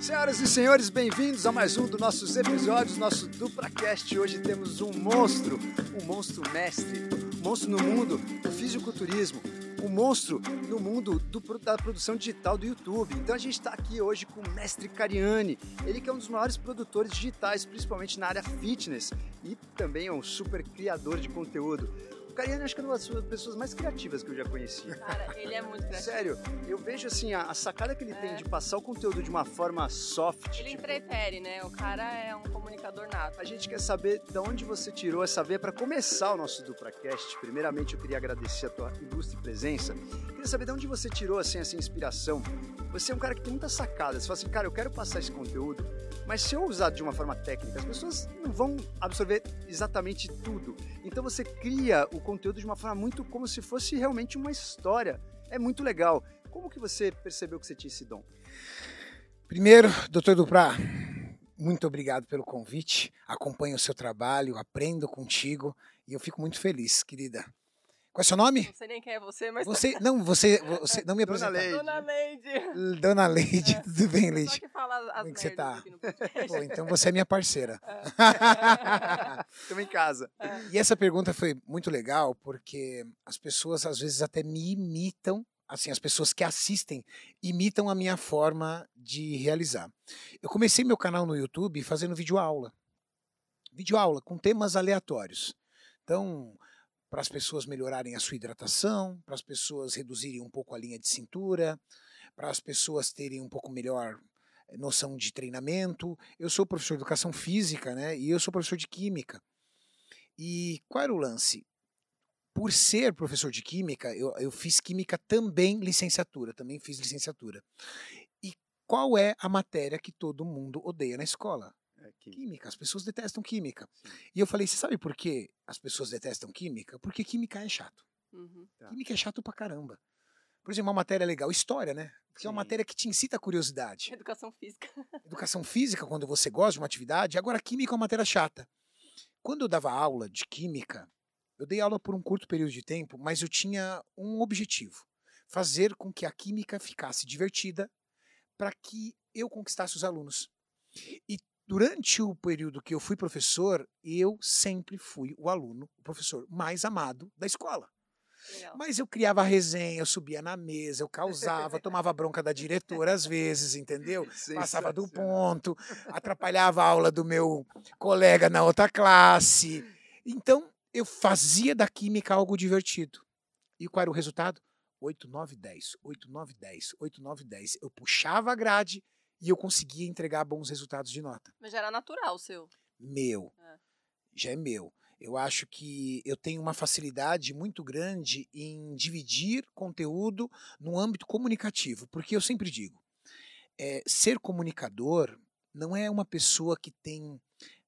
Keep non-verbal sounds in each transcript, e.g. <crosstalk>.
Senhoras e senhores, bem-vindos a mais um dos nossos episódios, nosso DupraCast. Hoje temos um monstro, um monstro mestre, um monstro no mundo do fisiculturismo, um monstro no mundo do, da produção digital do YouTube. Então a gente está aqui hoje com o mestre Cariani, ele que é um dos maiores produtores digitais, principalmente na área fitness, e também é um super criador de conteúdo. Cariano acho que é uma das pessoas mais criativas que eu já conheci. <laughs> Cara, ele é muito criativo. Sério, eu vejo assim, a, a sacada que ele é. tem de passar o conteúdo de uma forma soft. Ele tipo... entretere, né? O cara é um comunicador nato. A gente quer saber de onde você tirou essa veia para começar o nosso DupraCast. Primeiramente, eu queria agradecer a tua ilustre presença. Queria saber de onde você tirou assim, essa inspiração. Você é um cara que tem muita sacada. Você fala assim, cara, eu quero passar esse conteúdo, mas se eu usar de uma forma técnica, as pessoas não vão absorver exatamente tudo. Então você cria o conteúdo de uma forma muito como se fosse realmente uma história. É muito legal. Como que você percebeu que você tinha esse dom? Primeiro, doutor Duprá, muito obrigado pelo convite. Acompanho o seu trabalho, aprendo contigo e eu fico muito feliz, querida. Qual é o seu nome? Não sei nem quem é você, mas. Você, <laughs> não, você, você não me apresentou. Dona Leide. Dona Leide, é. <laughs> tudo bem, Leide? Só que fala as Como que você tá? Pô, então você é minha parceira. Estamos é. <laughs> em casa. É. E essa pergunta foi muito legal, porque as pessoas às vezes até me imitam assim, as pessoas que assistem imitam a minha forma de realizar. Eu comecei meu canal no YouTube fazendo vídeo aula. Vídeo aula com temas aleatórios. Então, para as pessoas melhorarem a sua hidratação, para as pessoas reduzirem um pouco a linha de cintura, para as pessoas terem um pouco melhor eh, noção de treinamento. Eu sou professor de educação física, né? E eu sou professor de química. E qual era o lance? Por ser professor de química, eu, eu fiz química também licenciatura, também fiz licenciatura. E qual é a matéria que todo mundo odeia na escola? É química. química. As pessoas detestam química. Sim. E eu falei, você sabe por que as pessoas detestam química? Porque química é chato. Uhum. Tá. Química é chato pra caramba. Por exemplo, uma matéria legal, história, né? Que é uma matéria que te incita a curiosidade. <laughs> Educação física. <laughs> Educação física, quando você gosta de uma atividade. Agora, química é uma matéria chata. Quando eu dava aula de química, eu dei aula por um curto período de tempo, mas eu tinha um objetivo: fazer com que a química ficasse divertida para que eu conquistasse os alunos. E Durante o período que eu fui professor, eu sempre fui o aluno, o professor mais amado da escola. Legal. Mas eu criava resenha, eu subia na mesa, eu causava, tomava bronca da diretora às vezes, entendeu? <laughs> Passava do ponto, atrapalhava a aula do meu colega na outra classe. Então, eu fazia da química algo divertido. E qual era o resultado? 8, 9, 10, 8, 9, 10, 8, 9, 10. Eu puxava a grade e eu conseguia entregar bons resultados de nota. Mas já era natural o seu? Meu. É. Já é meu. Eu acho que eu tenho uma facilidade muito grande em dividir conteúdo no âmbito comunicativo, porque eu sempre digo, é, ser comunicador não é uma pessoa que tem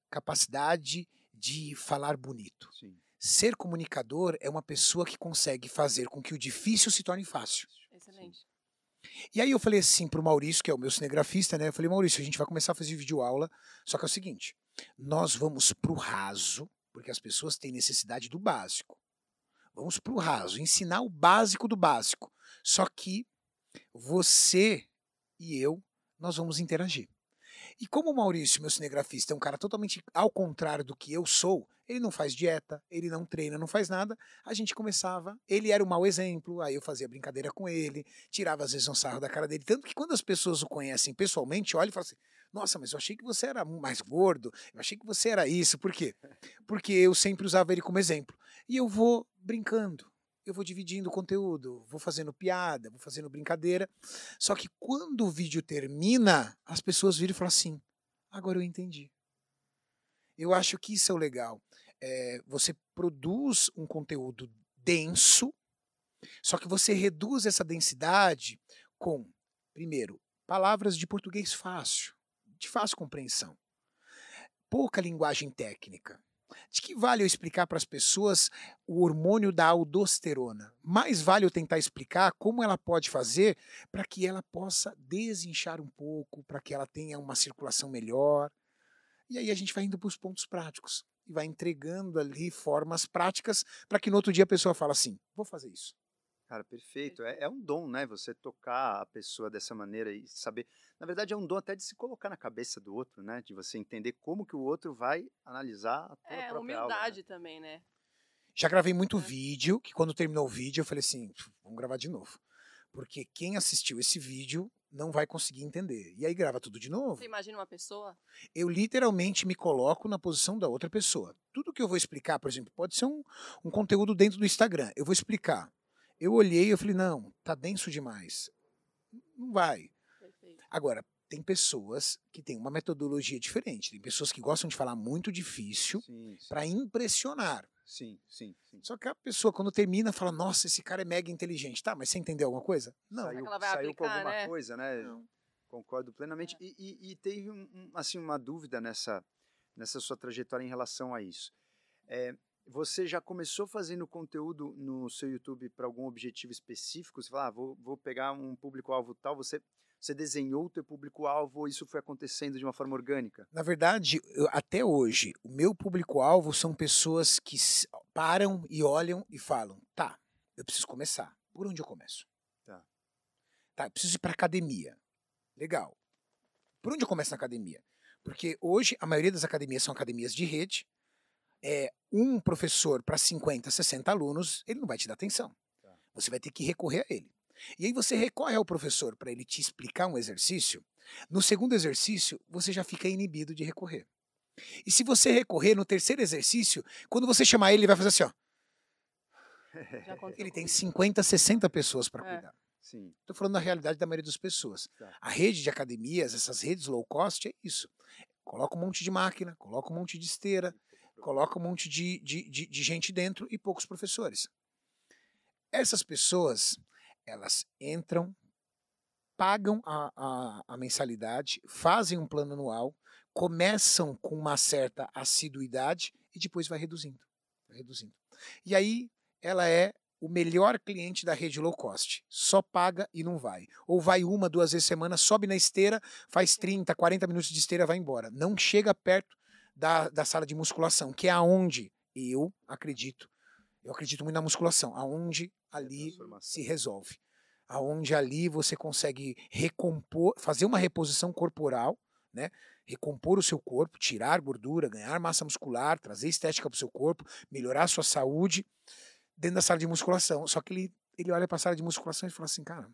capacidade de falar bonito. Sim. Ser comunicador é uma pessoa que consegue fazer com que o difícil se torne fácil. Excelente. E aí eu falei assim pro Maurício, que é o meu cinegrafista, né? Eu falei, Maurício, a gente vai começar a fazer vídeo aula, só que é o seguinte, nós vamos pro raso, porque as pessoas têm necessidade do básico. Vamos pro raso, ensinar o básico do básico. Só que você e eu, nós vamos interagir. E como o Maurício, meu cinegrafista, é um cara totalmente ao contrário do que eu sou, ele não faz dieta, ele não treina, não faz nada, a gente começava, ele era o um mau exemplo, aí eu fazia brincadeira com ele, tirava às vezes um sarro da cara dele, tanto que quando as pessoas o conhecem pessoalmente, olham e falam assim, nossa, mas eu achei que você era mais gordo, eu achei que você era isso, por quê? Porque eu sempre usava ele como exemplo. E eu vou brincando, eu vou dividindo o conteúdo, vou fazendo piada, vou fazendo brincadeira. Só que quando o vídeo termina, as pessoas viram e falam assim: agora eu entendi. Eu acho que isso é o legal. É, você produz um conteúdo denso, só que você reduz essa densidade com, primeiro, palavras de português fácil, de fácil compreensão, pouca linguagem técnica. De que vale eu explicar para as pessoas o hormônio da aldosterona? Mais vale eu tentar explicar como ela pode fazer para que ela possa desinchar um pouco, para que ela tenha uma circulação melhor. E aí a gente vai indo para os pontos práticos e vai entregando ali formas práticas para que no outro dia a pessoa fale assim: vou fazer isso. Cara, perfeito. É, é um dom, né? Você tocar a pessoa dessa maneira e saber. Na verdade, é um dom até de se colocar na cabeça do outro, né? De você entender como que o outro vai analisar a tua É, própria humildade aula, né? também, né? Já gravei muito É. vídeo, que quando terminou o vídeo eu falei assim, vamos gravar de novo. Porque quem assistiu esse vídeo não vai conseguir entender. E aí grava tudo de novo. Você imagina uma pessoa? Eu literalmente me coloco na posição da outra pessoa. Tudo que eu vou explicar, por exemplo, pode ser um, um conteúdo dentro do Instagram. Eu vou explicar. Eu olhei e eu falei, não, tá denso demais. Não vai. Perfeito. Agora, tem pessoas que têm uma metodologia diferente. Tem pessoas que gostam de falar muito difícil para impressionar. sim, sim, sim. Só que a pessoa, quando termina, fala: Nossa, esse cara é mega inteligente. Tá, mas você entendeu alguma coisa? Não. Saiu, que ela vai saiu com aplicar, alguma né? coisa, né? Não. Concordo plenamente. É. E, e, e teve um, assim, uma dúvida nessa, nessa sua trajetória em relação a isso. É, você já começou fazendo conteúdo no seu YouTube para algum objetivo específico? Você fala, ah, vou, vou pegar um público-alvo tal, você, você desenhou o teu público-alvo ou isso foi acontecendo de uma forma orgânica? Na verdade, eu- até hoje, o meu público-alvo são pessoas que param e olham e falam: Tá, eu preciso começar. Por onde eu começo? Tá. Tá, eu preciso ir para academia. Legal. Por onde eu começo na academia? Porque hoje a maioria das academias são academias de rede. É um professor para 50, 60 alunos, ele não vai te dar atenção. Tá. Você vai ter que recorrer a ele. E aí você recorre ao professor para ele te explicar um exercício. No segundo exercício, você já fica inibido de recorrer. E se você recorrer no terceiro exercício, quando você chamar ele, ele vai fazer assim, ó. <laughs> Ele tem comigo. 50, 60 pessoas para É. cuidar. Estou falando da realidade da maioria das pessoas. Tá. A rede de academias, essas redes low cost, é isso. Coloca um monte de máquina, coloca um monte de esteira, coloca um monte de, de, de, de gente dentro e poucos professores. Essas pessoas, elas entram, pagam a, a, a mensalidade, fazem um plano anual, começam com uma certa assiduidade e depois vai reduzindo. Vai reduzindo. E aí ela é o melhor cliente da rede low cost. Só paga e não vai. Ou vai uma, duas vezes semana, sobe na esteira, faz 30, 40 minutos de esteira, vai embora. Não chega perto da, da sala de musculação, que é aonde eu acredito. Eu acredito muito na musculação, aonde ali transformação. se resolve. Aonde ali você consegue recompor, fazer uma reposição corporal, né? Recompor o seu corpo, tirar gordura, ganhar massa muscular, trazer estética para o seu corpo, melhorar a sua saúde dentro da sala de musculação. Só que ele, ele olha para a sala de musculação e fala assim, cara,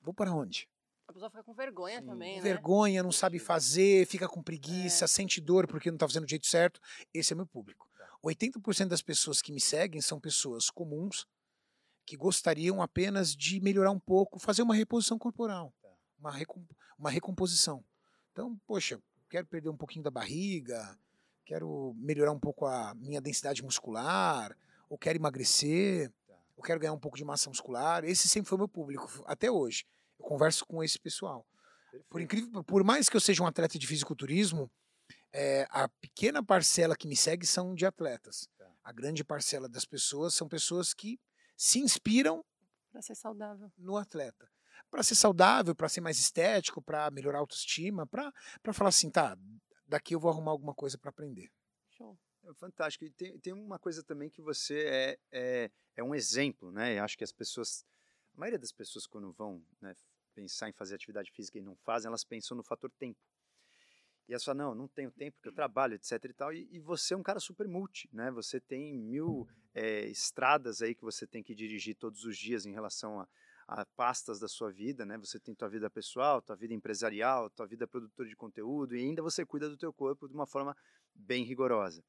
vou para onde? A pessoa fica com vergonha Sim. também, né? Vergonha, não sabe fazer, fica com preguiça, É. sente dor porque não está fazendo do jeito certo. Esse é meu público. Tá. 80% das pessoas que me seguem são pessoas comuns que gostariam apenas de melhorar um pouco, fazer uma reposição corporal, Tá. uma, recom- uma recomposição. Então, poxa, quero perder um pouquinho da barriga, quero melhorar um pouco a minha densidade muscular, ou quero emagrecer, Tá. ou quero ganhar um pouco de massa muscular. Esse sempre foi o meu público, até hoje. Eu converso com esse pessoal. Por incrível, por mais que eu seja um atleta de fisiculturismo, é, a pequena parcela que me segue são de atletas. Tá. A grande parcela das pessoas são pessoas que se inspiram Pra ser saudável. no atleta. Para ser saudável, para ser mais estético, para melhorar a autoestima, para falar assim, tá, daqui eu vou arrumar alguma coisa para aprender. Show. É fantástico. E tem, tem uma coisa também que você é, é, é um exemplo, né? Eu acho que as pessoas, a maioria das pessoas quando vão né, pensar em fazer atividade física e não fazem, elas pensam no fator tempo. E elas falam, não, não tenho tempo porque eu trabalho, etc e tal. E, e você é um cara super multi, né? Você tem mil é, estradas aí que você tem que dirigir todos os dias em relação a, a pastas da sua vida, né? Você tem tua vida pessoal, tua vida empresarial, tua vida produtora de conteúdo e ainda você cuida do teu corpo de uma forma bem rigorosa.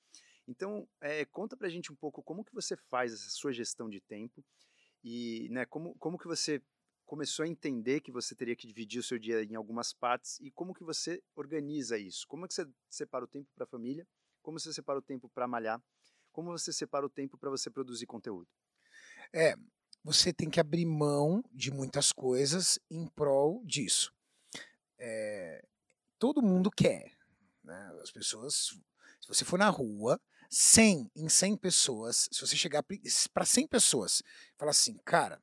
Então, é, conta pra gente um pouco como que você faz essa sua gestão de tempo e né, como, como que você começou a entender que você teria que dividir o seu dia em algumas partes e como que você organiza isso? Como é que você separa o tempo para a família? Como você separa o tempo para malhar? Como você separa o tempo para você produzir conteúdo? É, você tem que abrir mão de muitas coisas em prol disso. É, todo mundo quer. Né? As pessoas, se você for na rua, 100 em 100 pessoas, se você chegar para 100 pessoas falar assim, cara,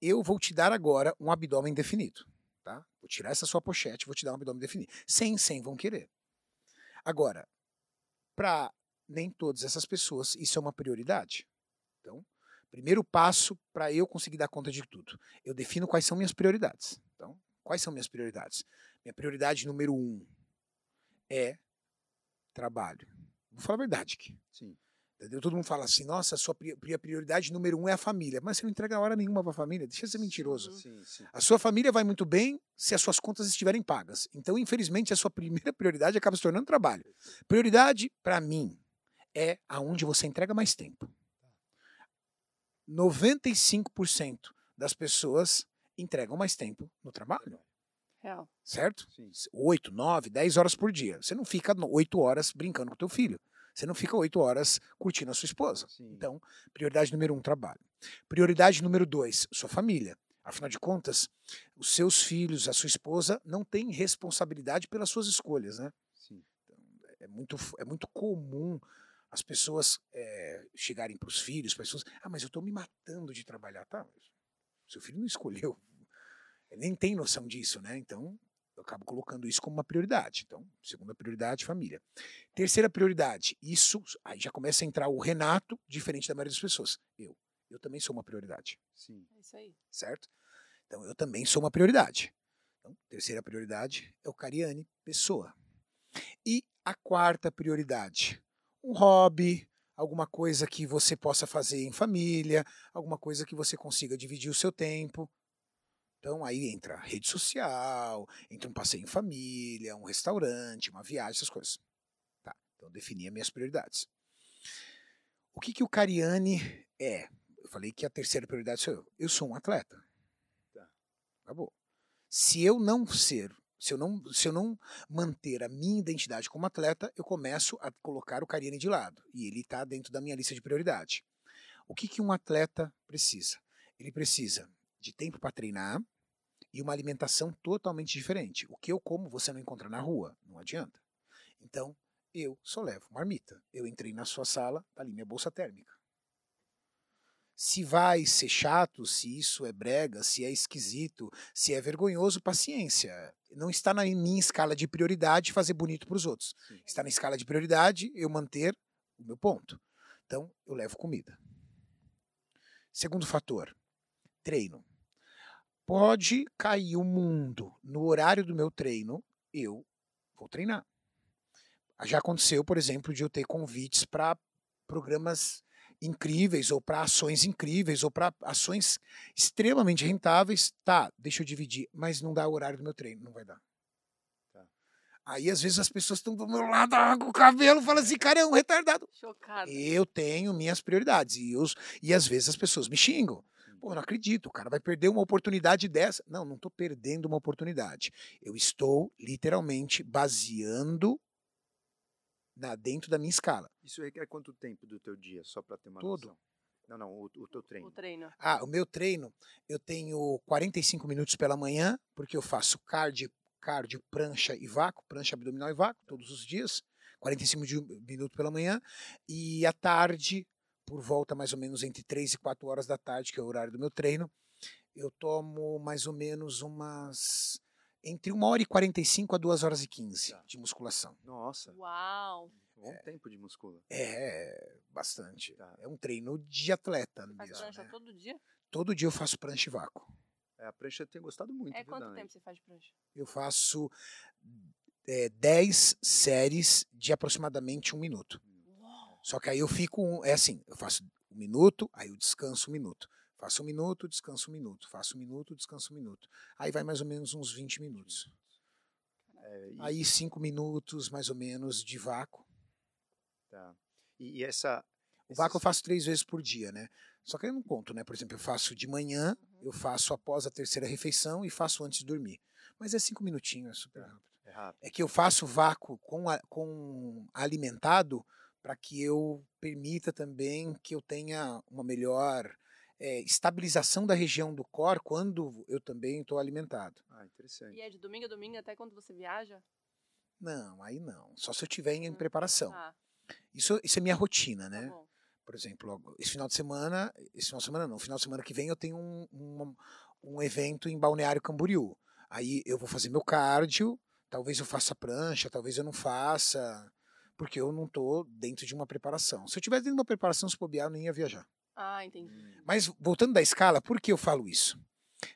eu vou te dar agora um abdômen definido. Tá? Vou tirar essa sua pochete, vou te dar um abdômen definido. 100 em 100 vão querer. Agora, para nem todas essas pessoas, isso é uma prioridade. Então, Primeiro passo para eu conseguir dar conta de tudo. Eu defino quais são minhas prioridades. Então, quais são minhas prioridades? Minha prioridade número um é trabalho. Vou falar a verdade aqui. Sim. Entendeu? Todo mundo fala assim, nossa, a sua pri- pri- prioridade número um é a família. Mas você não entrega hora nenhuma para a família. Deixa de ser mentiroso. Sim, sim. A sua família vai muito bem se as suas contas estiverem pagas. Então, infelizmente, a sua primeira <laughs> prioridade acaba se tornando trabalho. Prioridade, para mim, é aonde você entrega mais tempo. 95% das pessoas entregam mais tempo no trabalho, Real. certo? Sim. 8, 9, 10 horas por dia. Você não fica 8 horas brincando com teu filho. Você não fica 8 horas curtindo a sua esposa. Sim. Então, prioridade número um, trabalho. Prioridade número dois, sua família. Afinal de contas, os seus filhos, a sua esposa, não têm responsabilidade pelas suas escolhas, né? Sim. É muito, é muito comum as pessoas eh, chegarem para os filhos, para as pessoas, ah, mas eu estou me matando de trabalhar, tá? mas Seu filho não escolheu. Ele nem tem noção disso, né? Então, eu acabo colocando isso como uma prioridade. Então, segunda prioridade, família. Terceira prioridade, isso, aí já começa a entrar o Renato, diferente da maioria das pessoas. Eu. Eu também sou uma prioridade, Sim. É isso aí. certo? Então, eu também sou uma prioridade. Então, terceira prioridade é o Cariane, pessoa. E a quarta prioridade, um hobby, alguma coisa que você possa fazer em família, alguma coisa que você consiga dividir o seu tempo. Então aí entra rede social, entra um passeio em família, um restaurante, uma viagem, essas coisas. Tá, então defini as minhas prioridades. O que, que o Cariani é? Eu falei que a terceira prioridade sou eu. Eu sou um atleta. Tá. Acabou. Se eu não ser, se eu não, se eu não manter a minha identidade como atleta, eu começo a colocar o Cariani de lado. E ele está dentro da minha lista de prioridade. O que, que um atleta precisa? Ele precisa de tempo para treinar e uma alimentação totalmente diferente. O que eu como você não encontra na rua, não adianta. Então, eu só levo marmita. Eu entrei na sua sala, tá ali minha bolsa térmica. Se vai ser chato, se isso é brega, se é esquisito, se é vergonhoso, paciência. Não está na minha escala de prioridade fazer bonito para os outros. Sim. Está na escala de prioridade eu manter o meu ponto. Então, eu levo comida. Segundo fator, treino. Pode cair o mundo no horário do meu treino, eu vou treinar. Já aconteceu, por exemplo, de eu ter convites para programas incríveis ou para ações incríveis ou para ações extremamente rentáveis. Tá, deixa eu dividir, mas não dá o horário do meu treino, não vai dar. Tá. Aí às vezes as pessoas estão do meu lado ah, com o cabelo, falam assim, cara, é um retardado. Chocada. Eu tenho minhas prioridades e, eu, e às vezes as pessoas me xingam. Pô, não acredito, o cara vai perder uma oportunidade dessa. Não, não estou perdendo uma oportunidade. Eu estou literalmente baseando na, dentro da minha escala. Isso requer quanto tempo do teu dia, só para ter uma Todo. noção? Não, não, o, o teu treino. O treino. Ah, o meu treino, eu tenho 45 minutos pela manhã, porque eu faço cardio, cardio, prancha e vácuo, prancha abdominal e vácuo, todos os dias. 45 de- minutos pela manhã. E à tarde, por volta mais ou menos entre 3 e 4 horas da tarde, que é o horário do meu treino, eu tomo mais ou menos umas. Entre 1 hora e 45 a 2 horas e 15 Tá. de musculação. Nossa, Uau. bom tempo de muscula. É, bastante. Tá. É um treino de atleta Faz mesmo. prancha né? todo dia? Todo dia eu faço prancha e vácuo. É, a prancha eu tenho gostado muito, É viu, quanto tempo você faz de prancha? eu faço é, 10 séries de aproximadamente um minuto. Só que aí eu fico, é assim, eu faço um minuto, aí eu descanso um minuto. Faço um minuto, descanso um minuto. Faço um minuto, descanso um minuto. Aí vai mais ou menos uns 20 minutos. É, e, Aí cinco minutos, mais ou menos, de vácuo. tá. e, e essa... O vácuo eu faço três vezes por dia, né? Só que eu não conto, né? Por exemplo, eu faço de manhã, Uhum. eu faço após a terceira refeição e faço antes de dormir. Mas é cinco minutinhos, é super rápido. É rápido. é que eu faço vácuo com, a- com alimentado para que eu permita também que eu tenha uma melhor eh, estabilização da região do core quando eu também estou alimentado. Ah, interessante. E é de domingo a domingo até quando você viaja? Não, aí não. Só se eu tiver em Hum, preparação. Ah, Isso, isso é minha rotina, tá né? bom. Por exemplo, esse final de semana, esse final de semana não, final de semana que vem eu tenho um, um, um evento em Balneário Camboriú. Aí eu vou fazer meu cardio, talvez eu faça prancha, talvez eu não faça, porque eu não tô dentro de uma preparação. Se eu tivesse dentro de uma preparação, se bobear, eu nem ia viajar. Ah, entendi. Hum, Mas voltando da escala, por que eu falo isso?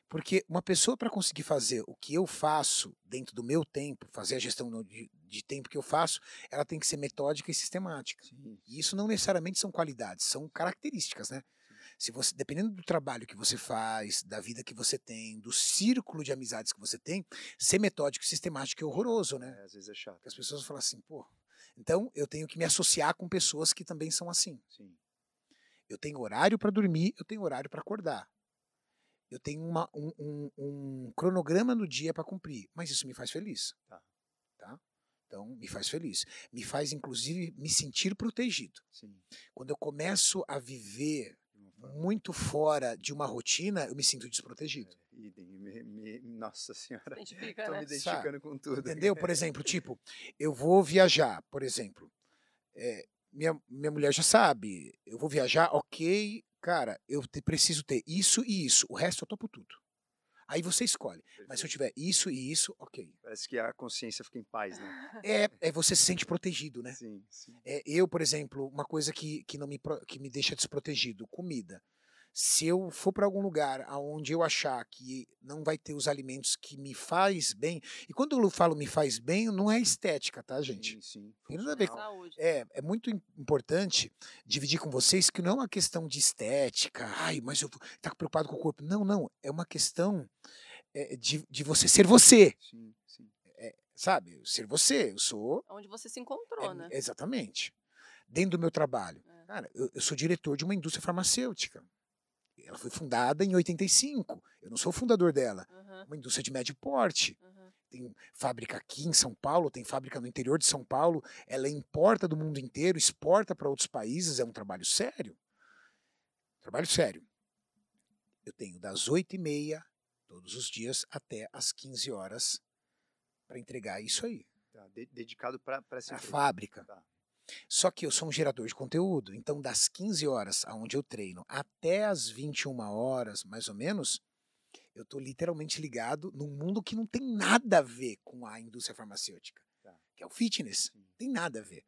Porque uma pessoa para conseguir fazer o que eu faço dentro do meu tempo, fazer a gestão de, de tempo que eu faço, ela tem que ser metódica e sistemática. sim, E isso não necessariamente são qualidades, são características, né? Se você, dependendo do trabalho que você faz, da vida que você tem, do círculo de amizades que você tem, ser metódico e sistemático é horroroso, né? é, às vezes é chato. Porque as pessoas falam assim, pô, então eu tenho que me associar com pessoas que também são assim. Sim, Eu tenho horário para dormir, eu tenho horário para acordar. Eu tenho uma- um, um- um cronograma no dia para cumprir, mas isso me faz feliz. Tá. Tá? Então, me faz feliz. Me faz, inclusive, me sentir protegido. sim. Quando eu começo a viver muito fora de uma rotina, eu me sinto desprotegido. É, idem, me- me- nossa senhora, <laughs> tô né? me identificando com tudo. Entendeu? Por exemplo, tipo, eu vou viajar, por exemplo. é, minha, minha mulher já sabe, eu vou viajar, ok, cara, eu te- preciso ter isso e isso, o resto eu topo tudo. Aí você escolhe. Mas se eu tiver isso e isso, ok. Parece que a consciência fica em paz, né? É, é você se sente protegido, né? Sim, sim. É, eu, por exemplo, uma coisa que, que, não me, que me deixa desprotegido, comida. Se eu for para algum lugar onde eu achar que não vai ter os alimentos que me faz bem, e quando eu falo me faz bem, não é estética, tá, gente? Sim, sim. Tem nada a ver com-. É, é muito im- importante dividir com vocês que não é uma questão de estética, ai, mas eu vou tá preocupado com o corpo. Não, não, é uma questão é, de, de você ser você, Sim, sim. sabe? Ser você, eu sou Onde você se encontrou, É, né? Exatamente. Dentro do meu trabalho. É. Cara, eu, eu sou diretor de uma indústria farmacêutica. Ela foi fundada em 85. Eu não sou o fundador dela. Aham, Uma indústria de médio porte. aham. Tem fábrica aqui em São Paulo, tem fábrica no interior de São Paulo. Ela importa do mundo inteiro, exporta para outros países. É um trabalho sério. Trabalho sério. Eu tenho das 8h30 todos os dias até as 15 horas para entregar isso aí. Tá, de- dedicado para essa A fábrica. Tá. Só que eu sou um gerador de conteúdo, então das 15 horas aonde eu treino até as 21 horas, mais ou menos, eu estou literalmente ligado num mundo que não tem nada a ver com a indústria farmacêutica, Tá. que é o fitness. Sim. Tem nada a ver.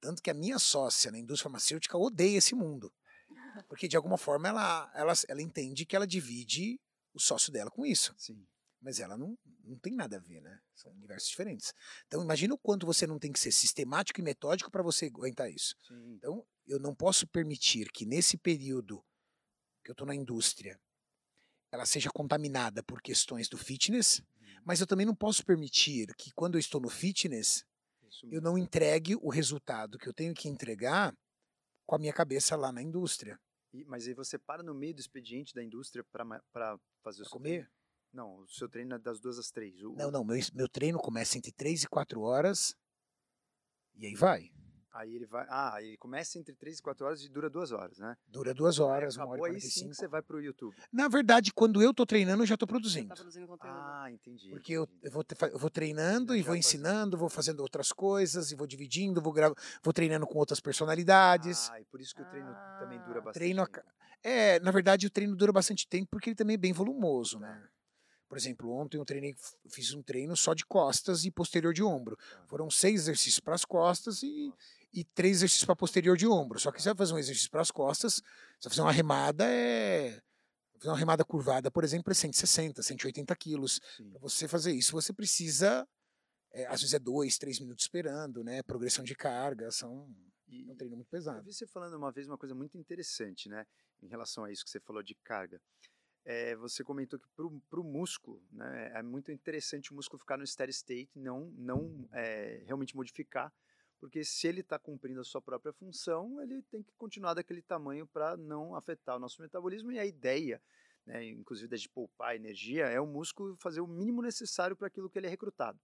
Tanto que a minha sócia na indústria farmacêutica odeia esse mundo. Porque de alguma forma ela, ela, ela entende que ela divide o sócio dela com isso. Sim. Mas ela não, não tem nada a ver, né? São universos diferentes. Então imagina o quanto você não tem que ser sistemático e metódico para você aguentar isso. Sim. Então eu não posso permitir que nesse período que eu estou na indústria ela seja contaminada por questões do fitness, Uhum. mas eu também não posso permitir que quando eu estou no fitness Isso eu não entregue o resultado que eu tenho que entregar com a minha cabeça lá na indústria. E- mas aí você para no meio do expediente da indústria para fazer o comer? Não, o seu treino é das duas às três. O- Não, não, meu, meu treino começa entre 3 e 4 horas e aí vai. Aí ele vai. Ah, ele começa entre três e quatro horas e dura duas horas, né? Dura duas horas, uma hora e aí sim 45. que você vai pro YouTube. Na verdade, quando eu tô treinando, eu já tô Você produzindo. tá produzindo conteúdo. Ah, entendi. Porque eu, entendi. eu vou, eu vou treinando E e vou ensinando, vou fazendo outras coisas, e vou dividindo, vou, gra... vou treinando com outras personalidades. Ah, e por isso que o treino também dura Ah. bastante. Treino tempo. É, na verdade, o treino dura bastante tempo porque ele também é bem volumoso, né? Por exemplo, ontem eu treinei, eu fiz um treino só de costas e posterior de ombro. Tá. Foram seis exercícios para as costas e, e três exercícios para posterior de ombro. Só que você vai fazer um exercício para as costas, você vai fazer uma remada, é. Fazer uma remada curvada, por exemplo, é 160, 180 quilos. Para você fazer isso, você precisa. é, às vezes é dois, três minutos esperando, né? Progressão de carga, são E, é um treino muito Eu pesado. vi você falando uma vez uma coisa muito interessante, né? Em relação a isso que você falou de carga. É, você comentou que para o músculo, né, é muito interessante o músculo ficar no steady state, não, não é, realmente modificar, porque se ele está cumprindo a sua própria função, ele tem que continuar daquele tamanho para não afetar o nosso metabolismo. E a ideia, né, inclusive da de poupar energia, é o músculo fazer o mínimo necessário para aquilo que ele é recrutado.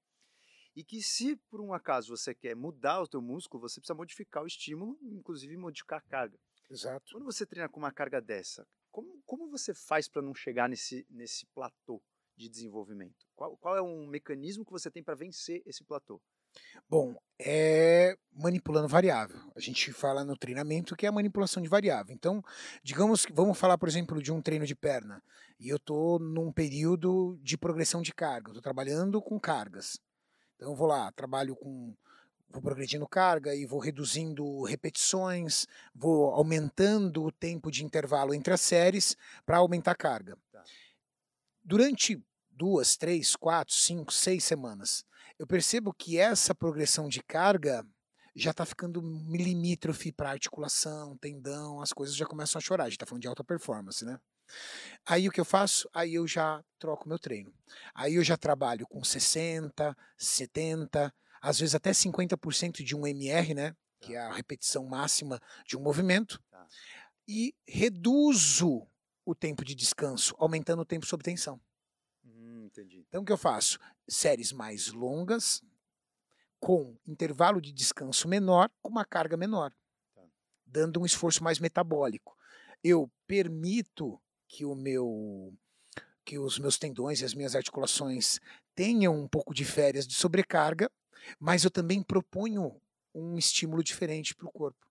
E que se por um acaso você quer mudar o teu músculo, você precisa modificar o estímulo, inclusive modificar a carga. Exato. Quando você treina com uma carga dessa, como, como você faz para não chegar nesse, nesse platô de desenvolvimento? Qual, qual é um mecanismo que você tem para vencer esse platô? Bom, é manipulando variável. A gente fala no treinamento que é a manipulação de variável. Então, digamos que vamos falar, por exemplo, de um treino de perna. E eu estou num período de progressão de carga. Estou trabalhando com cargas. Então eu vou lá, trabalho com vou progredindo carga e vou reduzindo repetições, vou aumentando o tempo de intervalo entre as séries para aumentar a carga. Tá. Durante duas, três, quatro, cinco, seis semanas, eu percebo que essa progressão de carga já está ficando limítrofe para articulação, tendão, as coisas já começam a chorar. A gente está falando de alta performance, né? Aí o que eu faço? Aí eu já troco meu treino. Aí eu já trabalho com 60, 70, às vezes até 50% de um MR, né? Que é a repetição máxima de um movimento. Tá. E reduzo o tempo de descanso, aumentando o tempo sob tensão. Hum, entendi. Então o que eu faço? Séries mais longas, com intervalo de descanso menor, com uma carga menor, Tá. dando um esforço mais metabólico. Eu permito que o meu que os meus tendões e as minhas articulações tenham um pouco de férias de sobrecarga, mas eu também proponho um estímulo diferente para o corpo.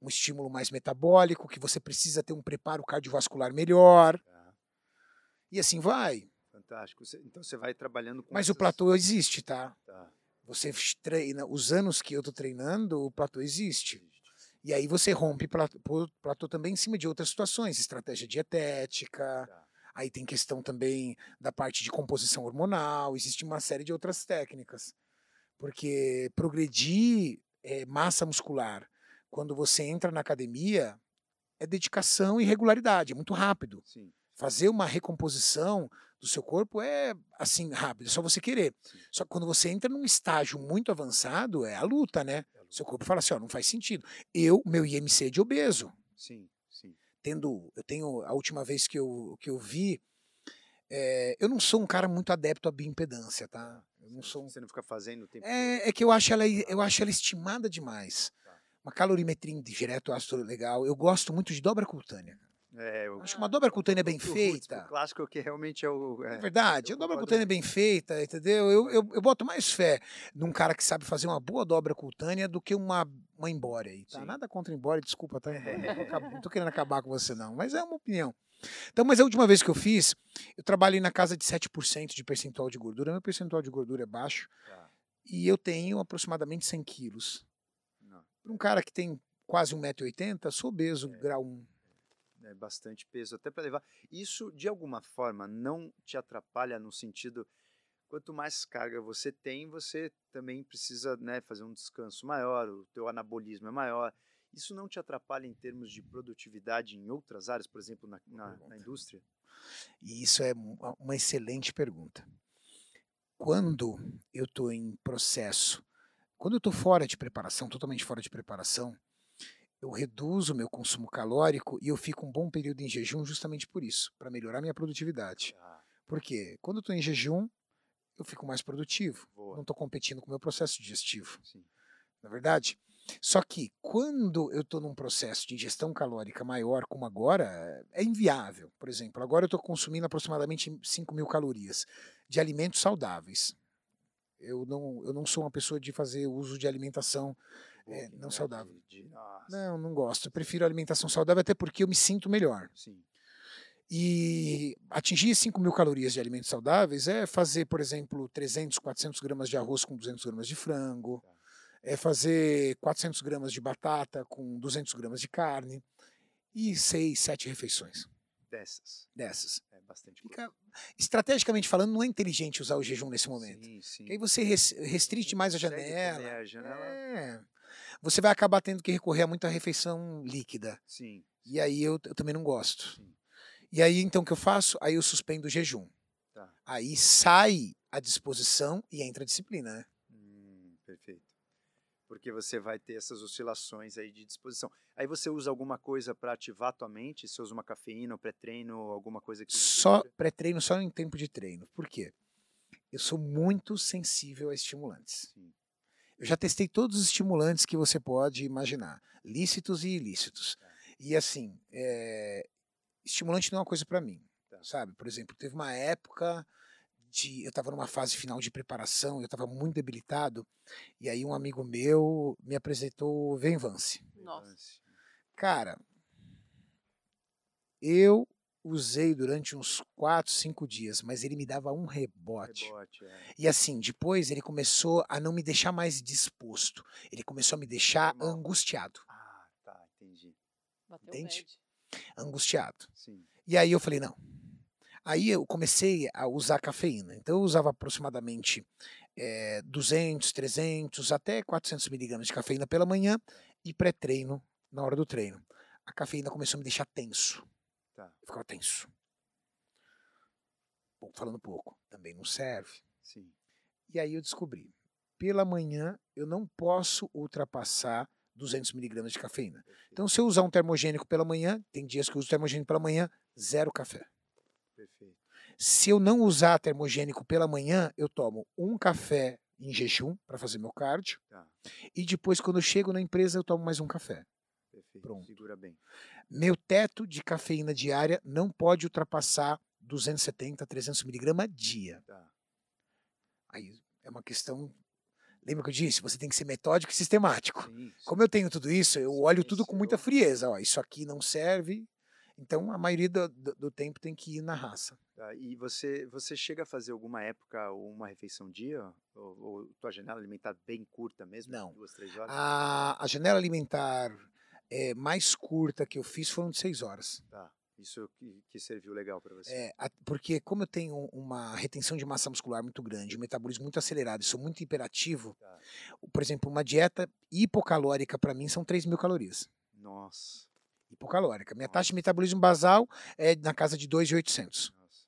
Um estímulo mais metabólico, que você precisa ter um preparo cardiovascular melhor, Tá. e assim vai. Fantástico. Então você vai trabalhando com Mas o essas- platô existe, tá? Tá. Você treina, os anos que eu tô treinando, o platô existe. E aí você rompe platô, platô também em cima de outras situações, estratégia dietética, Tá. aí tem questão também da parte de composição hormonal, existe uma série de outras técnicas. Porque progredir eh, massa muscular quando você entra na academia é dedicação e regularidade, é muito rápido. Sim. Fazer uma recomposição do seu corpo é assim rápido, é só você querer. Sim. Só que quando você entra num estágio muito avançado, é a luta, né? É a luta. Seu corpo fala assim, ó, não faz sentido. Eu, meu IMC é de obeso, Sim, sim. tendo, eu tenho a última vez que eu, que eu vi, é, eu não sou um cara muito adepto à bioimpedância, tá? Eu não sou um Você não fica fazendo o tempo todo. é, é que eu acho ela, eu acho ela estimada demais. Tá. Uma calorimetria indireto ácido legal. Eu gosto muito de dobra cutânea. É, eu Acho que uma dobra cutânea bem o roots, feita. O clássico que realmente é o. É É, verdade, eu a dobra cutânea bem feita, entendeu? Eu, eu, eu boto mais fé num cara que sabe fazer uma boa dobra cutânea do que uma, uma embora aí, tá? Nada contra embora, desculpa, tá? <laughs> Acab- não tô querendo acabar com você, não, mas é uma opinião. Então, mas a última vez que eu fiz, eu trabalhei na casa de 7% de percentual de gordura. Meu percentual de gordura é baixo Tá. e eu tenho aproximadamente 100 quilos. Para um cara que tem quase 1,80m, sou obeso, É. grau 1. é bastante peso até para levar. Isso de alguma forma não te atrapalha no sentido quanto mais carga você tem, você também precisa, né, fazer um descanso maior, o teu anabolismo é maior. Isso não te atrapalha em termos de produtividade em outras áreas, por exemplo, na, na- na indústria? E isso é uma excelente pergunta. Quando eu estou em processo, quando eu estou fora de preparação, totalmente fora de preparação, eu reduzo o meu consumo calórico e eu fico um bom período em jejum justamente por isso, para melhorar minha produtividade. Ah, Por quê? Quando eu estou em jejum, eu fico mais produtivo. boa. Não estou competindo com o meu processo digestivo. Sim. na verdade? Só que quando eu estou num processo de ingestão calórica maior, como agora, é inviável. Por exemplo, agora eu estou consumindo aproximadamente 5 mil calorias de alimentos saudáveis. Eu não, eu não sou uma pessoa de fazer uso de alimentação. É, não saudável. Não, não gosto. Eu prefiro alimentação saudável até porque eu me sinto melhor. Sim. E atingir 5 mil calorias de alimentos saudáveis é fazer, por exemplo, 300, 400 gramas de arroz com 200 gramas de frango, Tá. É fazer 400 gramas de batata com 200 gramas de carne e 6, 7 refeições Dessas. dessas. É bastante coisa. Fica, estrategicamente falando, não é inteligente usar o jejum nesse momento. Sim, sim. Porque aí você res- restrite mais a janela. a janela. É. Você vai acabar tendo que recorrer a muita refeição líquida. Sim. E aí eu, eu também não gosto. Sim. E aí então o que eu faço? Aí eu suspendo o jejum. Tá. Aí sai a disposição e entra a disciplina, né? Hum, perfeito. Porque você vai ter essas oscilações aí de disposição. Aí você usa alguma coisa para ativar a tua mente? Você usa uma cafeína, um pré-treino, alguma coisa que Só pré-treino, só em tempo de treino. Por quê? Eu sou muito sensível a estimulantes. Sim. Eu já testei todos os estimulantes que você pode imaginar, lícitos e ilícitos. Tá. E assim, é, estimulante não é uma coisa para mim, Tá. sabe? Por exemplo, teve uma época de eu estava numa fase final de preparação, eu estava muito debilitado, e aí um amigo meu me apresentou o Venvance. Nossa. Cara, eu usei durante uns 4, 5 dias, mas ele me dava um rebote. Rebote, é. E assim, depois ele começou a não me deixar mais disposto. Ele começou a me deixar Normal. angustiado. Ah, tá, entendi. Bateu Entende? bad. Angustiado. Sim. E aí eu falei, não. Aí eu comecei a usar cafeína. Então eu usava aproximadamente eh, 200, 300, até 400 miligramas de cafeína pela manhã e pré-treino na hora do treino. A cafeína começou a me deixar tenso. Tá. Eu ficava tenso. Bom, falando pouco, também não serve. Sim. E aí eu descobri, pela manhã eu não posso ultrapassar 200 miligramas de cafeína. Então se eu usar um termogênico pela manhã, tem dias que eu uso termogênico pela manhã, zero café. Perfeito. Se eu não usar termogênico pela manhã, eu tomo um café em jejum para fazer meu cardio Tá. e depois quando eu chego na empresa eu tomo mais um café. Perfeito. Pronto. Segura bem. Meu teto de cafeína diária não pode ultrapassar 270, 300 miligramas dia. Tá. Aí é uma questão. Lembra que eu disse? Você tem que ser metódico e sistemático. Sim, Como eu tenho tudo isso, eu olho tudo com muita Silencioso. frieza. Ó, isso aqui não serve. Então a maioria do, do- do tempo tem que ir na raça. Tá, E você, você chega a fazer alguma época uma refeição dia? Ou, ou tua janela alimentar bem curta mesmo? Não. Duas, três horas? A, a janela alimentar eh, mais curta que eu fiz foram de seis horas. Tá. Isso que, serviu legal para você. É, porque como eu tenho uma retenção de massa muscular muito grande, um metabolismo muito acelerado sou muito hiperativo, Tá. por exemplo, uma dieta hipocalórica para mim são 3 mil calorias. Nossa. Hipocalórica. Minha taxa de metabolismo basal é na casa de 2.800. Nossa.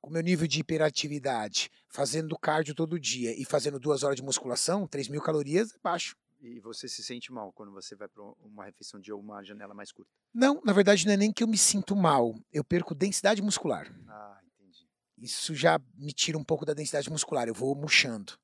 Com meu nível de hiperatividade, fazendo cardio todo dia e fazendo duas horas de musculação, 3 mil calorias é baixo. E você se sente mal quando você vai para uma refeição ou uma janela mais curta? Não, na verdade não é nem que eu me sinto mal, eu perco densidade muscular. Ah, entendi. Isso já me tira um pouco da densidade muscular, eu vou murchando.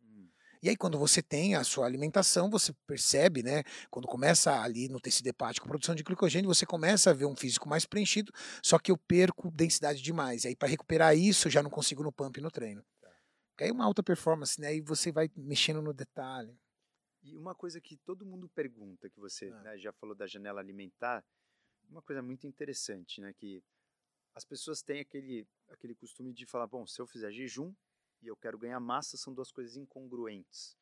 E aí, quando você tem a sua alimentação, você percebe, né? Quando começa ali no tecido hepático a produção de glicogênio, você começa a ver um físico mais preenchido, só que eu perco densidade demais. E aí, para recuperar isso, eu já não consigo no pump e no treino. Tá. Aí é uma alta performance, né? Aí você vai mexendo no detalhe. E uma coisa que todo mundo pergunta, que você Ah. né, já falou da janela alimentar, uma coisa muito interessante, né? Que as pessoas têm aquele, aquele costume de falar, bom, se eu fizer jejum e eu quero ganhar massa, são duas coisas incongruentes.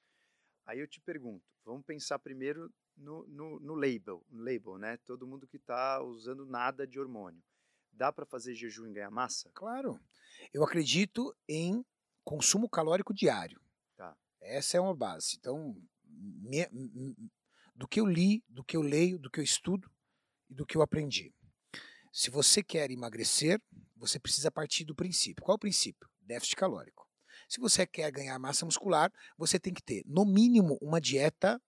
Aí eu te pergunto, vamos pensar primeiro no, no, no label, no label, né? Todo mundo que está usando nada de hormônio. Dá para fazer jejum e ganhar massa? Claro. Eu acredito em consumo calórico diário. Tá. Essa é uma base. Então, do que eu li, do que eu leio, do que eu estudo e do que eu aprendi. Se você quer emagrecer, você precisa partir do princípio. Qual é o princípio? Déficit calórico. Se você quer ganhar massa muscular, você tem que ter, no mínimo, uma dieta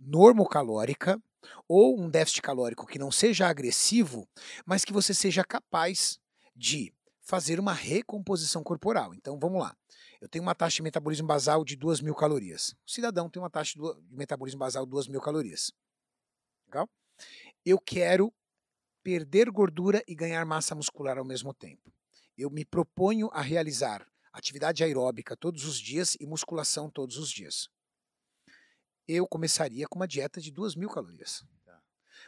normocalórica ou um déficit calórico que não seja agressivo, mas que você seja capaz de fazer uma recomposição corporal. Então, vamos lá. Eu tenho uma taxa de metabolismo basal de 2 mil calorias. O cidadão tem uma taxa de metabolismo basal de 2 mil calorias. Legal? Eu quero perder gordura e ganhar massa muscular ao mesmo tempo. Eu me proponho a realizar atividade aeróbica todos os dias e musculação todos os dias. Eu começaria com uma dieta de 2 mil calorias. Tá.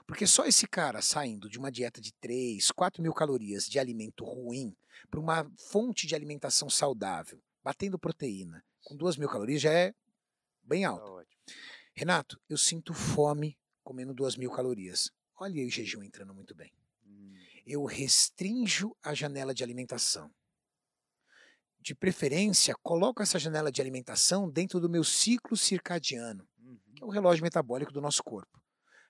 Porque só esse cara saindo de uma dieta de 3, 4 mil calorias de alimento ruim para uma fonte de alimentação saudável, batendo proteína, com 2 mil calorias já é bem Tá alto. Renato, eu sinto fome comendo 2 mil calorias. Olha aí o jejum entrando muito bem. Hum, Eu restrinjo a janela de alimentação. De preferência, coloco essa janela de alimentação dentro do meu ciclo circadiano, uhum. que é o relógio metabólico do nosso corpo.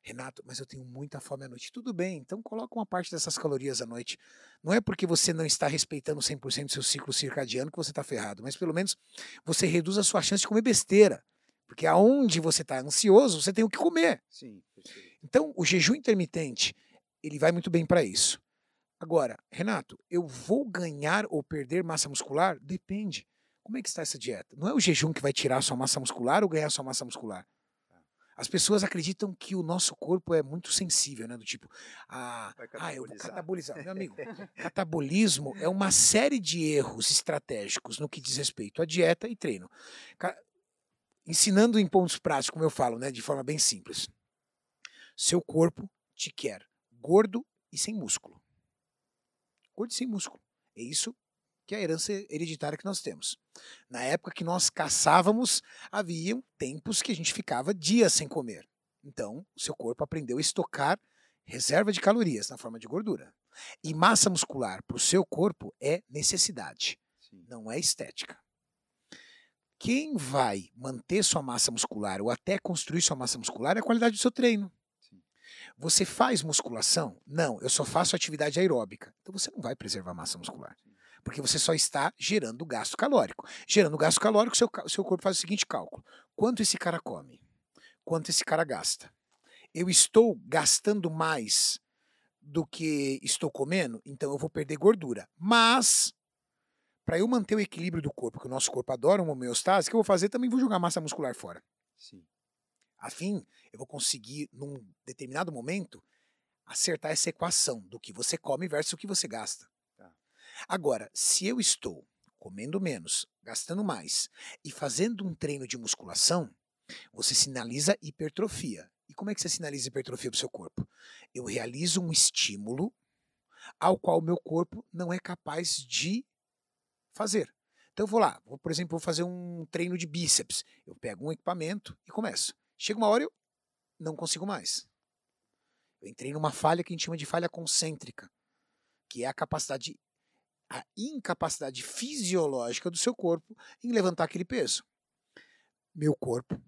Renato, mas eu tenho muita fome à noite. Tudo bem, então coloca uma parte dessas calorias à noite. Não é porque você não está respeitando 100% do seu ciclo circadiano que você está ferrado, mas pelo menos você reduz a sua chance de comer besteira. Porque aonde você está ansioso, você tem o que comer. Sim. Então, o jejum intermitente, ele vai muito bem para isso. Agora, Renato, eu vou ganhar ou perder massa muscular? Depende. Como é que está essa dieta? Não é o jejum que vai tirar a sua massa muscular ou ganhar a sua massa muscular. As pessoas acreditam que o nosso corpo é muito sensível, né? Do tipo, ah, ah eu vou catabolizar. Meu amigo, <laughs> catabolismo é uma série de erros estratégicos no que diz respeito à dieta e treino. Ensinando em pontos práticos, como eu falo, né? De forma bem simples. Seu corpo te quer gordo e sem músculo. Gordo sem músculo. É isso que é a herança hereditária que nós temos. Na época que nós caçávamos, haviam tempos que a gente ficava dias sem comer. Então, o seu corpo aprendeu a estocar reserva de calorias na forma de gordura. E massa muscular para o seu corpo é necessidade, Sim. não é estética. Quem vai manter sua massa muscular ou até construir sua massa muscular é a qualidade do seu treino. Você faz musculação? Não, eu só faço atividade aeróbica. Então você não vai preservar massa muscular. Porque você só está gerando gasto calórico. Gerando gasto calórico, seu, seu corpo faz o seguinte cálculo: quanto esse cara come? Quanto esse cara gasta? Eu estou gastando mais do que estou comendo, então eu vou perder gordura. Mas, para eu manter o equilíbrio do corpo, que o nosso corpo adora uma homeostase, o que eu vou fazer? Também vou jogar massa muscular fora. Sim. Afim, eu vou conseguir, num determinado momento, acertar essa equação do que você come versus o que você gasta. Tá. Agora, se eu estou comendo menos, gastando mais e fazendo um treino de musculação, você sinaliza hipertrofia. E como é que você sinaliza hipertrofia para o seu corpo? Eu realizo um estímulo ao qual o meu corpo não é capaz de fazer. Então eu vou lá, vou, por exemplo, vou fazer um treino de bíceps. Eu pego um equipamento e começo. Chega uma hora eu não consigo mais. Eu entrei numa falha que a gente chama de falha concêntrica, que é a capacidade, a incapacidade fisiológica do seu corpo em levantar aquele peso. Meu corpo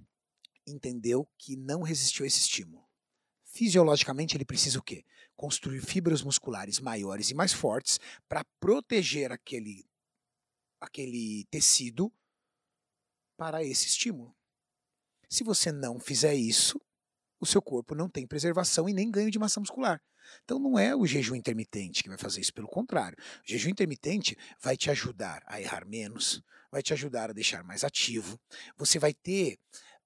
entendeu que não resistiu a esse estímulo. Fisiologicamente, ele precisa o quê? Construir fibras musculares maiores e mais fortes para proteger aquele, aquele tecido para esse estímulo. Se você não fizer isso, o seu corpo não tem preservação e nem ganho de massa muscular. Então não é o jejum intermitente que vai fazer isso, pelo contrário. O jejum intermitente vai te ajudar a errar menos, vai te ajudar a deixar mais ativo. Você vai ter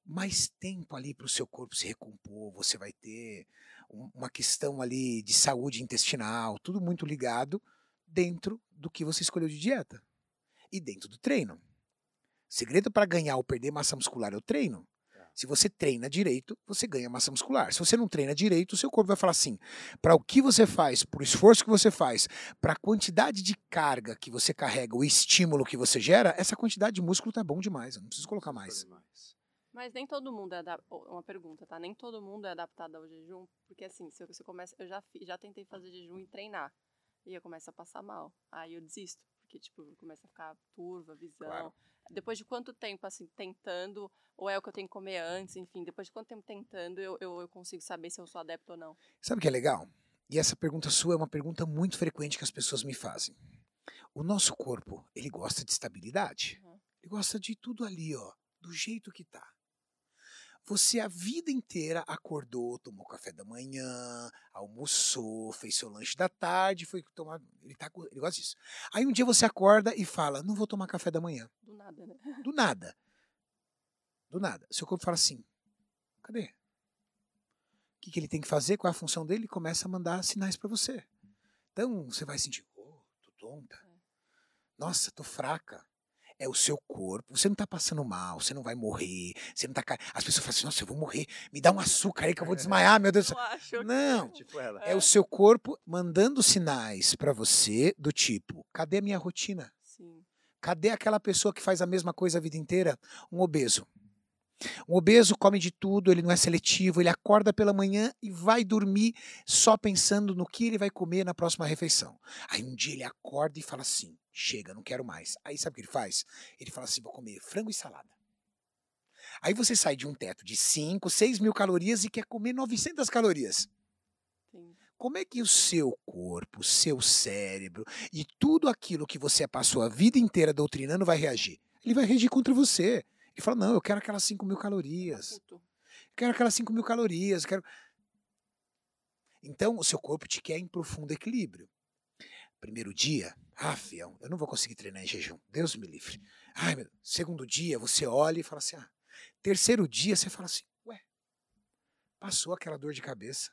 mais tempo ali para o seu corpo se recompor, você vai ter um- uma questão ali de saúde intestinal, tudo muito ligado dentro do que você escolheu de dieta e dentro do treino. Segredo para ganhar ou perder massa muscular é o treino. Tá. Se você treina direito, você ganha massa muscular. Se você não treina direito, o seu corpo vai falar assim: para o que você faz, para o esforço que você faz, para a quantidade de carga que você carrega, o estímulo que você gera, essa quantidade de músculo tá bom demais. Eu não preciso colocar mais. Fazer mais. Mas nem todo mundo é adap- oh, uma pergunta, tá? Nem todo mundo é adaptado ao jejum, porque assim, se você começa, eu já já tentei fazer jejum e treinar, e eu começo a passar mal. Aí eu desisto, porque tipo, começa a ficar turva, visão. Claro. Depois de quanto tempo assim tentando, ou é o que eu tenho que comer antes, enfim, depois de quanto tempo tentando, eu, eu, eu consigo saber se eu sou adepto ou não. Sabe o que é legal? E essa pergunta sua é uma pergunta muito frequente que as pessoas me fazem. O nosso corpo, ele gosta de estabilidade. Uhum. Ele gosta de tudo ali, ó, do jeito que tá. Você a vida inteira acordou, tomou café da manhã, almoçou, fez seu lanche da tarde, foi tomar. Ele, tá, ele gosta disso. Aí um dia você acorda e fala: Não vou tomar café da manhã. Do nada, né? Do nada. Do nada. Seu corpo fala assim: cadê? O que, que ele tem que fazer? Qual é a função dele? Ele começa a mandar sinais para você. Então você vai sentir: oh, tô tonta. Nossa, tô fraca. É o seu corpo. Você não tá passando mal, você não vai morrer. Você não tá. ca- As pessoas falam assim: nossa, eu vou morrer. Me dá um açúcar aí que eu vou desmaiar, meu Deus Eu acho. Não. Tipo ela. É o seu corpo mandando sinais para você do tipo: cadê a minha rotina? Sim. Cadê aquela pessoa que faz a mesma coisa a vida inteira? Um obeso. Um obeso come de tudo, ele não é seletivo, ele acorda pela manhã e vai dormir só pensando no que ele vai comer na próxima refeição. Aí um dia ele acorda e fala assim: chega, não quero mais. Aí sabe o que ele faz? Ele fala assim: vou comer frango e salada. Aí você sai de um teto de 5, 6 mil calorias e quer comer 900 calorias. Sim. Como é que o seu corpo, o seu cérebro e tudo aquilo que você passou a vida inteira doutrinando vai reagir? Ele vai reagir contra você. Ele fala: não, eu quero aquelas 5 mil calorias. Eu quero aquelas 5 mil calorias. eu Quero... Então, o seu corpo te quer em profundo equilíbrio. Primeiro dia, ah, fião, eu não vou conseguir treinar em jejum. Deus me livre. Ai, meu... Segundo dia, você olha e fala assim: ah. Terceiro dia, você fala assim: ué, passou aquela dor de cabeça,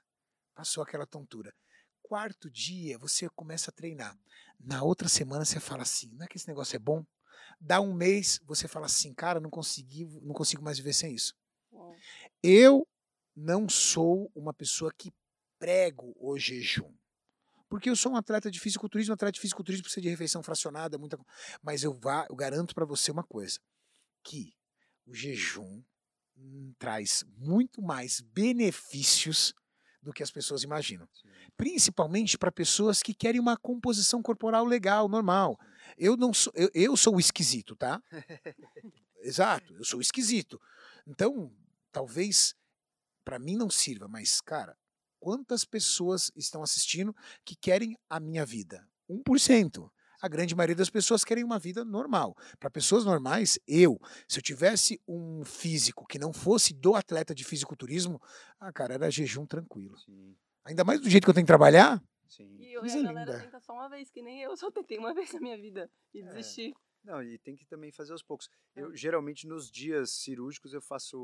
passou aquela tontura. Quarto dia, você começa a treinar. Na outra semana, você fala assim: não é que esse negócio é bom? Dá um mês, você fala assim: cara, não consegui, não consigo mais viver sem isso. Uau. Eu não sou uma pessoa que prego o jejum. Porque eu sou um atleta de fisiculturismo, um atleta de fisiculturismo precisa de refeição fracionada, muita Mas eu, vá, eu garanto para você uma coisa: que o jejum hum, traz muito mais benefícios do que as pessoas imaginam. Sim. Principalmente para pessoas que querem uma composição corporal legal, normal. Eu não sou, eu, eu sou o esquisito, tá? <laughs> Exato, eu sou o esquisito. Então, talvez para mim não sirva, mas cara, quantas pessoas estão assistindo que querem a minha vida? 1%. A grande maioria das pessoas querem uma vida normal. Para pessoas normais, eu, se eu tivesse um físico que não fosse do atleta de fisiculturismo, ah, cara, era jejum tranquilo. Sim, Ainda mais do jeito que eu tenho que trabalhar. sim. E eu, a galera linda. tenta só uma vez, que nem eu <laughs> só tentei uma vez na minha vida e É. desisti. Não, e tem que também fazer aos poucos. É. Eu geralmente nos dias cirúrgicos eu faço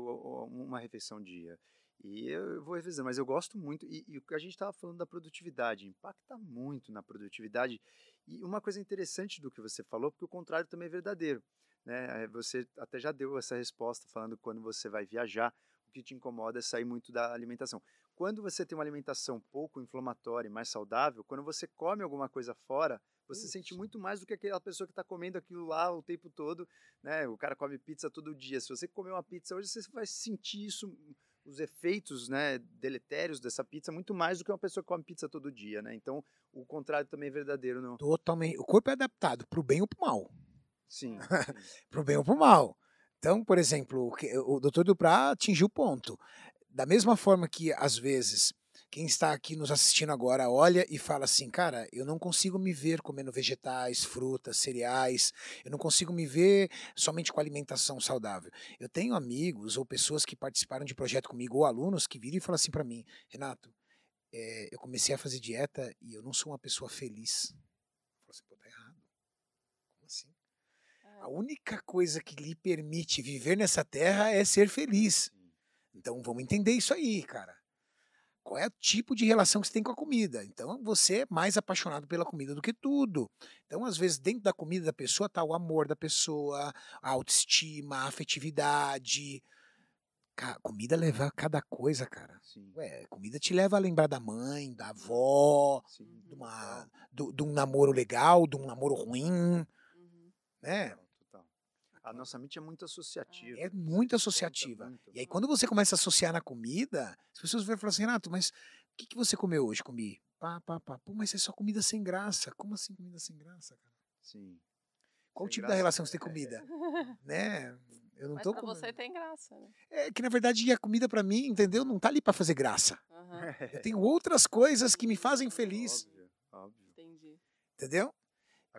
uma refeição dia. E eu vou revisando, mas eu gosto muito. E, e o que a gente estava falando da produtividade, impacta muito na produtividade. E uma coisa interessante do que você falou, porque o contrário também é verdadeiro. Né? Você até já deu essa resposta falando quando você vai viajar, o que te incomoda é sair muito da alimentação. Quando você tem uma alimentação pouco inflamatória e mais saudável, quando você come alguma coisa fora, você sente Isso. muito mais do que aquela pessoa que está comendo aquilo lá o tempo todo, né? O cara come pizza todo dia. Se você comer uma pizza hoje, você vai sentir isso, os efeitos, né, deletérios dessa pizza muito mais do que uma pessoa que come pizza todo dia, né? Então, o contrário também é verdadeiro, não? Totalmente. O corpo é adaptado pro bem ou pro mal. Sim. <laughs> sim. pro bem ou pro mal. Então, por exemplo, o que- o Dr. Duprá atingiu o ponto. Da mesma forma que, às vezes, quem está aqui nos assistindo agora olha e fala assim, cara, eu não consigo me ver comendo vegetais, frutas, cereais, eu não consigo me ver somente com alimentação saudável. Eu tenho amigos ou pessoas que participaram de projeto comigo, ou alunos que viram e falam assim para mim, Renato, eh, eu comecei a fazer dieta e eu não sou uma pessoa feliz. Eu falo assim, pô, tá errado. Como assim? É. A única coisa que lhe permite viver nessa terra é ser feliz. Então vamos entender isso aí, cara. Qual é o tipo de relação que você tem com a comida? Então você é mais apaixonado pela comida do que tudo. Então, às vezes, dentro da comida da pessoa tá o amor da pessoa, a autoestima, a afetividade. Ca- comida leva a cada coisa, cara. Ué, comida te leva a lembrar da mãe, da avó, Sim. de, uma, do- de um namoro legal, de um namoro ruim, Uhum. né? A nossa mente é muito associativa. É muito associativa. muito. E aí, quando você começa a associar na comida, as pessoas vão falar assim, Renato, mas o que, que você comeu hoje? Comi. Pá, pá, pá. Pô, mas é só comida sem graça. Como assim comida sem graça, cara? Sim. Qual o Sem tipo da graça, relação que você é, tem com comida? <laughs> né? Eu não Mas tô pra comendo. você tem graça, né? É que, na verdade, a comida pra mim, entendeu? Não tá ali pra fazer graça. Aham, Eu tenho outras coisas que me fazem <laughs> feliz, Óbvio, óbvio. entendi. entendeu?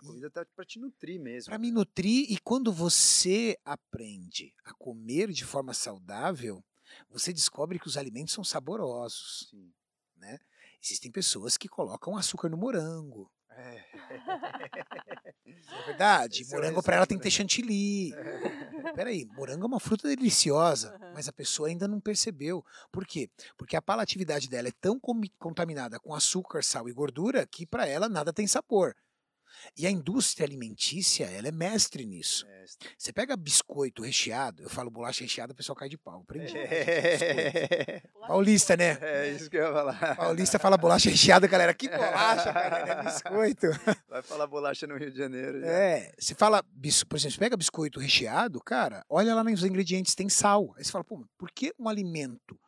A comida tá para te nutrir mesmo. Para né? me nutrir e quando você aprende a comer de forma saudável, você descobre que os alimentos são saborosos. Sim. Existem pessoas que colocam açúcar no morango. É. É verdade? Esse é morango para ela tem que ter chantilly. Peraí, morango é uma fruta deliciosa, Aham. mas a pessoa ainda não percebeu. Por quê? Porque a palatividade dela é tão contaminada com açúcar, sal e gordura que para ela nada tem sabor. E a indústria alimentícia, ela é mestre nisso. Mestre. Você pega biscoito recheado, eu falo bolacha recheada, o pessoal cai de pau. Aprendi. É. <laughs> Paulista, né? É isso que eu ia falar. Paulista fala bolacha recheada, galera. Que bolacha, cara, é <laughs> biscoito. Vai falar bolacha no Rio de Janeiro. já. É, você fala, por exemplo, você pega biscoito recheado, cara, olha lá nos ingredientes, tem sal. Aí você fala, pô, por que um alimento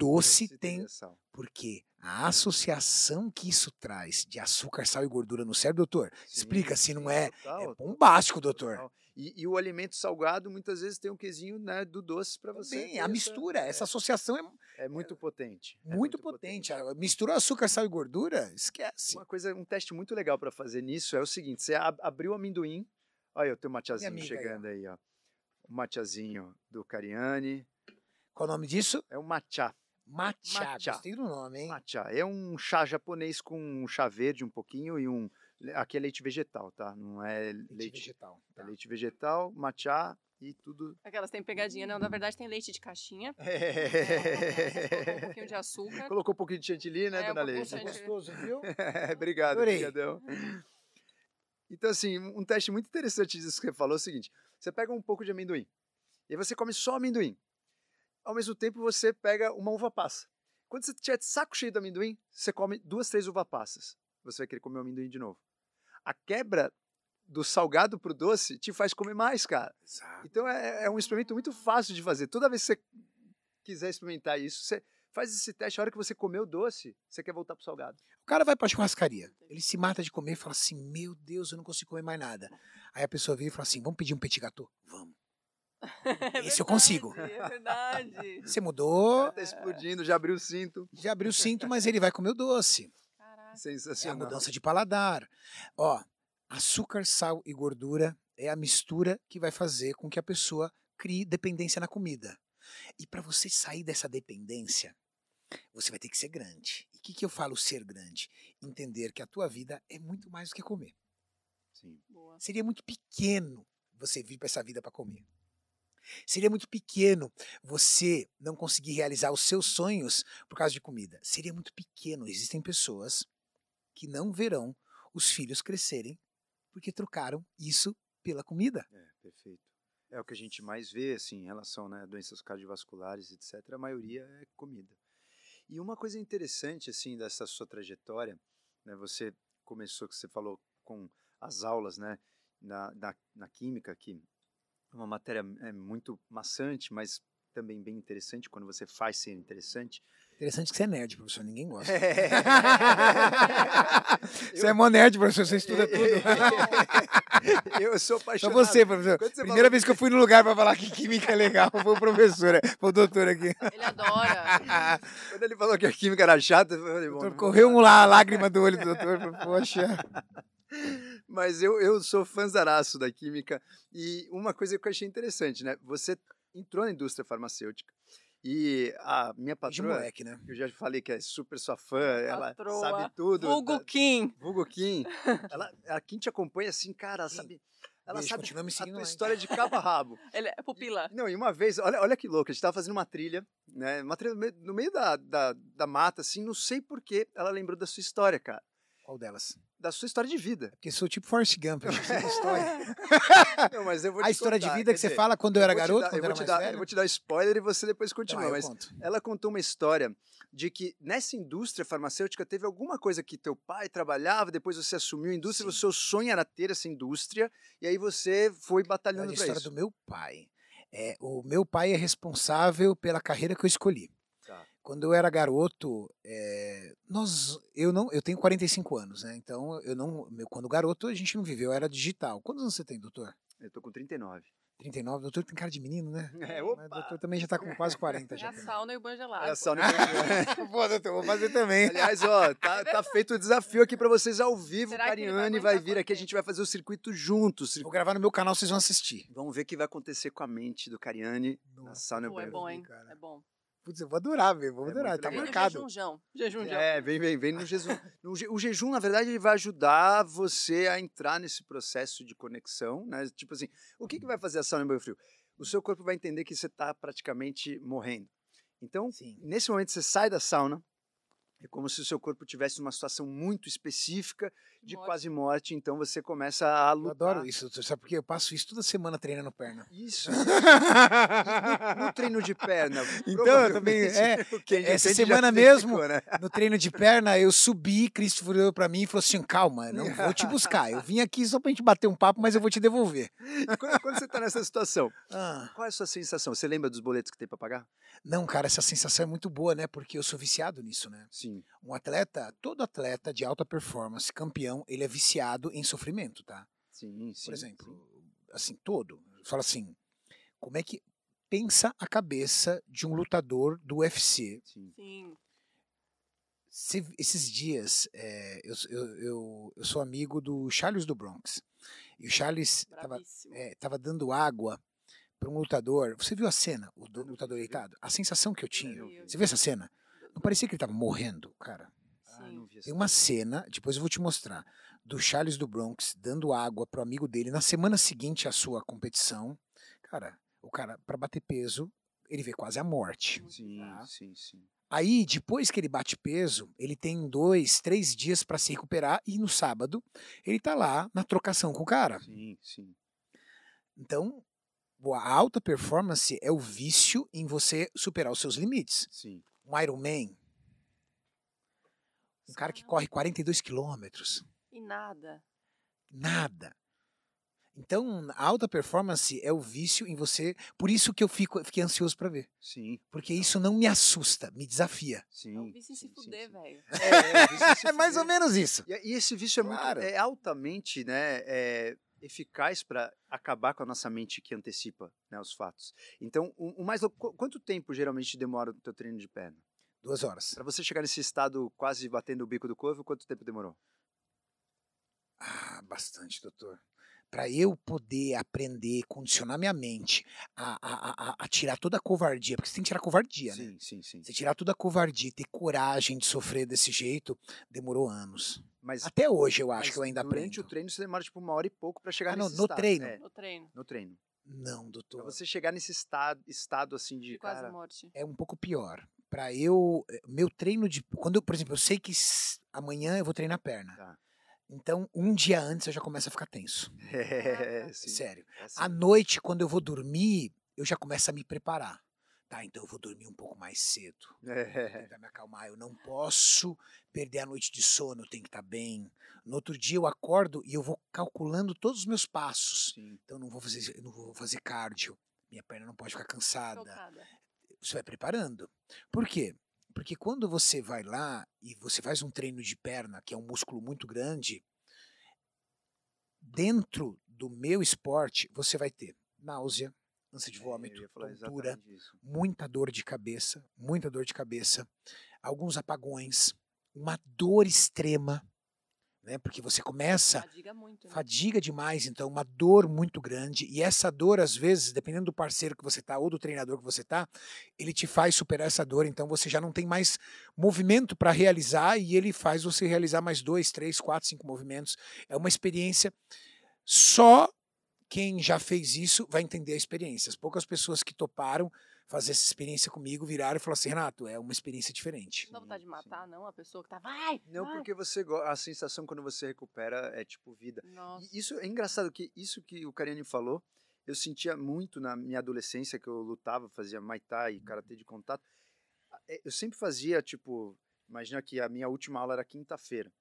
doce tem. Porque a associação que isso traz de açúcar, sal e gordura no cérebro, doutor, Sim, explica se não é. total, É bombástico, doutor. total. E, e o alimento salgado muitas vezes tem um quesinho né, do doce para você. Ter a essa- mistura, essa associação é É muito potente. é muito potente. A- Misturou açúcar, sal e gordura, esquece. Uma coisa, um teste muito legal para fazer nisso é o seguinte: você ab- abriu o amendoim. Olha, eu tenho o matiazinho amiga aí, ó. chegando aí, ó. O matiazinho do Cariani. Qual o nome disso? É o matcha. Matcha. Matcha. Gostei do nome, hein? Matcha é um chá japonês com um chá verde um pouquinho e um. Aqui é leite vegetal, tá? Não é leite. Leite vegetal. É tá. leite vegetal, matcha e tudo. Aquelas tem pegadinha, não. Na verdade tem leite de caixinha. Colocou um pouquinho de açúcar. Colocou um pouquinho de chantilly, né, É, dona um Leite? chantilly. Gostoso, viu? <laughs> Obrigado, Adorei. obrigadão. Então, assim, um teste muito interessante disso que você falou é o seguinte: você pega um pouco de amendoim e aí você come só amendoim. Ao mesmo tempo, você pega uma uva passa. Quando você tiver de saco cheio do amendoim, você come duas, três uva passas. você vai querer comer o amendoim de novo. A quebra do salgado pro doce te faz comer mais, cara. Exato. Então é, é um experimento muito fácil de fazer. Toda vez que você quiser experimentar isso, você faz esse teste. A hora que você comer o doce, você quer voltar pro salgado. O cara vai pra churrascaria, ele se mata de comer e fala assim: Meu Deus, eu não consigo comer mais nada. Aí a pessoa vira e fala assim: Vamos pedir um petit gâteau? Vamos. É Esse eu consigo. verdade, É verdade. Você mudou, Tá explodindo, já abriu o cinto. já abriu o cinto, mas ele vai comer o doce. Caraca. É a Sensacional. mudança de paladar. Ó, açúcar, sal e gordura é a mistura que vai fazer com que a pessoa crie dependência na comida. E para você sair dessa dependência, você vai ter que ser grande. E o que, que eu falo ser grande? Entender que a tua vida é muito mais do que comer. Sim. Boa. Seria muito pequeno você vir para essa vida para comer. Seria muito pequeno você não conseguir realizar os seus sonhos por causa de comida. Seria muito pequeno. Existem pessoas que não verão os filhos crescerem porque trocaram isso pela comida. É, perfeito. É o que a gente mais vê, assim, em relação né, a doenças cardiovasculares, etc. A maioria é comida. E uma coisa interessante, assim, dessa sua trajetória, né, você começou, que você falou, com as aulas, né, na, na, na química, que uma matéria é, muito maçante, mas também bem interessante, quando você faz ser interessante. Interessante que você é nerd, professor. Ninguém gosta. É. <laughs> Você é mó nerd, professor. Você estuda tudo. <laughs> eu sou Só apaixonado. você, professor. Você Primeira falou vez que eu fui no lugar para falar que química é legal, foi o professor, é, foi o doutor aqui. Ele adora. <laughs> Quando ele falou que a química era chata, eu falei, bom, correu um lá a lágrima do olho do doutor. Poxa. Mas eu, eu sou fãzaraço da química. E uma coisa que eu achei interessante, né? Você entrou na indústria farmacêutica e a minha De patroa, moleque, né? que eu já falei que é super sua fã, ela Patroa. sabe tudo. Vulgo da- Kim. Vulgo Kim. <laughs> Ela, a Kim te acompanha assim, cara, ela Kim, sabe... Ela beijo, sabe continua me a tua lá, história de cabo a rabo. <laughs> Ele é pupila. Não, e uma vez, olha, olha que louco, a gente tava fazendo uma trilha, né? Uma trilha no meio, no meio da, da, da mata, assim, não sei porquê, ela lembrou da sua história, cara. Qual delas? Da sua história de vida. Porque sou tipo Forrest Gump, eu sei da história. <laughs> Não, mas eu vou A história de contar, vida quer que você dizer, fala quando eu era garoto, dar- quando eu eu vou era te mais dar, velho. Eu vou te dar spoiler e você depois Tá, continua. eu mas conto. ela contou uma história de que nessa indústria farmacêutica teve alguma coisa que teu pai trabalhava, depois você assumiu a indústria, o Sim. seu sonho era ter essa indústria, e aí você foi batalhando a para história isso. do meu pai. É, o meu pai é responsável pela carreira que eu escolhi. Quando eu era garoto, é, nós, eu não, eu tenho 45 anos, né? Então eu não, meu, quando garoto a gente não viveu, era digital. Quantos anos você tem, doutor? Eu tô com 39. 39, doutor tem cara de menino, né? <laughs> É, Mas o doutor também já tá com quase 40 É já. a também. sauna e o banho gelado. Olha pô. só, né? Pô, doutor, vou fazer também. Aliás, ó, tá, tá feito o desafio aqui para vocês ao vivo. Será vai Cariane vai, aguentar vir aqui, a gente vai fazer o circuito juntos. Vou gravar no meu canal, vocês vão assistir. Vamos ver o que vai acontecer com a mente do Cariane na sauna e é banho. bom, hein? cara. É bom. Putz, eu vou adorar, velho. Vou É adorar. Tá legal. Vem no marcado. Jejunjão. Jejunjão. É, vem, vem, vem no <laughs> jejum. No je- o jejum, na verdade, ele vai ajudar você a entrar nesse processo de conexão, né? Tipo assim, o que, que vai fazer a sauna em banho frio? O seu corpo vai entender que você está praticamente morrendo. Então, Sim. nesse momento, você sai da sauna, é como se o seu corpo tivesse numa situação muito específica de Morte. quase morte, então você começa a Eu lutar. adoro isso, doutor. Sabe por quê? Eu passo isso toda semana treinando perna. Isso. <laughs> no, no treino de perna. Então, eu também- <laughs> é, Kenji essa semana mesmo, né? No treino de perna, eu subi, Cristo olhou pra mim e falou assim: calma, eu não <laughs> vou te buscar. Eu vim aqui só pra gente bater um papo, mas eu vou te devolver. E Quando, quando você está nessa situação, Ah, qual é a sua sensação? Você lembra dos boletos que tem para pagar? não, cara, essa sensação é muito boa, né? Porque eu sou viciado nisso, né? Sim. Um atleta, todo atleta de alta performance, campeão, ele é viciado em sofrimento, tá? Sim, sim. Por exemplo, assim, todo. Fala assim, como é que pensa a cabeça de um lutador do UFC Sim. Sim. Cê- esses dias, é, eu, eu, eu, eu sou amigo do Charles do Bronx. E o Charles tava, Bravíssimo. é, tava dando água para um lutador. Você viu a cena? O do- lutador deitado? A sensação que eu tinha. Eu vi. Você viu essa cena? Não parecia que ele tava morrendo, cara. Tem uma cena, depois eu vou te mostrar, do Charles do Bronx dando água pro amigo dele na semana seguinte à sua competição. Cara, o cara, para bater peso, ele vê quase a morte. Sim, Tá. sim, sim. Aí, depois que ele bate peso, ele tem dois, três dias para se recuperar e no sábado ele tá lá na trocação com o cara. Sim, sim. Então, a alta performance é o vício em você superar os seus limites. Sim. Um Iron Man. Um cara que corre 42 quilômetros. E nada. Nada. Então, a alta performance é o vício em você. Por isso que eu fico, fiquei ansioso pra ver. Sim, Porque isso não me assusta, me desafia. sim. É um vício em se fuder, velho. É, é, <laughs> É mais ou menos isso. E, e esse vício é, muito, Claro. é altamente né, é, eficaz para acabar com a nossa mente que antecipa né, os fatos. Então, o, o mais quanto tempo geralmente demora o teu treino de perna? Duas horas. Para você chegar nesse estado quase batendo o bico do corvo, quanto tempo demorou? Ah, bastante, doutor. Para eu poder aprender, condicionar minha mente a, a, a, a tirar toda a covardia, porque você tem que tirar a covardia, né? Sim, sim, sim. Você tirar toda a covardia e ter coragem de sofrer desse jeito, demorou anos. Mas, Até hoje eu acho que eu ainda durante aprendo. o treino você demora tipo uma hora e pouco para chegar Ah, não, nesse no estado. treino. É, No treino. no treino. Não, Pra doutor. você chegar nesse estado, estado assim de De quase cara, morte. É um pouco pior. Para eu, eh, meu treino de, quando eu, por exemplo, eu sei que amanhã eu vou treinar perna. Tá. Então, um dia antes eu já começo a ficar tenso. É, <laughs> sim, Sério. é assim. À noite, quando eu vou dormir, eu já começo a me preparar. Tá, então eu vou dormir um pouco mais cedo. É, <laughs> Tentar me acalmar. Eu não posso perder a noite de sono, eu tenho que estar bem. No outro dia eu acordo e eu vou calculando todos os meus passos. sim. Então eu não vou fazer, não vou fazer cardio. Minha perna não pode ficar cansada. Tocada. Você vai preparando. Por quê? Porque quando você vai lá e você faz um treino de perna, que é um músculo muito grande, dentro do meu esporte, você vai ter náusea, ânsia de É, vômito, tontura, muita dor de cabeça, muita dor de cabeça, alguns apagões, uma dor extrema, né? Porque você começa Fadiga muito, né? fadiga demais, então uma dor muito grande e essa dor às vezes, dependendo do parceiro que você tá ou do treinador que você tá, ele te faz superar essa dor, então você já não tem mais movimento para realizar e ele faz você realizar mais dois, três, quatro, cinco movimentos. É uma experiência só quem já fez isso vai entender a experiência. As poucas pessoas que toparam fazer essa experiência comigo viraram e falaram assim, Renato, é uma experiência diferente. Não dá vontade de Sim, matar, não? A pessoa que tá. Vai! Não, vai. porque você a sensação quando você recupera é tipo vida. Nossa. E isso é engraçado que isso que o Cariani falou, eu sentia muito na minha adolescência que eu lutava, fazia Muay Thai e karatê de contato. É, Eu sempre fazia tipo, imagina que a minha última aula era quinta-feira.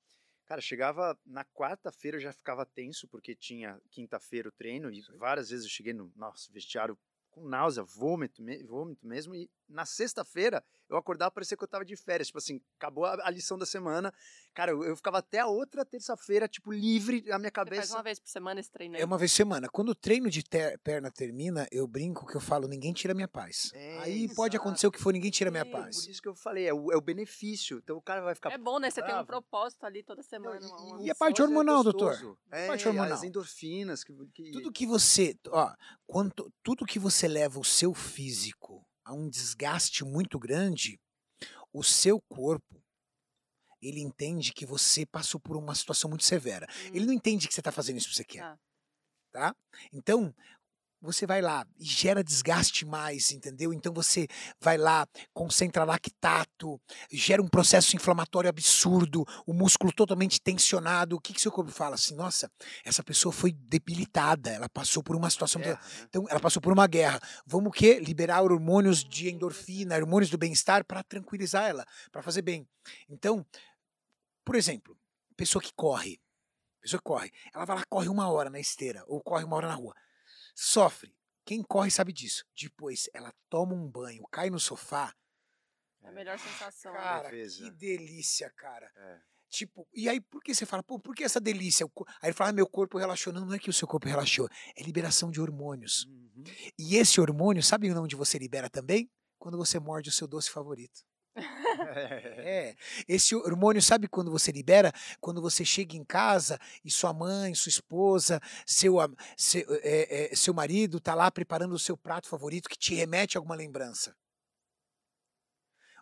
Cara, chegava na quarta-feira eu já ficava tenso porque tinha quinta-feira o treino e várias vezes eu cheguei no nosso vestiário com náusea, vômito, vômito mesmo e na sexta-feira eu acordava parecia que eu tava de férias, tipo assim, acabou a, a lição da semana. Cara, eu, eu ficava até a outra terça-feira tipo livre, a minha Você faz cabeça uma vez por semana esse treino aí? É uma vez por semana. Quando o treino de ter- perna termina, eu brinco que eu falo, ninguém tira minha paz. É, Aí pode exato. acontecer o que for, ninguém tira minha Sim, Por paz. isso que eu falei, é o, é o benefício. Então o cara vai ficar. É bom, né? Você tem um bravo. propósito ali toda semana. e- uma- E a o parte é hormonal, doutor? É, parte hormonal. as endorfinas. Que, que- Tudo que você, ó, quanto, tudo que você leva o seu físico a um desgaste muito grande, o seu corpo ele entende que você passou por uma situação muito severa. Hum, Ele não entende que você está fazendo isso porque você quer. Tá. Tá? Então, você vai lá e gera desgaste mais, entendeu? Então você vai lá, concentra lactato, gera um processo inflamatório absurdo, o músculo totalmente tensionado. O que, que seu corpo fala? Assim, nossa, essa pessoa foi debilitada, ela passou por uma situação. Né? Então, ela passou por uma guerra. Vamos o quê? Liberar hormônios de endorfina, hormônios do bem-estar para tranquilizar ela, para fazer bem. Então, por exemplo, pessoa que corre, pessoa que corre, ela vai lá corre uma hora na esteira ou corre uma hora na rua, sofre. Quem corre sabe disso. Depois, ela toma um banho, cai no sofá. É a melhor sensação. né? Cara, que delícia, cara. É. Tipo, e aí por que você fala, pô, por que essa delícia? Aí ele fala, ah, meu corpo relaxou. Não, não é que o seu corpo relaxou, é liberação de hormônios. Uhum. E esse hormônio, sabe onde você libera também? Quando você morde o seu doce favorito. <laughs> É. Esse hormônio, sabe quando você libera? Quando você chega em casa e sua mãe, sua esposa, seu, seu, é, é, seu marido tá lá preparando o seu prato favorito que te remete a alguma lembrança.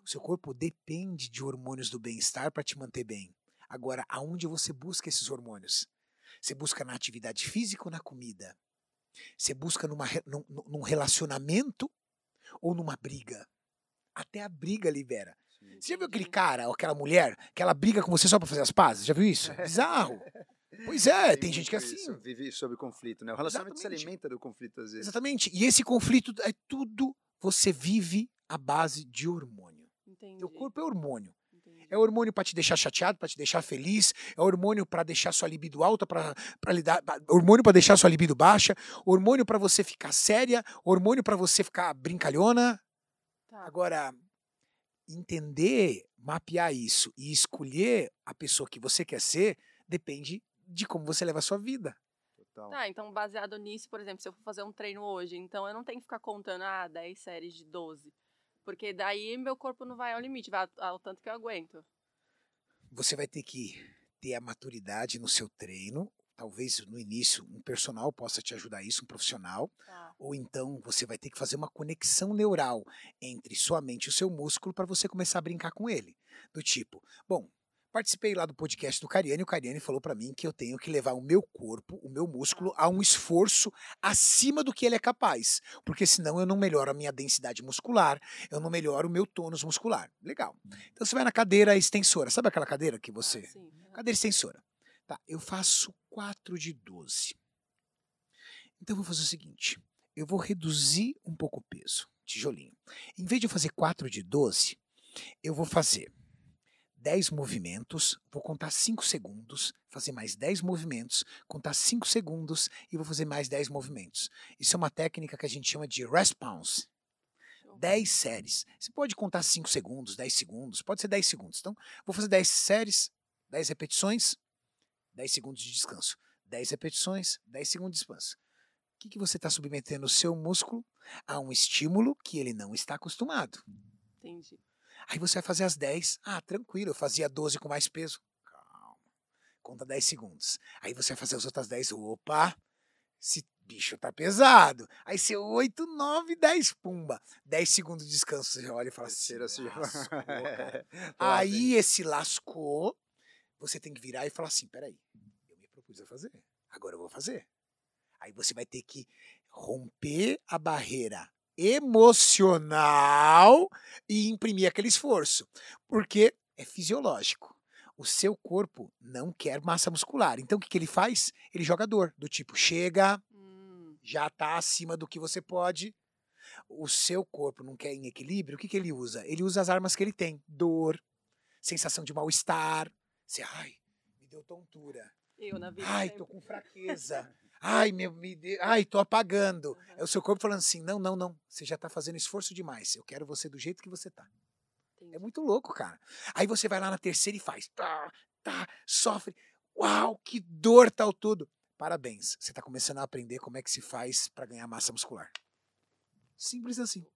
O seu corpo depende de hormônios do bem-estar para te manter bem. Agora, aonde você busca esses hormônios? Você busca na atividade física ou na comida? Você busca numa, num, num relacionamento ou numa briga? Até a briga libera. Sim. Você já viu aquele cara ou aquela mulher que ela briga com você só pra fazer as pazes? Já viu isso? <laughs> Bizarro. Pois é, tem gente que é assim. isso, Vive sob conflito, né? O relacionamento se Exatamente. alimenta do conflito às vezes. Exatamente. E esse conflito é tudo. Você vive à base de hormônio. Entendi. Teu corpo é hormônio. entendi. É hormônio para te deixar chateado, para te deixar feliz, é hormônio para deixar sua libido alta, para lidar, hormônio para deixar sua libido baixa, hormônio para você ficar séria, hormônio para você ficar brincalhona. Tá. Agora, entender, mapear isso e escolher a pessoa que você quer ser depende de como você leva a sua vida. Total. Tá, então baseado nisso, por exemplo, se eu for fazer um treino hoje, então eu não tenho que ficar contando, ah, 10 séries de 12. Porque daí meu corpo não vai ao limite, vai ao, ao tanto que eu aguento. Você vai ter que ter a maturidade no seu treino. Talvez no início um personal possa te ajudar isso, um profissional. Tá. Ou então você vai ter que fazer uma conexão neural entre sua mente e o seu músculo para você começar a brincar com ele. Do tipo, bom, participei lá do podcast do Cariani e o Cariani falou para mim que eu tenho que levar o meu corpo, o meu músculo, a um esforço acima do que ele é capaz. Porque senão eu não melhoro a minha densidade muscular, eu não melhoro o meu tônus muscular. Legal. Então você vai na cadeira extensora. Sabe aquela cadeira que você. Ah, sim. Cadeira extensora. Tá, eu faço 4 de 12. Então eu vou fazer o seguinte: eu vou reduzir um pouco o peso, tijolinho. Em vez de eu fazer 4 de 12, eu vou fazer 10 movimentos, vou contar 5 segundos, fazer mais 10 movimentos, contar 5 segundos e vou fazer mais 10 movimentos. Isso é uma técnica que a gente chama de response. Show. 10 séries. Você pode contar 5 segundos, 10 segundos, pode ser 10 segundos. Então, vou fazer 10 séries, 10 repetições, 10 segundos de descanso. 10 repetições, 10 segundos de descanso. O que, que você está submetendo o seu músculo a um estímulo que ele não está acostumado? Entendi. Aí você vai fazer as 10. Ah, tranquilo, eu fazia 12 com mais peso. Calma. Conta 10 segundos. Aí você vai fazer as outras 10. Opa, esse bicho tá pesado. Aí você 8, 9, 10. Pumba. 10 segundos de descanso. Você olha e fala assim. "Lascou, <laughs> cara." Top, hein? Aí esse lascou, você tem que virar e falar assim: peraí, eu me propus a fazer, agora eu vou fazer. Aí você vai ter que romper a barreira emocional e imprimir aquele esforço, porque é fisiológico. O seu corpo não quer massa muscular. Então o que, que ele faz? Ele joga dor, do tipo, chega, Hum, já está acima do que você pode. O seu corpo não quer em equilíbrio, o que, que ele usa? Ele usa as armas que ele tem: dor, sensação de mal-estar. Você, ai, me deu tontura. eu na vida. Ai, sempre. tô com fraqueza. Ai, meu, me deu, ai, tô apagando. Aham. É o seu corpo falando assim: não, não, não. Você já tá fazendo esforço demais. Eu quero você do jeito que você tá. Entendi. É muito louco, cara. Aí você vai lá na terceira e faz. Tá, tá, sofre. Uau, que dor tal tudo. Parabéns. Você tá começando a aprender como é que se faz para ganhar massa muscular. Simples assim.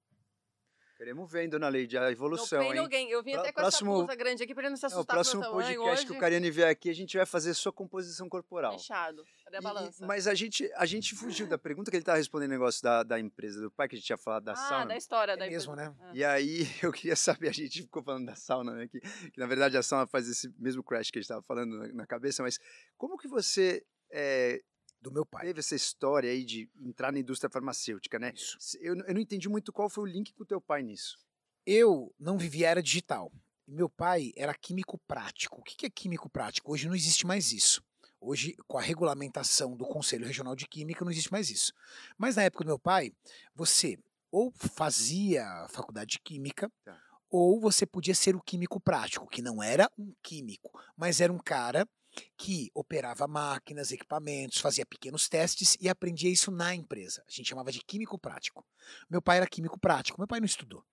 Queremos ver, dona Leide, a evolução, hein? gain. Eu vim Pró- até com próximo- essa blusa grande aqui ele não se É, assustar o próximo tamanho podcast que hoje. o Cariani vier aqui, a gente vai fazer sua composição corporal. Fechado. Cadê a E- e- balança? mas a gente, a gente fugiu da pergunta que ele estava respondendo o negócio da, da empresa do pai, que a gente tinha falado da ah, sauna. da história. É da mesmo, empresa. né? Ah. E aí <laughs> eu queria saber, a gente ficou falando da sauna, né? Que, que na verdade a sauna faz esse mesmo crash que a gente estava falando na, na cabeça, mas como que você é, Do meu pai. teve essa história aí de entrar na indústria farmacêutica, né? Isso. Eu, eu não entendi muito qual foi o link com o teu pai nisso. Eu não vivia era digital. Meu pai era químico prático. O que que é químico prático? Hoje não existe mais isso. Hoje, com a regulamentação do Conselho Regional de Química, não existe mais isso. Mas na época do meu pai, você ou fazia faculdade de química, Tá. ou você podia ser o químico prático, que não era um químico, mas era um cara que operava máquinas, equipamentos, fazia pequenos testes e aprendia isso na empresa. A gente chamava de químico prático. Meu pai era químico prático, meu pai não estudou.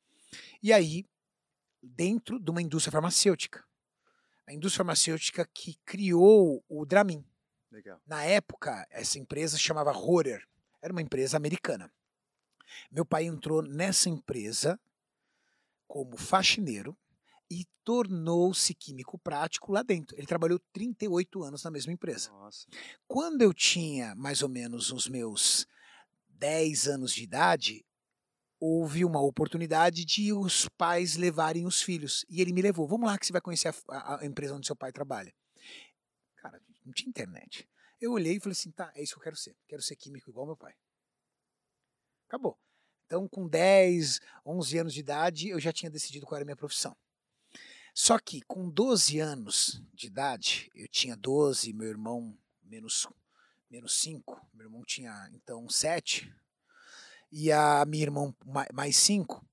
E aí, dentro de uma indústria farmacêutica. A indústria farmacêutica que criou o Dramin. Legal. Na época, essa empresa se chamava Rohrer. Era uma empresa americana. Meu pai entrou nessa empresa como faxineiro e tornou-se químico prático lá dentro. Ele trabalhou 38 anos na mesma empresa. Nossa. Quando eu tinha mais ou menos os meus 10 anos de idade, houve uma oportunidade de os pais levarem os filhos. E ele me levou. Vamos lá que você vai conhecer a, a- empresa onde seu pai trabalha. Cara, não tinha internet. Eu olhei e falei assim, tá, é isso que eu quero ser. Quero ser químico igual meu pai. Acabou. Então, com 10, 11 anos de idade, eu já tinha decidido qual era a minha profissão. Só que com 12 anos de idade, eu tinha 12, meu irmão menos, menos 5, meu irmão tinha então 7, e a minha irmã ma- mais 5,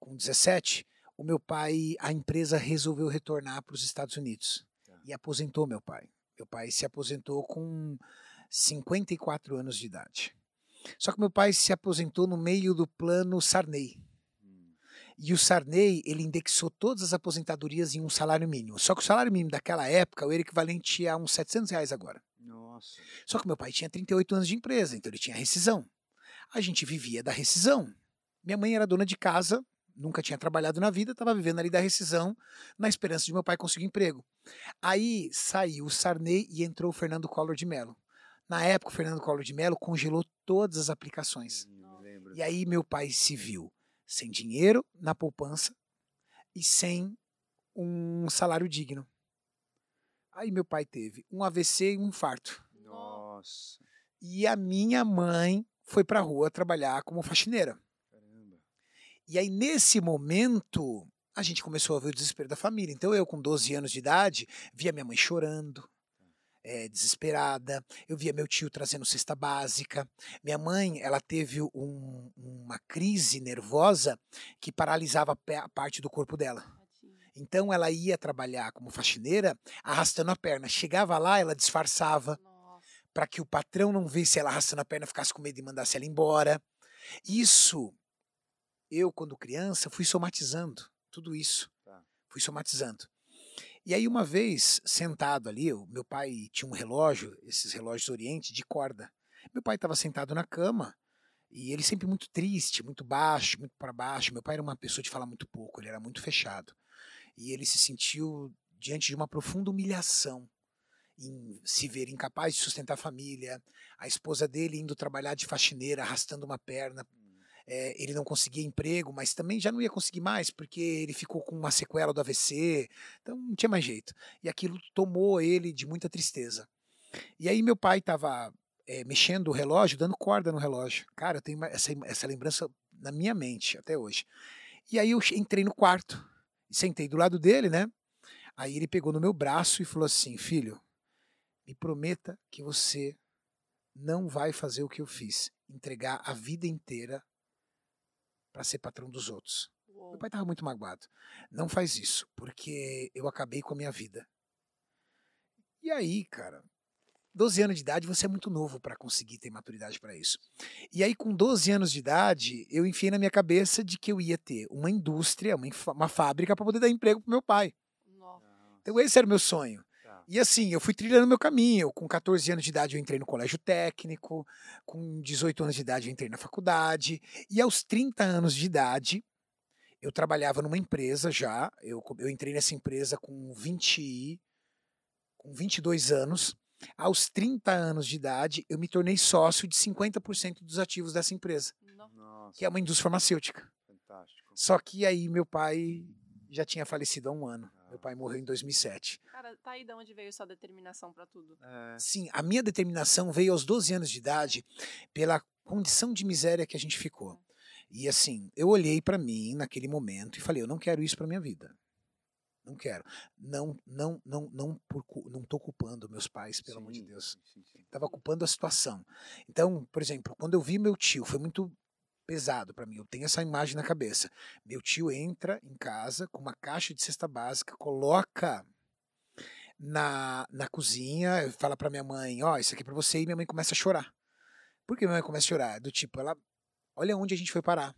com 17, o meu pai, a empresa resolveu retornar para os Estados Unidos Tá. e aposentou meu pai. Meu pai se aposentou com 54 anos de idade. Só que meu pai se aposentou no meio do plano Sarney. E o Sarney, ele indexou todas as aposentadorias em um salário mínimo. Só que o salário mínimo daquela época era equivalente a uns 700 reais agora. Nossa. Só que meu pai tinha 38 anos de empresa, então ele tinha rescisão. A gente vivia da rescisão. Minha mãe era dona de casa, nunca tinha trabalhado na vida, estava vivendo ali da rescisão, na esperança de meu pai conseguir emprego. Aí saiu o Sarney e entrou o Fernando Collor de Mello. Na época, o Fernando Collor de Mello congelou todas as aplicações. Hum. E aí meu pai se viu sem dinheiro na poupança e sem um salário digno. Aí meu pai teve um AVC e um infarto. Nossa. E a minha mãe foi pra rua trabalhar como faxineira. Caramba. E aí nesse momento a gente começou a ver o desespero da família. Então eu com 12 anos de idade via minha mãe chorando, eh, desesperada. Eu via meu tio trazendo cesta básica. Minha mãe ela teve um- uma crise nervosa que paralisava a parte do corpo dela. Então ela ia trabalhar como faxineira arrastando a perna. Chegava lá, ela disfarçava para que o patrão não visse ela arrastando a perna, ficasse com medo e mandasse ela embora. Isso, eu, quando criança, fui somatizando tudo isso. Tá. Fui somatizando. E aí, uma vez, sentado ali, o meu pai tinha um relógio, esses relógios Oriente, de corda. Meu pai estava sentado na cama e ele sempre muito triste, muito baixo, muito para baixo. Meu pai era uma pessoa de falar muito pouco, ele era muito fechado. E ele se sentiu diante de uma profunda humilhação em se ver incapaz de sustentar a família, a esposa dele indo trabalhar de faxineira, arrastando uma perna. É, ele não conseguia emprego, mas também já não ia conseguir mais, porque ele ficou com uma sequela do AVC, então não tinha mais jeito. E aquilo tomou ele de muita tristeza. E aí meu pai estava mexendo o relógio, dando corda no relógio. Cara, eu tenho essa, essa lembrança na minha mente até hoje. E aí eu entrei no quarto, sentei do lado dele, né? Aí ele pegou no meu braço e falou assim: Filho, me prometa que você não vai fazer o que eu fiz, entregar a vida inteira para ser patrão dos outros. Uou. Meu pai estava muito magoado. Não faz isso, porque eu acabei com a minha vida. E aí, cara, 12 anos de idade você é muito novo para conseguir ter maturidade para isso. E aí, com 12 anos de idade, eu enfiei na minha cabeça de que eu ia ter uma indústria, uma, uma fábrica para poder dar emprego pro meu pai. Nossa. Então, esse era o meu sonho. E assim, eu fui trilhando meu caminho. Com 14 anos de idade, eu entrei no colégio técnico. Com 18 anos de idade, eu entrei na faculdade. E aos 30 anos de idade, eu trabalhava numa empresa já. Eu, eu entrei nessa empresa com 20, e- com 22 anos. Aos 30 anos de idade, eu me tornei sócio de 50% dos ativos dessa empresa. Nossa. que é uma indústria farmacêutica. Fantástico. Só que aí meu pai já tinha falecido há um ano. Meu pai morreu em 2007. Cara, tá aí de onde veio sua determinação pra tudo. É. Sim, a minha determinação veio aos 12 anos de idade pela condição de miséria que a gente ficou. E assim, eu olhei pra mim naquele momento e falei, eu não quero isso pra minha vida. Não quero. Não, não, não, não, por, não tô culpando meus pais, pelo amor de Sim, Deus. sim, sim, sim. Estava culpando a situação. Então, por exemplo, quando eu vi meu tio, foi muito pesado pra mim. Eu tenho essa imagem na cabeça. Meu tio entra em casa com uma caixa de cesta básica, coloca na, na cozinha, fala pra minha mãe, ó, isso aqui é pra você, e minha mãe começa a chorar. Por que minha mãe começa a chorar? Do tipo, ela, olha onde a gente foi parar.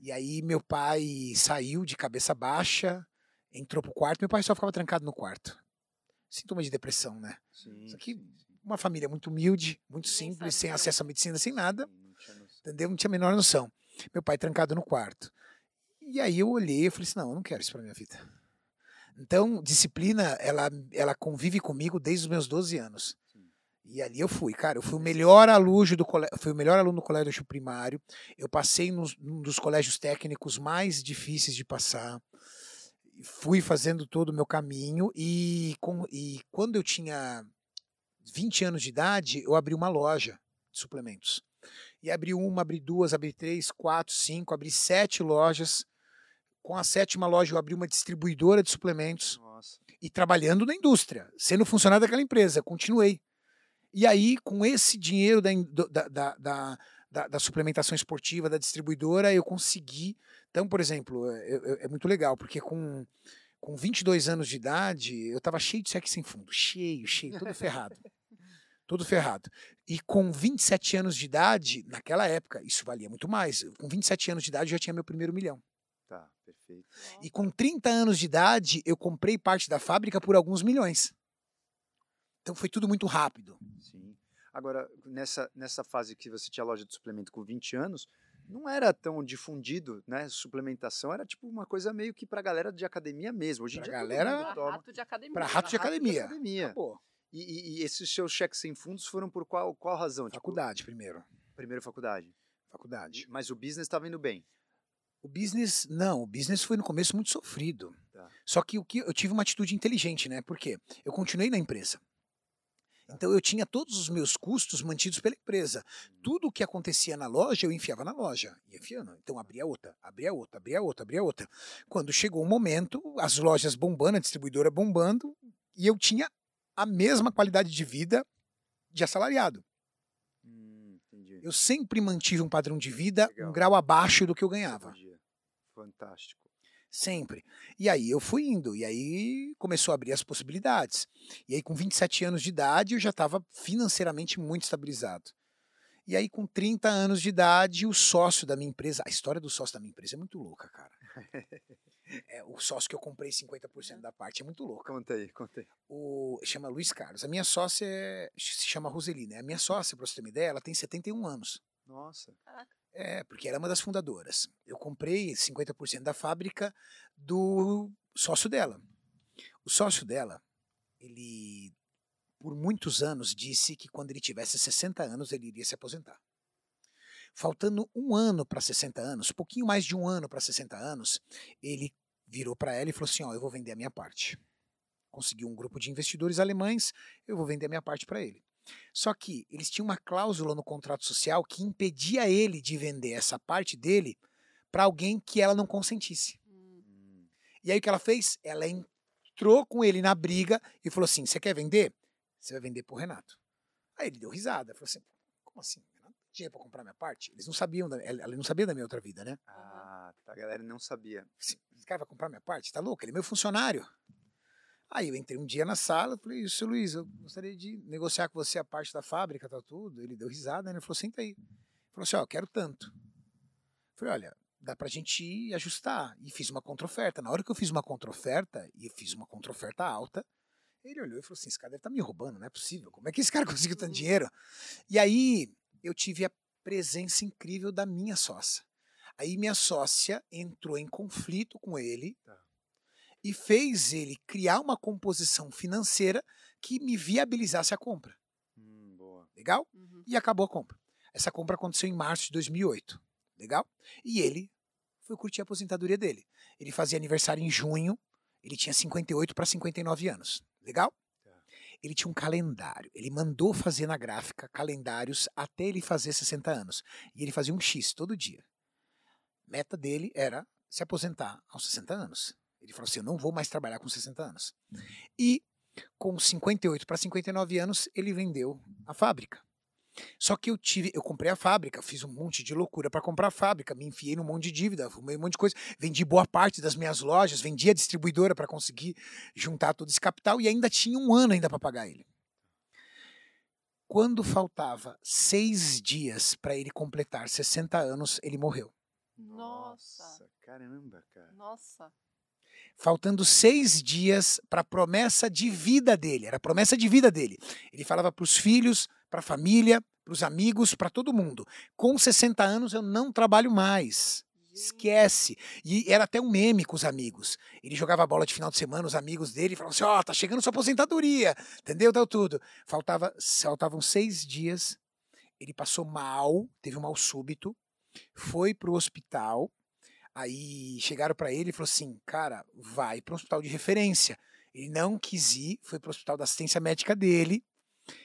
E aí meu pai saiu de cabeça baixa, entrou pro quarto, meu pai só ficava trancado no quarto. Sintoma de depressão, né? Sim, Isso aqui- sim, sim. Uma família muito humilde, muito simples, sem acesso à medicina, sem nada, Sim, não tinha noção. Entendeu? Não tinha a menor noção. Meu pai trancado no quarto. E aí eu olhei e falei assim, não, eu não quero isso pra minha vida. Então, disciplina, ela, ela convive comigo desde os meus 12 anos. E ali eu fui, cara. Eu fui o melhor aluno do colégio, fui o melhor aluno do colégio primário. Eu passei nos, num dos colégios técnicos mais difíceis de passar. Fui fazendo todo o meu caminho e, com, e quando eu tinha 20 anos de idade, eu abri uma loja de suplementos. E abri uma, abri duas, abri três, quatro, cinco, abri sete lojas. Com a sétima loja, eu abri uma distribuidora de suplementos Nossa. e trabalhando na indústria, sendo funcionário daquela empresa, continuei. E aí, com esse dinheiro da, da, da, da, da, suplementação esportiva, da distribuidora, eu consegui. Então, por exemplo, é, é- é muito legal, porque com, com 22 anos de idade, eu estava cheio de sexo sem fundo. Cheio, cheio, todo ferrado. <laughs> todo ferrado. E com 27 anos de idade, naquela época, isso valia muito mais. Com 27 anos de idade, eu já tinha meu primeiro milhão. Tá, perfeito. E com 30 anos de idade, eu comprei parte da fábrica por alguns milhões. Então foi tudo muito rápido. Sim. Agora, nessa, nessa fase que você tinha loja de suplemento com 20 anos, não era tão difundido, né? Suplementação era tipo uma coisa meio que pra galera de academia mesmo. Hoje em Pra dia galera- Pra rato de academia. Pra rato de Rato academia. academia. E, e- e esses seus cheques sem fundos foram por qual, qual razão? Tipo, Faculdade primeiro. primeiro faculdade. Faculdade. Mas o business estava indo bem. O business, não, o business foi no começo muito sofrido. Tá. Só que o que eu tive uma atitude inteligente, né? Por quê? Eu continuei na empresa. Então eu tinha todos os meus custos mantidos pela empresa. Tudo o que acontecia na loja, eu enfiava na loja. Ia enfiando. Então abria outra, abria outra, abria outra, abria outra. Quando chegou o momento, as lojas bombando, a distribuidora bombando, e eu tinha a mesma qualidade de vida de assalariado. Hum. Eu sempre mantive um padrão de vida Legal. um grau abaixo do que eu ganhava. Fantástico. Sempre. E aí eu fui indo, e aí começou a abrir as possibilidades. E aí, com 27 anos de idade, eu já estava financeiramente muito estabilizado. E aí, com 30 anos de idade, o sócio da minha empresa. A história do sócio da minha empresa é muito louca, cara. <laughs> É, o sócio que eu comprei 50% da parte é muito louca. Conta aí, conta aí. O, chama Luiz Carlos. A minha sócia é- se chama Roseli, né? A minha sócia, pra você ter uma ideia, ela tem 71 anos. Nossa. É, porque ela é uma das fundadoras. Eu comprei 50% da fábrica do sócio dela. O sócio dela, ele, por muitos anos, disse que quando ele tivesse 60 anos, ele iria se aposentar. Faltando um ano para 60 anos, pouquinho mais de um ano para 60 anos, ele virou para ela e falou assim: Ó, eu vou vender a minha parte. Conseguiu um grupo de investidores alemães, eu vou vender a minha parte para ele. Só que eles tinham uma cláusula no contrato social que impedia ele de vender essa parte dele para alguém que ela não consentisse. Hum, E aí o que ela fez? Ela entrou com ele na briga e falou assim: Você quer vender? Você vai vender pro Renato. Aí ele deu risada, falou assim: Como assim? Renato, dinheiro pra comprar minha parte? Eles não sabiam, da, ela não sabia da minha outra vida, né? Ah, tá. A galera não sabia. Assim, Esse cara vai comprar minha parte? Tá louco? Ele é meu funcionário. Aí eu entrei um dia na sala, falei, seu Luiz, eu gostaria de negociar com você a parte da fábrica, tá tudo. Ele deu risada, né? Ele falou, senta aí. Ele falou assim, ó, eu quero tanto. Eu falei, olha, dá pra gente ajustar. E fiz uma contraoferta. Na hora que eu fiz uma contraoferta, e eu fiz uma contraoferta alta, ele olhou e falou assim, esse cara deve estar me roubando, não é possível. Como é que esse cara <laughs> conseguiu tanto dinheiro? E aí eu tive a presença incrível da minha sócia. Aí minha sócia entrou em conflito com ele Tá. e fez ele criar uma composição financeira que me viabilizasse a compra. Hum, boa. Legal? uhum. E acabou a compra. Essa compra aconteceu em março de 2008. Legal? E ele foi curtir a aposentadoria dele. Ele fazia aniversário em junho, ele tinha 58 para 59 anos. Legal? Tá. Ele tinha um calendário. Ele mandou fazer na gráfica calendários até ele fazer 60 anos. E ele fazia um X todo dia. Meta dele era se aposentar aos 60 anos. Ele falou assim: Eu não vou mais trabalhar com 60 anos. E com 58 para 59 anos, ele vendeu a fábrica. Só que eu tive, eu comprei a fábrica, fiz um monte de loucura para comprar a fábrica, me enfiei num monte de dívida, fumei um monte de coisa, vendi boa parte das minhas lojas, vendi a distribuidora para conseguir juntar todo esse capital e ainda tinha um ano ainda para pagar ele. Quando faltava seis dias para ele completar 60 anos, ele morreu. Nossa. Caramba, cara. Nossa. faltando seis dias para a promessa de vida dele. Era a promessa de vida dele. Ele falava para os filhos, para a família, para os amigos, para todo mundo. Com 60 anos eu não trabalho mais. Esquece. E era até um meme com os amigos. Ele jogava bola de final de semana, os amigos dele falavam assim: Ó, tá chegando sua aposentadoria. Entendeu? Deu tudo. Faltava, faltavam seis dias. Ele passou mal, teve um mal súbito, foi pro hospital. Aí chegaram para ele e falou assim: cara, vai para um hospital de referência. Ele não quis ir, foi para o hospital da assistência médica dele,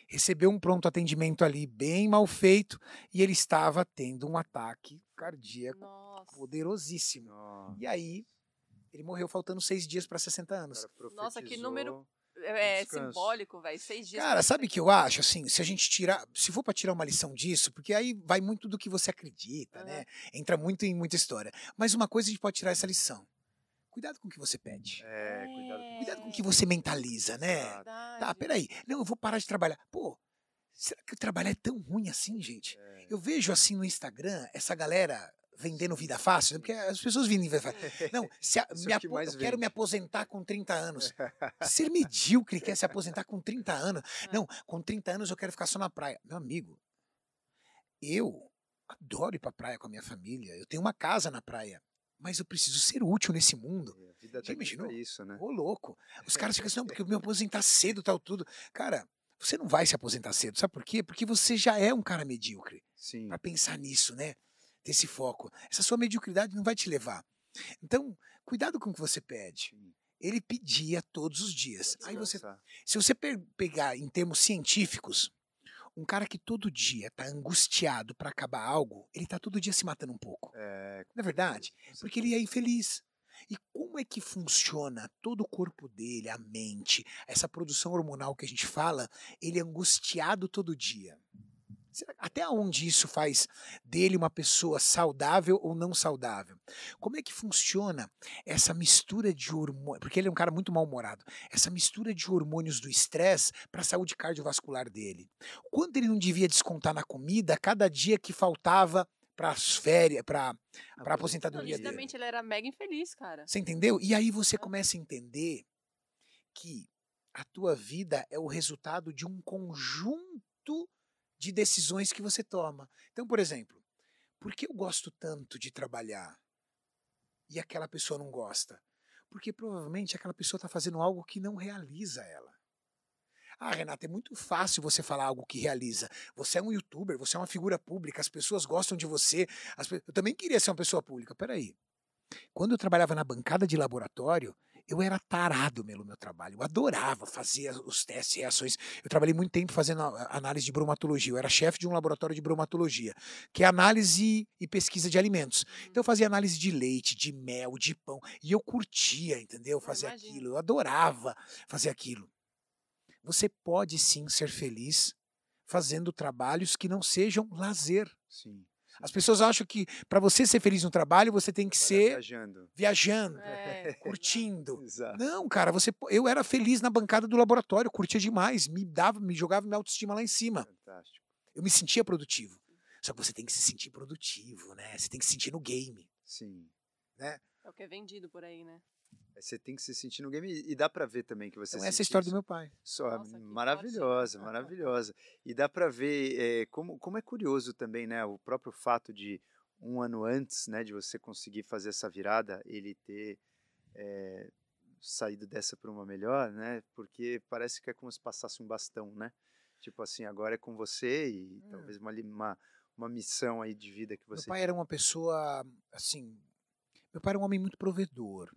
recebeu um pronto atendimento ali bem mal feito e ele estava tendo um ataque cardíaco Nossa. poderosíssimo. Nossa. E aí ele morreu faltando seis dias para 60 anos. Nossa, que número É, Descanso. simbólico, velho. Seis dias. Cara, sabe o que eu acho? Assim, se a gente tirar. Se for pra tirar uma lição disso, porque aí vai muito do que você acredita, né? Entra muito em muita história. Mas uma coisa a gente pode tirar essa lição. Cuidado com o que você pede. É, cuidado com Cuidado com o que você mentaliza, né? Verdade. Tá, peraí. Não, eu vou parar de trabalhar. Pô, será que trabalhar é tão ruim assim, gente? É. Eu vejo assim no Instagram essa galera vendendo vida fácil, né? porque as pessoas vendem vida fácil. <laughs> Não, se a- me é o que eu quero me aposentar com 30 anos. <laughs> Ser medíocre quer se aposentar com 30 anos. É. Não, com 30 anos eu quero ficar só na praia. Meu amigo, eu adoro ir pra praia com a minha família. Eu tenho uma casa na praia. Mas eu preciso ser útil nesse mundo. A vida Já tá aqui imaginou? isso, né? Ô, louco. Os caras ficam assim, não, porque eu me <laughs> aposentar cedo, tal, tudo. Cara, você não vai se aposentar cedo. Sabe por quê? Porque você já é um cara medíocre. Sim. Pra pensar nisso, né? Ter esse foco. Essa sua mediocridade não vai te levar. Então, cuidado com o que você pede. Ele pedia todos os dias. Aí você, se você pe- pegar em termos científicos, um cara que todo dia tá angustiado pra acabar algo, ele tá todo dia se matando um pouco. É, Não é verdade? Porque ele é infeliz. E como é que funciona todo o corpo dele, a mente, essa produção hormonal que a gente fala, ele é angustiado todo dia? Até onde isso faz dele uma pessoa saudável ou não saudável? Como é que funciona essa mistura de hormônios? Porque ele é um cara muito mal-humorado. Essa mistura de hormônios do estresse para a saúde cardiovascular dele. Quanto ele não devia descontar na comida cada dia que faltava para as férias, para pra Não, aposentadoria dele. nitidamente ele era mega infeliz, cara. Você entendeu? E aí você começa a entender que a tua vida é o resultado de um conjunto de decisões que você toma. Então, por exemplo, por que eu gosto tanto de trabalhar e aquela pessoa não gosta? Porque provavelmente aquela pessoa está fazendo algo que não realiza ela. Ah, Renata, é muito fácil você falar algo que realiza. Você é um youtuber, você é uma figura pública, as pessoas gostam de você. as Eu também queria ser uma pessoa pública. Peraí. Quando eu trabalhava na bancada de laboratório, eu era tarado pelo meu trabalho. Eu adorava fazer os testes e reações. Eu trabalhei muito tempo fazendo análise de bromatologia. Eu era chefe de um laboratório de bromatologia, que é análise e pesquisa de alimentos. Então eu fazia análise de leite, de mel, de pão. E eu curtia, entendeu? Fazer aquilo. Eu adorava fazer aquilo. Você pode sim ser feliz fazendo trabalhos que não sejam lazer. Sim. As pessoas acham que para você ser feliz no trabalho, você tem que Olha, ser viajando. viajando, É, curtindo. Exato. Não, cara, você eu era feliz na bancada do laboratório, curtia demais, me dava, me jogava minha autoestima lá em cima. Fantástico. Eu me sentia produtivo. Só que você tem que se sentir produtivo, né? Você tem que se sentir no game. Sim. É o que é vendido por aí, né? Você tem que se sentir no game e dá pra ver também que você Então essa é a história do isso. meu pai. Só, Nossa, maravilhosa, maravilhosa. E dá pra ver eh, como, como é curioso também, né? O próprio fato de um ano antes, né, de você conseguir fazer essa virada, ele ter eh, saído dessa para uma melhor, né? Porque parece que é como se passasse um bastão, né? Tipo assim, agora é com você e É. talvez uma, uma, uma missão aí de vida que Meu você pai era uma pessoa, assim. Meu pai era um homem muito provedor.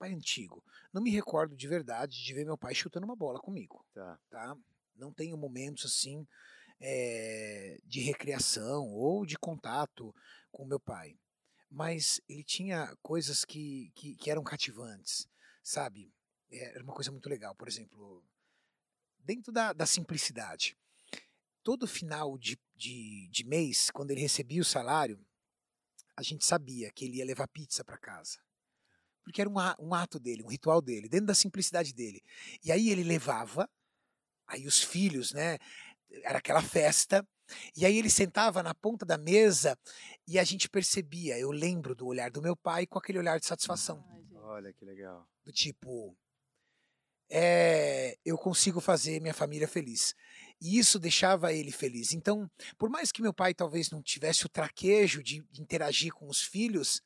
Pai antigo. Não me recordo de verdade de ver meu pai chutando uma bola comigo. tá. tá? Não tenho momentos assim eh, de recreação ou de contato com meu pai. Mas ele tinha coisas que, que, que eram cativantes, sabe? Eh, Era uma coisa muito legal. Por exemplo, dentro da, da simplicidade. Todo final de, de, de mês, quando ele recebia o salário, a gente sabia que ele ia levar pizza para casa. Porque era um, um ato dele, um ritual dele, dentro da simplicidade dele. E aí ele levava, aí os filhos, né? Era aquela festa. E aí ele sentava na ponta da mesa e a gente percebia, eu lembro do olhar do meu pai com aquele olhar de satisfação. Gente. Olha que legal. Do tipo, é, eu consigo fazer minha família feliz. E isso deixava ele feliz. Então, por mais que meu pai talvez não tivesse o traquejo de interagir com os filhos,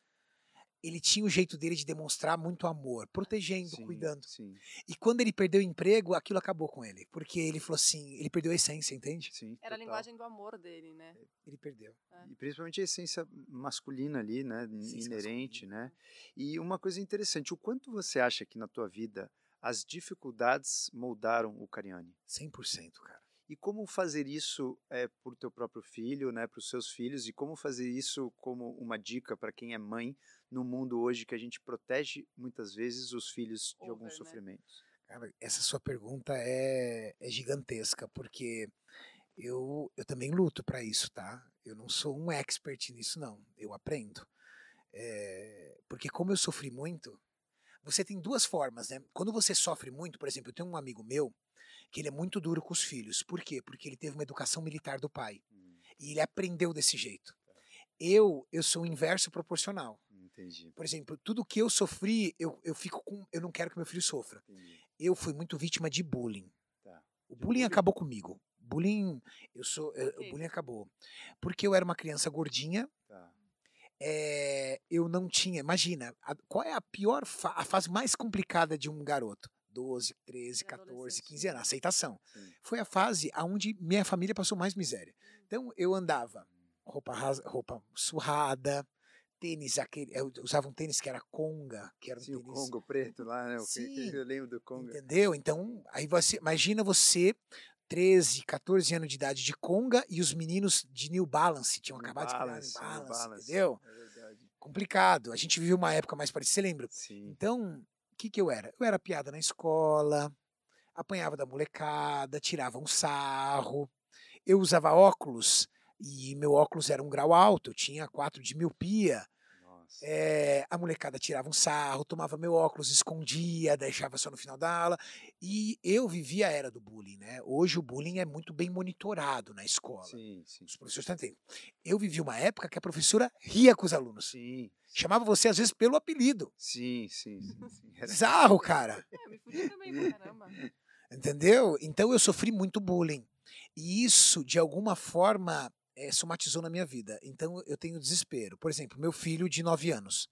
ele tinha o jeito dele de demonstrar muito amor, protegendo, Sim, cuidando. Sim, E quando ele perdeu o emprego, aquilo acabou com ele. Porque ele falou assim, ele perdeu a essência, entende? sim. Era a total. linguagem do amor dele, né? Ele perdeu. E principalmente a essência masculina ali, né? Essência Inerente, masculina. né? E uma coisa interessante, o quanto você acha que na tua vida as dificuldades moldaram o Cariani? 100%, cara. E como fazer isso é, por teu próprio filho, né, para os seus filhos, e como fazer isso como uma dica para quem é mãe no mundo hoje que a gente protege muitas vezes os filhos de Over, alguns né? sofrimentos? Cara, essa sua pergunta é, é gigantesca, porque eu, eu também luto para isso, tá? Eu não sou um expert nisso, não. Eu aprendo. É, porque como eu sofri muito, você tem duas formas, né? Quando você sofre muito, por exemplo, eu tenho um amigo meu que ele é muito duro com os filhos. Por quê? Porque ele teve uma educação militar do pai. Hum, E ele aprendeu desse jeito. Eu, eu sou o inverso proporcional. entendi, Por exemplo, tudo que eu sofri, eu, eu fico com. Eu não quero que meu filho sofra. entendi. Eu fui muito vítima de bullying. Tá. O bullying bullying? acabou comigo. Bullying, eu sou. eu- quê? o bullying acabou. Porque eu era uma criança gordinha, Tá. É, eu não tinha. Imagina, a- qual é a pior fa- a fase mais complicada de um garoto? 12, 13, 14, Adolescente. 15 anos, aceitação. Sim. Foi a fase onde minha família passou mais miséria. Então eu andava roupa, ras- roupa surrada, tênis, aquele, eu usava um tênis que era conga, que era um Sim, o tênis. Congo preto lá, né? o Sim. Eu lembro do Congo. Entendeu? Então, aí você imagina você 13, 14 anos de idade de conga e os meninos de New Balance tinham New acabado de criar Balance, New New Balance, Balance. entendeu? É. Complicado. A gente viveu uma época mais parecida, você lembra? Sim. Então, o que que eu era? Eu era piada na escola, apanhava da molecada, tirava um sarro. Eu usava óculos e meu óculos era um grau alto, eu tinha 4 de miopia. É, a molecada tirava um sarro, tomava meu óculos, escondia, deixava só no final da aula. E eu vivia a era do bullying, né? Hoje o bullying é muito bem monitorado na escola. Sim, sim. Os professores estão entendendo. Eu vivi uma época que a professora ria com os alunos. Sim, Chamava você, às vezes, pelo apelido. sim, sim. sim, sim. Era- Bizarro, cara. É, me fudi também pra caramba. Entendeu? Então eu sofri muito bullying. E isso, de alguma forma, eh, somatizou na minha vida. Então eu tenho desespero. Por exemplo, meu filho de 9 anos.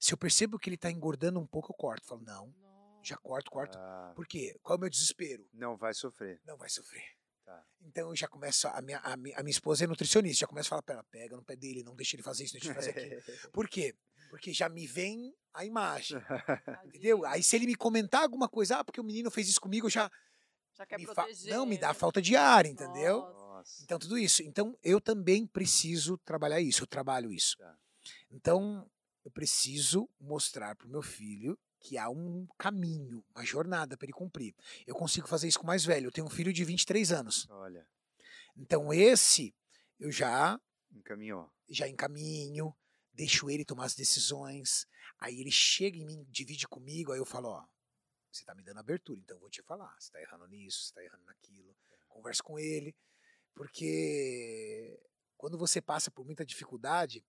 Se eu percebo que ele está engordando um pouco, eu corto. Falo, não, Nossa. já corto, corto. Ah, Por quê? Qual é o meu desespero? não vai sofrer. Não vai sofrer. Tá. Então eu já começo, a minha, a, minha, a minha esposa é nutricionista, já começa a falar pra ela, pega no pé dele, não deixa ele fazer isso, não deixa ele fazer aquilo. <laughs> Por quê? Porque já me vem a imagem, <laughs> entendeu? Aí se ele me comentar alguma coisa, ah, porque o menino fez isso comigo, eu já Já quer proteger. não me dá falta de ar, entendeu? Nossa. Nossa. Então tudo isso. Então eu também preciso trabalhar isso, eu trabalho isso. Tá. Então eu preciso mostrar pro meu filho que há um caminho, uma jornada para ele cumprir. Eu consigo fazer isso com o mais velho. Eu tenho um filho de 23 anos. Olha, Então esse eu já encaminhou. já encaminho, deixo ele tomar as decisões. Aí ele chega em mim, divide comigo, aí eu falo, ó, você tá me dando abertura, então eu vou te falar, você tá errando nisso, você tá errando naquilo. Converso com ele, porque quando você passa por muita dificuldade,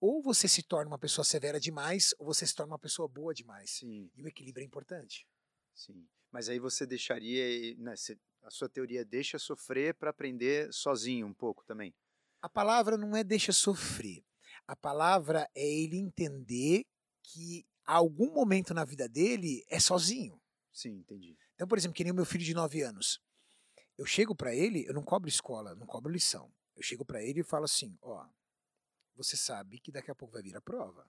ou você se torna uma pessoa severa demais, ou você se torna uma pessoa boa demais. Sim, E o equilíbrio é importante. sim. Mas aí você deixaria, né, a sua teoria deixa sofrer para aprender sozinho um pouco também. A palavra não é deixa sofrer. A palavra é ele entender que algum momento na vida dele é sozinho. Sim, entendi. Então, por exemplo, que nem o meu filho de 9 anos. Eu chego pra ele, eu não cobro escola, não cobro lição. Eu chego pra ele e falo assim: ó, você sabe que daqui a pouco vai vir a prova.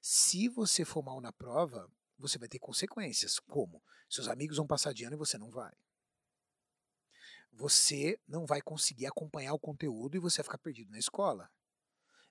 Se você for mal na prova, você vai ter consequências. Como? Seus amigos vão passar de ano e você não vai. Você não vai conseguir acompanhar o conteúdo e você vai ficar perdido na escola.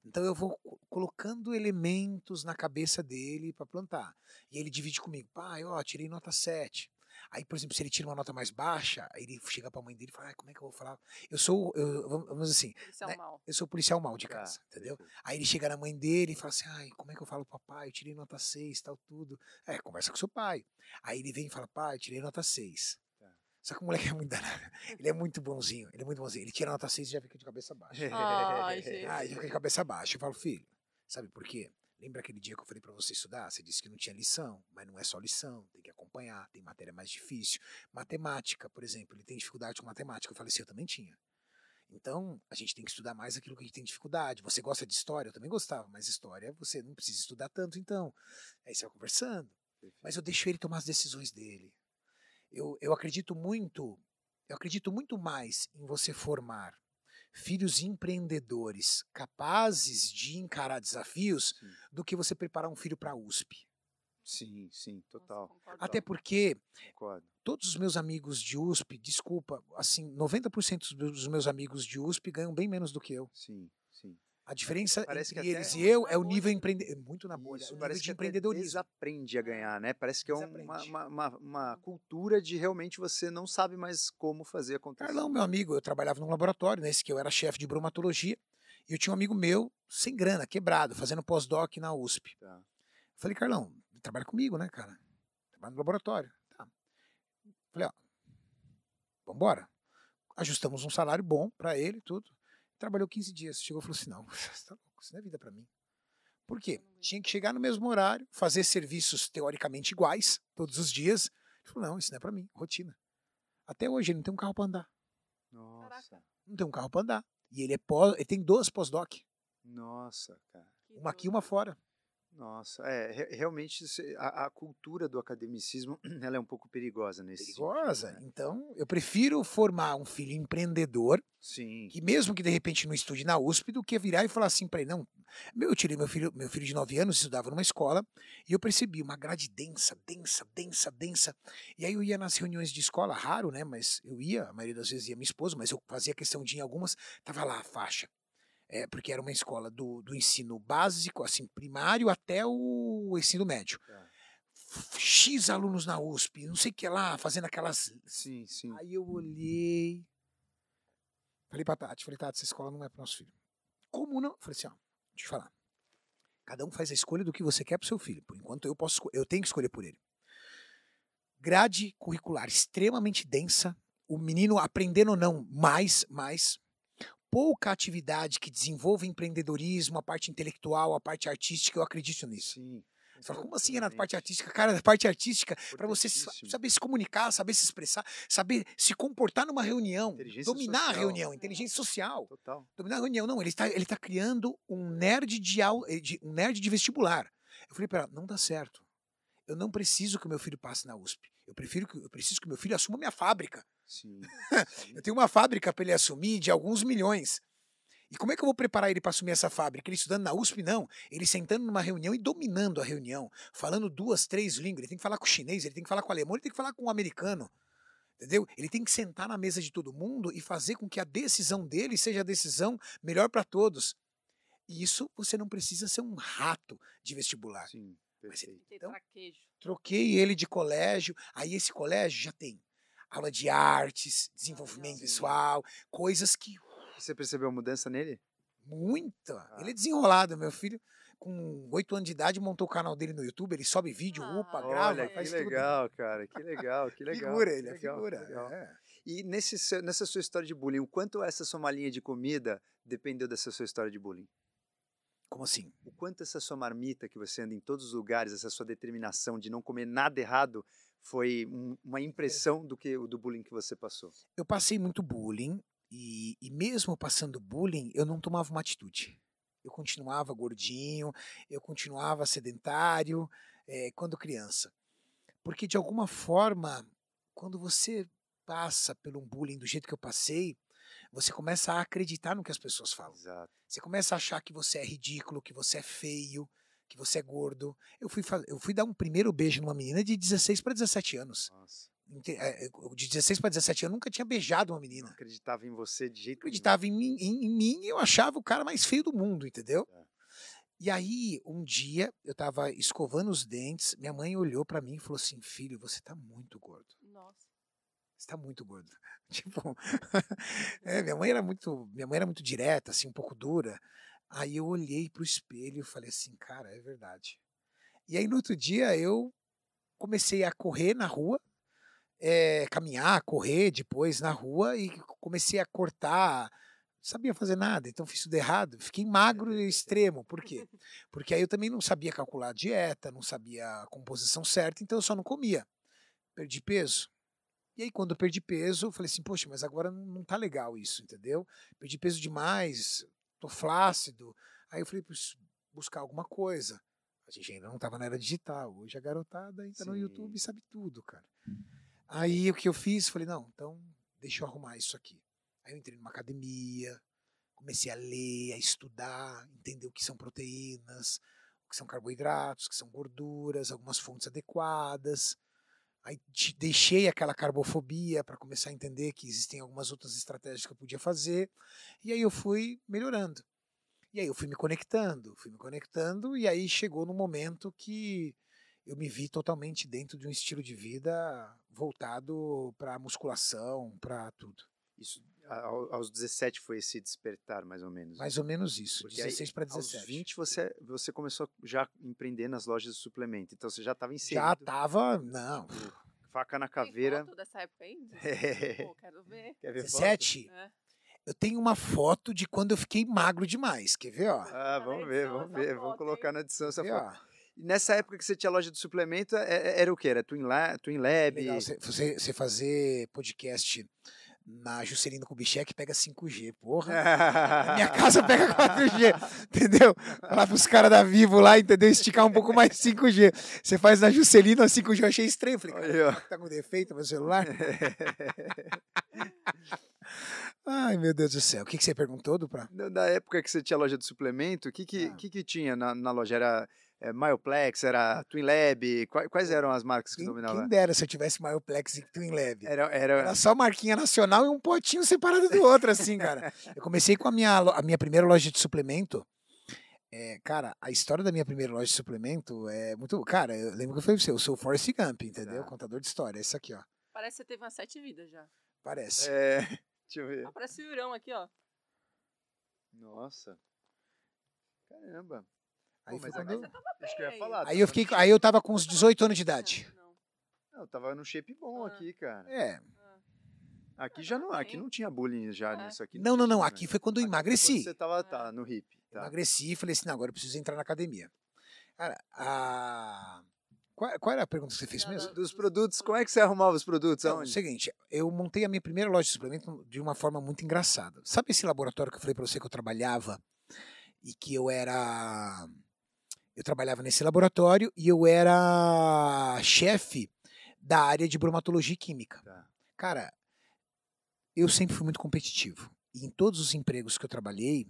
Então eu vou co- colocando elementos na cabeça dele para plantar. E ele divide comigo, pai, ó, tirei nota 7. Aí, por exemplo, se ele tira uma nota mais baixa, aí ele chega pra mãe dele e fala, "Ai, como é que eu vou falar? Eu sou, eu, vamos assim, Policial né? mal. eu sou policial mal de Tá, casa, entendeu? perfeito. Aí ele chega na mãe dele e fala assim, ai, como é que eu falo pro papai? Eu tirei nota 6, tal, tudo. É, conversa com seu pai. Aí ele vem e fala, pai, eu tirei nota 6. Tá. Só que o moleque é muito danado. Ele é muito bonzinho, ele é muito bonzinho. Ele tira nota 6 e já fica de cabeça baixa. Ai, <laughs> gente. Ah, já fica de cabeça baixa. Eu falo, filho, sabe por quê? Lembra aquele dia que eu falei pra você estudar? Você disse que não tinha lição, mas não é só lição, tem que acompanhar, tem matéria mais difícil. Matemática, por exemplo, ele tem dificuldade com matemática. Eu falei assim, eu também tinha. Então, a gente tem que estudar mais aquilo que a gente tem dificuldade. Você gosta de história? Eu também gostava, mas história você não precisa estudar tanto, então. Aí você vai conversando. Mas eu deixo ele tomar as decisões dele. Eu, eu acredito muito, eu acredito muito mais em você formar filhos empreendedores capazes de encarar desafios Sim. do que você preparar um filho para a USP. Sim, sim, Nossa, total. concordo. Até porque Concordo. todos os meus amigos de USP, desculpa, assim, 90% dos meus amigos de USP ganham bem menos do que eu. Sim, sim. A diferença Parece que entre eles é e eu é o nível empreende... muito na bolha, Isso, o nível parece de que empreendedorismo. desaprende a ganhar, né? Parece que é um- uma, uma, uma, uma cultura de realmente você não sabe mais como fazer acontecer. Carlão, meu amigo, eu trabalhava num laboratório, nesse que eu era chefe de bromatologia, e eu tinha um amigo meu, sem grana, quebrado, fazendo pós-doc na USP. Tá. Falei, Carlão, trabalha comigo, né, cara? Trabalha no laboratório. Tá. Falei, ó, vambora. Ajustamos um salário bom pra ele e tudo. Trabalhou 15 dias. Chegou e falou assim: não, <laughs> você tá louco, isso não é vida pra mim. Por quê? Tinha que chegar no mesmo horário, fazer serviços teoricamente iguais, todos os dias. Ele falou: não, isso não é pra mim, rotina. Até hoje ele não tem um carro pra andar. Nossa. Não tem um carro pra andar. E ele é pós, ele tem duas pós-doc, Nossa, cara. Uma aqui e uma fora. Nossa, é, re- realmente a, a cultura do academicismo <clears throat> ela é um pouco perigosa nesse Perigosa. sentido, né? Então, eu prefiro formar um filho empreendedor Sim. que mesmo que de repente não estude na USP, do que virar e falar assim para ele, não, meu, eu tirei meu filho, meu filho de 9 anos, estudava numa escola, e eu percebi uma grade densa, densa, densa, densa. E aí eu ia nas reuniões de escola, raro, né, mas eu ia, a maioria das vezes ia minha esposa, mas eu fazia questão de ir em algumas, tava lá a faixa. É, porque era uma escola do, do ensino básico, assim, primário até o ensino médio. Tá. X alunos na USP, não sei o que lá, fazendo aquelas Sim, sim. Aí eu olhei. Falei pra Tati, falei, Tati, essa escola não é pro nosso filho. Como não? Falei assim, ó, deixa eu falar. Cada um faz a escolha do que você quer pro seu filho. Por enquanto eu posso, eu tenho que escolher por ele. Grade curricular extremamente densa. O menino aprendendo ou não, mais, mais. Pouca atividade que desenvolva empreendedorismo, a parte intelectual, a parte artística, eu acredito nisso. Sim. Você fala, como assim, Renato, parte artística? Cara, a parte artística para você saber se comunicar, saber se expressar, saber se comportar numa reunião, dominar a social. reunião, inteligência social. Total. Dominar a reunião, não, ele está ele tá criando um nerd de, au- eh, de um nerd de vestibular. Eu falei para ela, não dá certo. Eu não preciso que o meu filho passe na USP. Eu prefiro que eu preciso que meu filho assuma minha fábrica. Sim. <laughs> Eu tenho uma fábrica para ele assumir de alguns milhões. E como é que eu vou preparar ele para assumir essa fábrica? Ele estudando na USP? Não. Ele sentando numa reunião e dominando a reunião, falando duas, três línguas. Ele tem que falar com o chinês, ele tem que falar com o alemão, ele tem que falar com o americano. Entendeu? Ele tem que sentar na mesa de todo mundo e fazer com que a decisão dele seja a decisão melhor para todos. E isso você não precisa ser um rato de vestibular. Sim. Mas Perfeito. Tem Então, troquei ele de colégio. Aí esse colégio já tem aula de artes, desenvolvimento Sim. pessoal, coisas que Você percebeu a mudança nele? muita. Ah. Ele é desenrolado, meu filho. Com oito anos de idade, montou o canal dele no YouTube, ele sobe vídeo, Ah, upa, Olha, grava, Olha, faz que tudo. legal, cara. Que legal, que legal. Figura ele, é legal, figura. legal. é. E nesse, nessa sua história de bullying, o quanto essa sua malinha de comida dependeu dessa sua história de bullying? Como assim? O quanto essa sua marmita que você anda em todos os lugares, essa sua determinação de não comer nada errado, foi um- uma impressão do que do bullying que você passou? Eu passei muito bullying e, e mesmo passando bullying, eu não tomava uma atitude. Eu continuava gordinho, eu continuava sedentário eh, quando criança. Porque de alguma forma, quando você passa pelo um bullying do jeito que eu passei, você começa a acreditar no que as pessoas falam. Exato. Você começa a achar que você é ridículo, que você é feio, que você é gordo. Eu fui, eu fui dar um primeiro beijo numa menina de 16 para 17 anos. Nossa. É, eu- De 16 para 17 anos, eu nunca tinha beijado uma Não menina. acreditava em você de jeito nenhum. Acreditava em mim, em, em mim e eu achava o cara mais feio do mundo, entendeu? É. E aí, um dia, eu tava escovando os dentes, minha mãe olhou para mim e falou assim: Filho, você tá muito gordo. Nossa. Você tá muito gordo. <laughs> Tipo, é, minha mãe era muito, minha mãe era muito direta, assim, um pouco dura. Aí eu olhei pro espelho e falei assim, cara, é verdade. E aí no outro dia eu comecei a correr na rua, é, caminhar, correr depois na rua e comecei a cortar. Não sabia fazer nada, então fiz tudo errado. Fiquei magro e extremo. Por quê? <laughs> Porque aí eu também não sabia calcular a dieta, não sabia a composição certa, então eu só não comia. Perdi peso. E aí, quando eu perdi peso, eu falei assim, poxa, mas agora não tá legal isso, entendeu? Perdi peso demais, tô flácido. Aí eu falei, buscar alguma coisa. A gente ainda não tava na era digital. Hoje a garotada entra no Sim. YouTube e sabe tudo, cara. Aí o que eu fiz? Falei, não, então deixa eu arrumar isso aqui. Aí eu entrei numa academia, comecei a ler, a estudar, entender o que são proteínas, o que são carboidratos, o que são gorduras, algumas fontes adequadas. Aí deixei aquela carbofobia para começar a entender que existem algumas outras estratégias que eu podia fazer. E aí eu fui melhorando. E aí eu fui me conectando, fui me conectando, e aí chegou no momento que eu me vi totalmente dentro de um estilo de vida voltado para musculação, para tudo. Isso, aos 17 foi esse despertar, mais ou menos. Mais ou menos isso, Porque aí, 16 para Aos 17. 20 você, você começou já a empreender nas lojas de suplemento. Então você já estava inserido. Já tava, não, Faca na Tem caveira. foto dessa época aí? É. <laughs> Pô, quero ver. Quer ver foto? 17, É. eu tenho uma foto de quando eu fiquei magro demais, quer ver, ó? Ah, vamos ver, vamos ver. Vamos colocar hein? na edição essa Quer foto. ó? E nessa época que você tinha loja de suplemento, é- é- era o quê? Era Twin, La Twin Lab? Legal, você, você, você fazer podcast na Juscelino Kubitschek pega 5G, porra. Na minha casa <laughs> pega 4G, entendeu? Lá pros caras da Vivo lá, entendeu? Esticar um pouco mais 5G. Você faz na Juscelino a 5G, eu achei estranho. Falei, cara, tá com defeito meu celular? <laughs> Ai, meu Deus do céu. O que, que você perguntou, Dupla? Na na época que você tinha loja de suplemento, o que que, Ah. que, que tinha na, na loja? Era é, Myoplex, era Twin Lab? Quais, quais eram as marcas que Quem, dominavam? quem dera se eu tivesse Myoplex e Twin Lab. Era, era, Era só marquinha nacional e um potinho separado do outro, assim, cara. Eu comecei com a minha, a minha primeira loja de suplemento. É, cara, a história da minha primeira loja de suplemento é muito. Cara, eu lembro que eu falei pra você, eu sou o Forrest Gump, entendeu? Tá. Contador de história. É isso aqui, ó. Parece que você teve umas sete vidas já. Parece. É, <laughs> deixa eu ver. Ah, parece o Yurão aqui, ó. Nossa. Caramba. Aí, Pô, quando eu- Acho que eu falar. aí eu fiquei. Aí eu tava com uns 18 anos de idade. Não, não. Não, eu tava no shape bom Ah. aqui, cara. É. Ah. Aqui já não, aqui não tinha bullying já É. nisso aqui. Não, não, não. bullying. Aqui foi quando eu emagreci. Quando você tava tá, no hip. Tá. Emagreci e falei assim: não, agora eu preciso entrar na academia. Cara, a. Qual, qual era a pergunta que você fez Não, mesmo? não. Dos produtos, como é que você arrumava os produtos? Então, é o Aonde? seguinte, eu montei a minha primeira loja de suplemento de uma forma muito engraçada. Sabe esse laboratório que eu falei pra você que eu trabalhava e que eu era eu trabalhava nesse laboratório e eu era chefe da área de bromatologia e química. Tá. Cara, eu sempre fui muito competitivo. E em todos os empregos que eu trabalhei,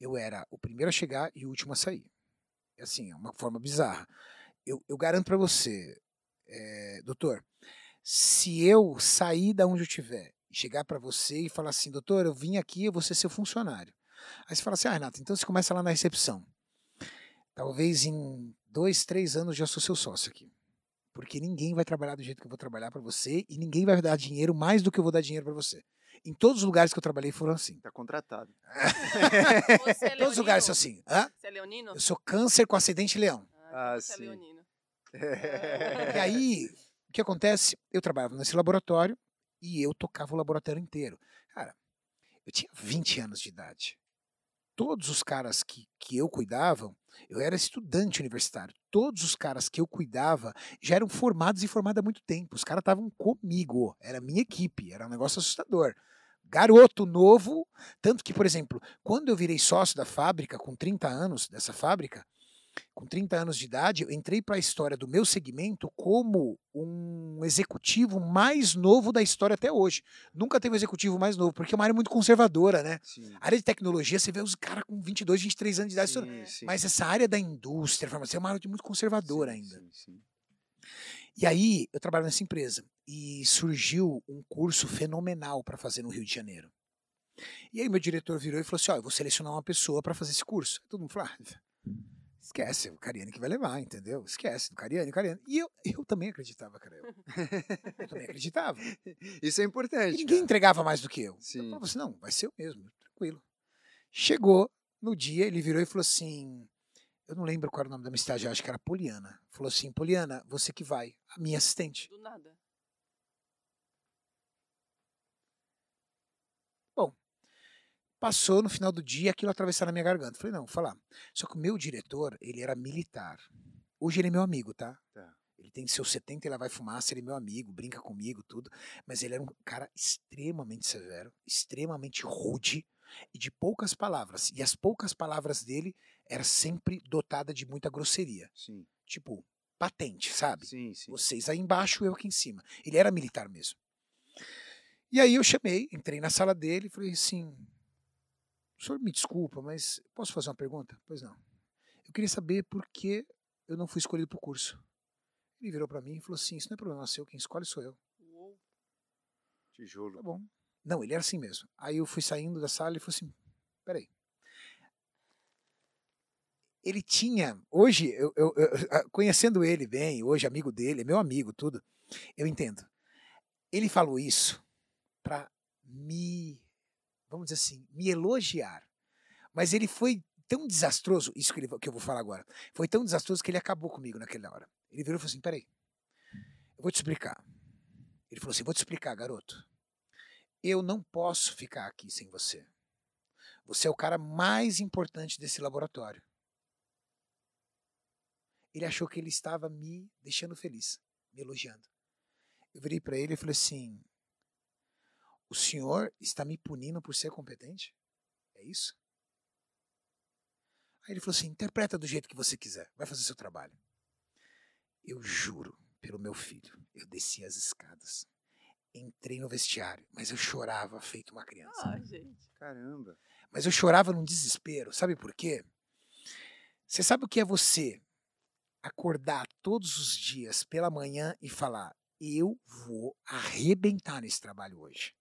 eu era o primeiro a chegar e o último a sair. Assim, é uma forma bizarra. Eu, eu garanto pra você, é, doutor, se eu sair da onde eu estiver chegar pra você e falar assim, doutor, eu vim aqui, eu vou ser seu funcionário. Aí você fala assim, ah, Renato, então você começa lá na recepção. Talvez em dois, três anos já sou seu sócio aqui. Porque ninguém vai trabalhar do jeito que eu vou trabalhar pra você e ninguém vai dar dinheiro mais do que eu vou dar dinheiro pra você. Em todos os lugares que eu trabalhei foram assim. Tá contratado. <laughs> Você é Todos os lugares são assim. Hã? Você é leonino? Eu sou câncer com acidente leão. Ah, então você é sim. leonino. <laughs> E aí, o que acontece? Eu trabalhava nesse laboratório e eu tocava o laboratório inteiro. Cara, eu tinha 20 anos de idade. Todos os caras que, que eu cuidava, eu era estudante universitário. Todos os caras que eu cuidava já eram formados e formados há muito tempo. Os caras estavam comigo. Era minha equipe. Era um negócio assustador. Garoto novo. Tanto que, por exemplo, quando eu virei sócio da fábrica, com 30 anos dessa fábrica, com 30 anos de idade, eu entrei para a história do meu segmento como um executivo mais novo da história até hoje. Nunca teve um executivo mais novo, porque é uma área muito conservadora, né? Sim. A área de tecnologia, você vê os caras com 22, 23 anos de idade. Sim, sim. Mas essa área da indústria, farmácia, é uma área muito conservadora ainda. E aí, eu trabalho nessa empresa e surgiu um curso fenomenal para fazer no Rio de Janeiro. E aí, meu diretor virou e falou assim: Ó, eu vou selecionar uma pessoa para fazer esse curso. Todo mundo falou: ah, esquece, o Cariani que vai levar, entendeu? Esquece, do Cariani, o Cariani. E eu, eu também acreditava, cara. Eu, <laughs> eu também acreditava. Isso é E importante. ninguém cara. entregava mais do que eu. Sim. Eu falava assim: não, vai ser eu mesmo, tranquilo. Chegou no dia, ele virou e falou assim: eu não lembro qual era o nome da minha estagiária, acho que era Poliana. Falou assim: Poliana, você que vai, a minha assistente. Do nada. Passou no final do dia aquilo atravessar na minha garganta. Falei, não, vou falar. Só que o meu diretor, ele era militar. Hoje ele é meu amigo, tá? Tá. Ele tem seus 70 e lá vai fumaça, ele é meu amigo, brinca comigo, tudo. Mas ele era um cara extremamente severo, extremamente rude e de poucas palavras. E as poucas palavras dele era sempre dotada de muita grosseria. Sim, Tipo, patente, sabe? sim, sim. Vocês aí embaixo, eu aqui em cima. Ele era militar mesmo. E aí eu chamei, entrei na sala dele e falei assim: o senhor me desculpa, mas posso fazer uma pergunta? Pois não. Eu queria saber por que eu não fui escolhido para o curso. Ele virou para mim e falou assim: Isso não é problema seu, quem escolhe sou eu. Uou. Tá Tijolo. bom. Não, ele era assim mesmo. Aí eu fui saindo da sala e falou assim: Peraí. ele tinha, hoje, eu, eu, eu, conhecendo ele bem, hoje amigo dele, é meu amigo, tudo, eu entendo. Ele falou isso para me, vamos dizer assim, me elogiar. Mas ele foi tão desastroso, isso que, ele, que eu vou falar agora, foi tão desastroso que ele acabou comigo naquela hora. Ele virou e falou assim: peraí, eu vou te explicar. Ele falou assim: vou te explicar, garoto. Eu não posso ficar aqui sem você. Você é o cara mais importante desse laboratório. Ele achou que ele estava me deixando feliz, me elogiando. Eu virei para ele e falei assim: O senhor está me punindo por ser competente? É isso? Aí ele falou assim: interpreta do jeito que você quiser, vai fazer seu trabalho. Eu juro pelo meu filho, eu desci as escadas, entrei no vestiário, mas eu chorava feito uma criança. Ah, gente. Caramba. Mas eu chorava num desespero, sabe por quê? Você sabe o que é você acordar todos os dias pela manhã e falar: eu vou arrebentar nesse trabalho hoje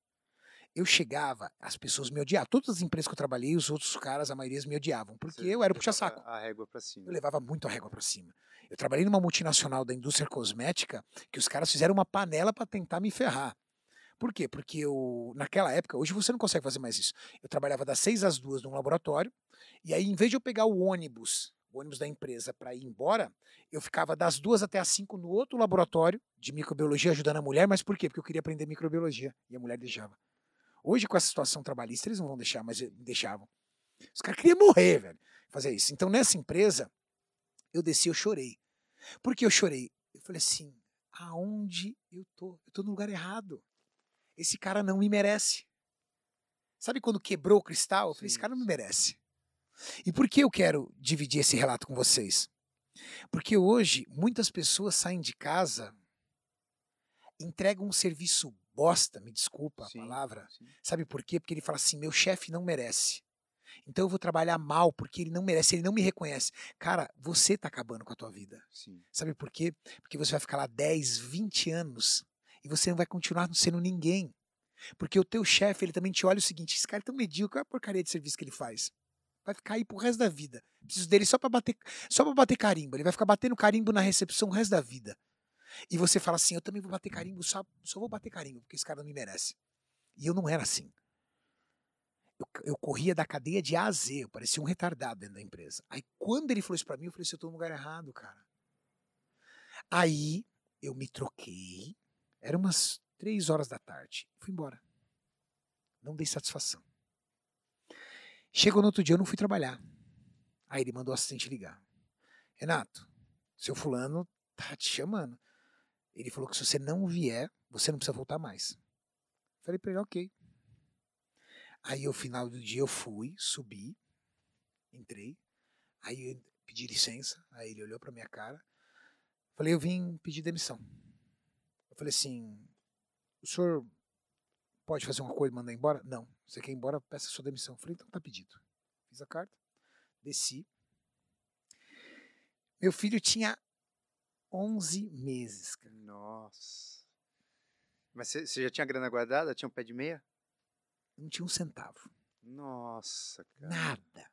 eu chegava, as pessoas me odiavam. Todas as empresas que eu trabalhei, os outros caras, a maioria me odiavam, porque Você eu era o puxa-saco. A régua para cima. Eu levava muito a régua para cima. Eu trabalhei numa multinacional da indústria cosmética que os caras fizeram uma panela para tentar me ferrar. Por quê? Porque eu, naquela época, hoje você não consegue fazer mais isso. Eu trabalhava das seis às duas num laboratório, e aí, em vez de eu pegar o ônibus, o ônibus da empresa, para ir embora, eu ficava das duas até as cinco no outro laboratório de microbiologia ajudando a mulher, mas por quê? Porque eu queria aprender microbiologia, e a mulher deixava. Hoje, com a situação trabalhista, eles não vão deixar, mas deixavam. Os caras queriam morrer, velho, fazer isso. Então, nessa empresa, eu desci, eu chorei. Por que eu chorei? Eu falei assim, aonde eu tô? Eu tô no lugar errado. Esse cara não me merece. Sabe quando quebrou o cristal? Eu falei, esse cara não me merece. E por que eu quero dividir esse relato com vocês? Porque hoje muitas pessoas saem de casa, entregam um serviço bosta, me desculpa sim, a palavra. Sim. Sabe por quê? Porque ele fala assim: meu chefe não merece. Então eu vou trabalhar mal porque ele não merece, ele não me reconhece. Cara, você tá acabando com a tua vida. Sim. Sabe por quê? Porque você vai ficar lá 10, 20 anos e você não vai continuar sendo ninguém. Porque o teu chefe, ele também te olha o seguinte: esse cara é tão medíocre, olha a porcaria de serviço que ele faz. Vai ficar aí pro resto da vida. Preciso dele só para bater, só para bater carimbo. Ele vai ficar batendo carimbo na recepção o resto da vida. E você fala assim: eu também vou bater carimbo, só, só vou bater carimbo, porque esse cara não me merece. E eu não era assim. Eu, eu corria da cadeia de A a Z, eu parecia um retardado dentro da empresa. Aí quando ele falou isso pra mim, eu falei assim: eu tô no lugar errado, cara. Aí eu me troquei, era umas três horas da tarde, fui embora. Não dei satisfação. Chegou no outro dia, eu não fui trabalhar. Aí ele mandou o assistente ligar. Renato, seu fulano tá te chamando. Ele falou que se você não vier, você não precisa voltar mais. Falei para ele, ok. Aí, ao final do dia, eu fui, subi, entrei. Aí, eu pedi licença. Aí, ele olhou para minha cara. Falei, eu vim pedir demissão. Eu falei assim: o senhor pode fazer uma coisa e mandar embora? Não. Você quer ir embora, peça sua demissão. Eu falei, então tá pedido. Fiz a carta, desci. Meu filho tinha 11 meses, cara. Nossa. Mas você já tinha grana guardada? Tinha um pé de meia? Não tinha um centavo. Nossa, cara. Nada.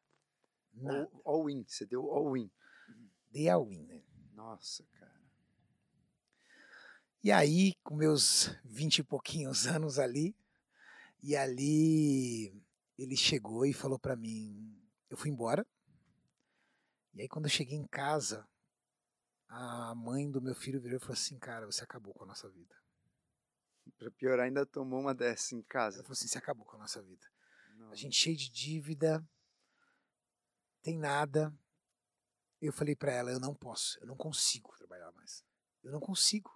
Nada. All, all in, você deu all in. Dei all in, né? Nossa, cara. E aí, com meus vinte e pouquinhos <laughs> anos ali, e ali ele chegou e falou para mim, eu fui embora. E aí quando eu cheguei em casa, a mãe do meu filho virou e falou assim, cara, você acabou com a nossa vida. Pra piorar, ainda tomou uma dessa em casa. Ela falou assim, você acabou com a nossa vida. Não. A gente cheio de dívida, tem nada. Eu falei para ela, eu não posso, eu não consigo trabalhar mais. Eu não consigo.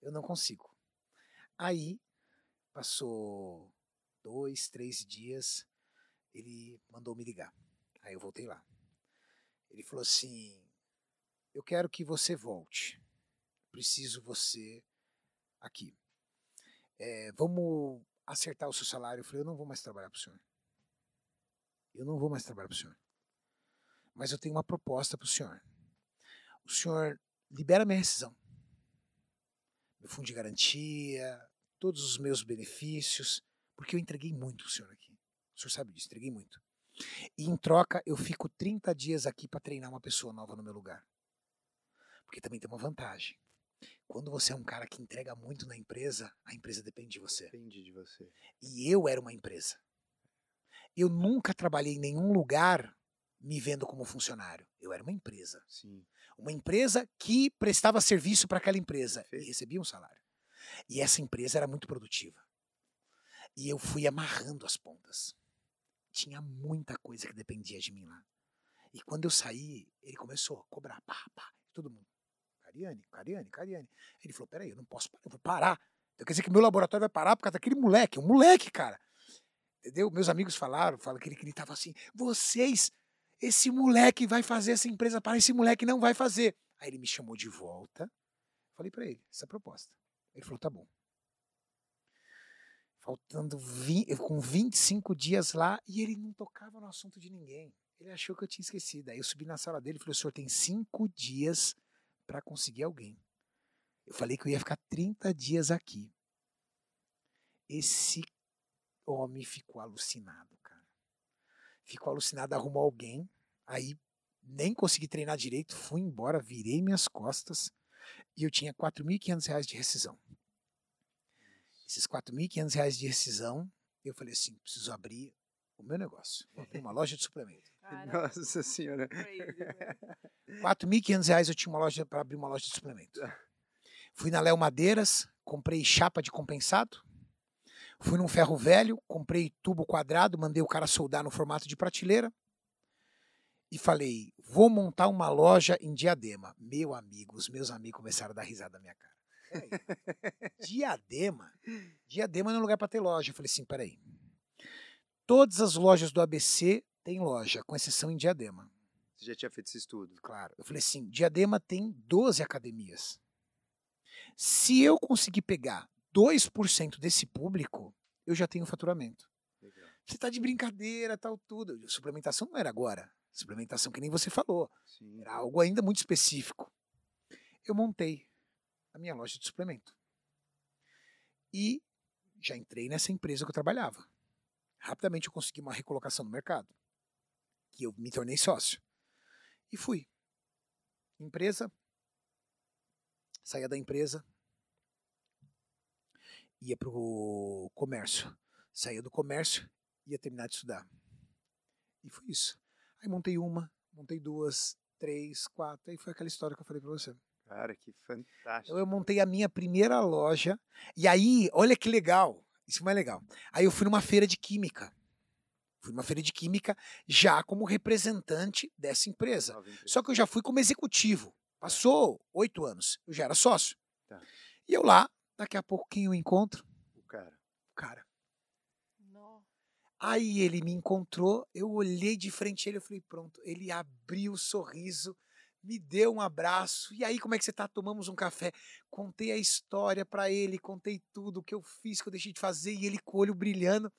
Eu não consigo. Aí, passou dois, três dias, ele mandou me ligar. Aí eu voltei lá. Ele falou assim, eu quero que você volte. Preciso você aqui. É, vamos acertar o seu salário. Eu falei, eu não vou mais trabalhar para o senhor. Eu não vou mais trabalhar para o senhor. Mas eu tenho uma proposta para o senhor. O senhor libera minha rescisão. Meu fundo de garantia, todos os meus benefícios, porque eu entreguei muito o senhor aqui. O senhor sabe disso, entreguei muito. E em troca, eu fico 30 dias aqui para treinar uma pessoa nova no meu lugar. Porque também tem uma vantagem. Quando você é um cara que entrega muito na empresa, a empresa depende de você. Depende de você. E eu era uma empresa. Eu nunca trabalhei em nenhum lugar me vendo como funcionário. Eu era uma empresa. Sim. Uma empresa que prestava serviço para aquela empresa Perfeito. e recebia um salário. E essa empresa era muito produtiva. E eu fui amarrando as pontas. Tinha muita coisa que dependia de mim lá. E quando eu saí, ele começou a cobrar, pá, pá, todo mundo. Cariane, Cariane, Cariane. Ele falou: peraí, eu não posso parar, eu vou parar. Então quer dizer que meu laboratório vai parar por causa daquele moleque, um moleque, cara. Entendeu? Meus amigos falaram, falaram que ele gritava assim: vocês, esse moleque vai fazer essa empresa parar, esse moleque não vai fazer. Aí ele me chamou de volta. Falei para ele, essa é a proposta. Ele falou: tá bom. Faltando 20, com 25 dias lá e ele não tocava no assunto de ninguém. Ele achou que eu tinha esquecido. Aí eu subi na sala dele e falei: o senhor tem cinco dias para conseguir alguém. Eu falei que eu ia ficar 30 dias aqui. Esse homem ficou alucinado, cara. Ficou alucinado, arrumou alguém. Aí nem consegui treinar direito, fui embora, virei minhas costas e eu tinha R$ 4.500 de rescisão. Esses R$ 4.500 de rescisão, eu falei assim, preciso abrir o meu negócio. Vou abrir uma loja de suplemento. <laughs> Cara, Nossa senhora. crazy, velho. <laughs> R$ 4.500 eu tinha uma loja para abrir uma loja de suplemento. Fui na Léo Madeiras, comprei chapa de compensado. Fui num ferro velho, comprei tubo quadrado, mandei o cara soldar no formato de prateleira. E falei, vou montar uma loja em Diadema. Meu amigo, os meus amigos começaram a dar risada na minha cara. <laughs> Diadema? Diadema não é lugar para ter loja. Eu falei assim, peraí. Todas as lojas do ABC têm loja, com exceção em Diadema. Você já tinha feito esse estudo? Claro. Eu falei assim, Diadema tem 12 academias. Se eu conseguir pegar 2% desse público, eu já tenho faturamento. Legal. Você tá de brincadeira, tal, tudo. Suplementação não era agora. Suplementação que nem você falou. Sim. Era algo ainda muito específico. Eu montei a minha loja de suplemento. E já entrei nessa empresa que eu trabalhava. Rapidamente eu consegui uma recolocação no mercado. Que eu me tornei sócio. E fui. Empresa. Saía da empresa. Ia pro comércio. Saía do comércio. Ia terminar de estudar. E foi isso. Aí montei uma, montei duas, três, quatro. Aí foi aquela história que eu falei pra você. Cara, que fantástico. Então eu montei a minha primeira loja. E aí, olha que legal. Isso é mais legal. Aí eu fui numa feira de química. Fui numa feira de química já como representante dessa empresa. Nova empresa. Só que eu já fui como executivo. Passou oito anos. Eu já era sócio. Tá. E eu lá, daqui a pouquinho eu encontro O cara. o cara. Nó. Aí ele me encontrou, eu olhei de frente a ele, eu falei, pronto. Ele abriu o sorriso, me deu um abraço. E aí, como é que você tá? Tomamos um café. Contei a história pra ele, contei tudo o que eu fiz, que eu deixei de fazer, e ele com o olho brilhando.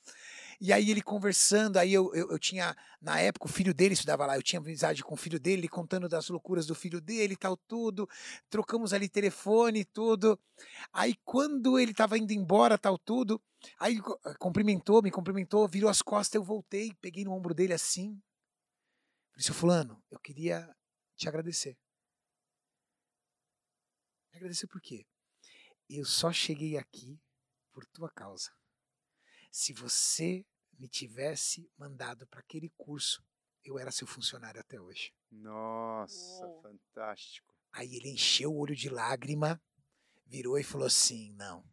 E aí ele conversando, aí eu, eu, eu tinha, na época, o filho dele estudava lá, eu tinha amizade com o filho dele, ele contando das loucuras do filho dele e tal, tudo. Trocamos ali telefone e tudo. Aí quando ele tava indo embora, tal, tudo, aí co- cumprimentou, me cumprimentou, virou as costas, eu voltei, peguei no ombro dele assim. Falei, seu fulano, eu queria te agradecer. Agradecer por quê? Eu só cheguei aqui por tua causa. Se você me tivesse mandado para aquele curso, eu era seu funcionário até hoje. Nossa, Uou. fantástico. Aí ele encheu o olho de lágrima, virou e falou assim: Não,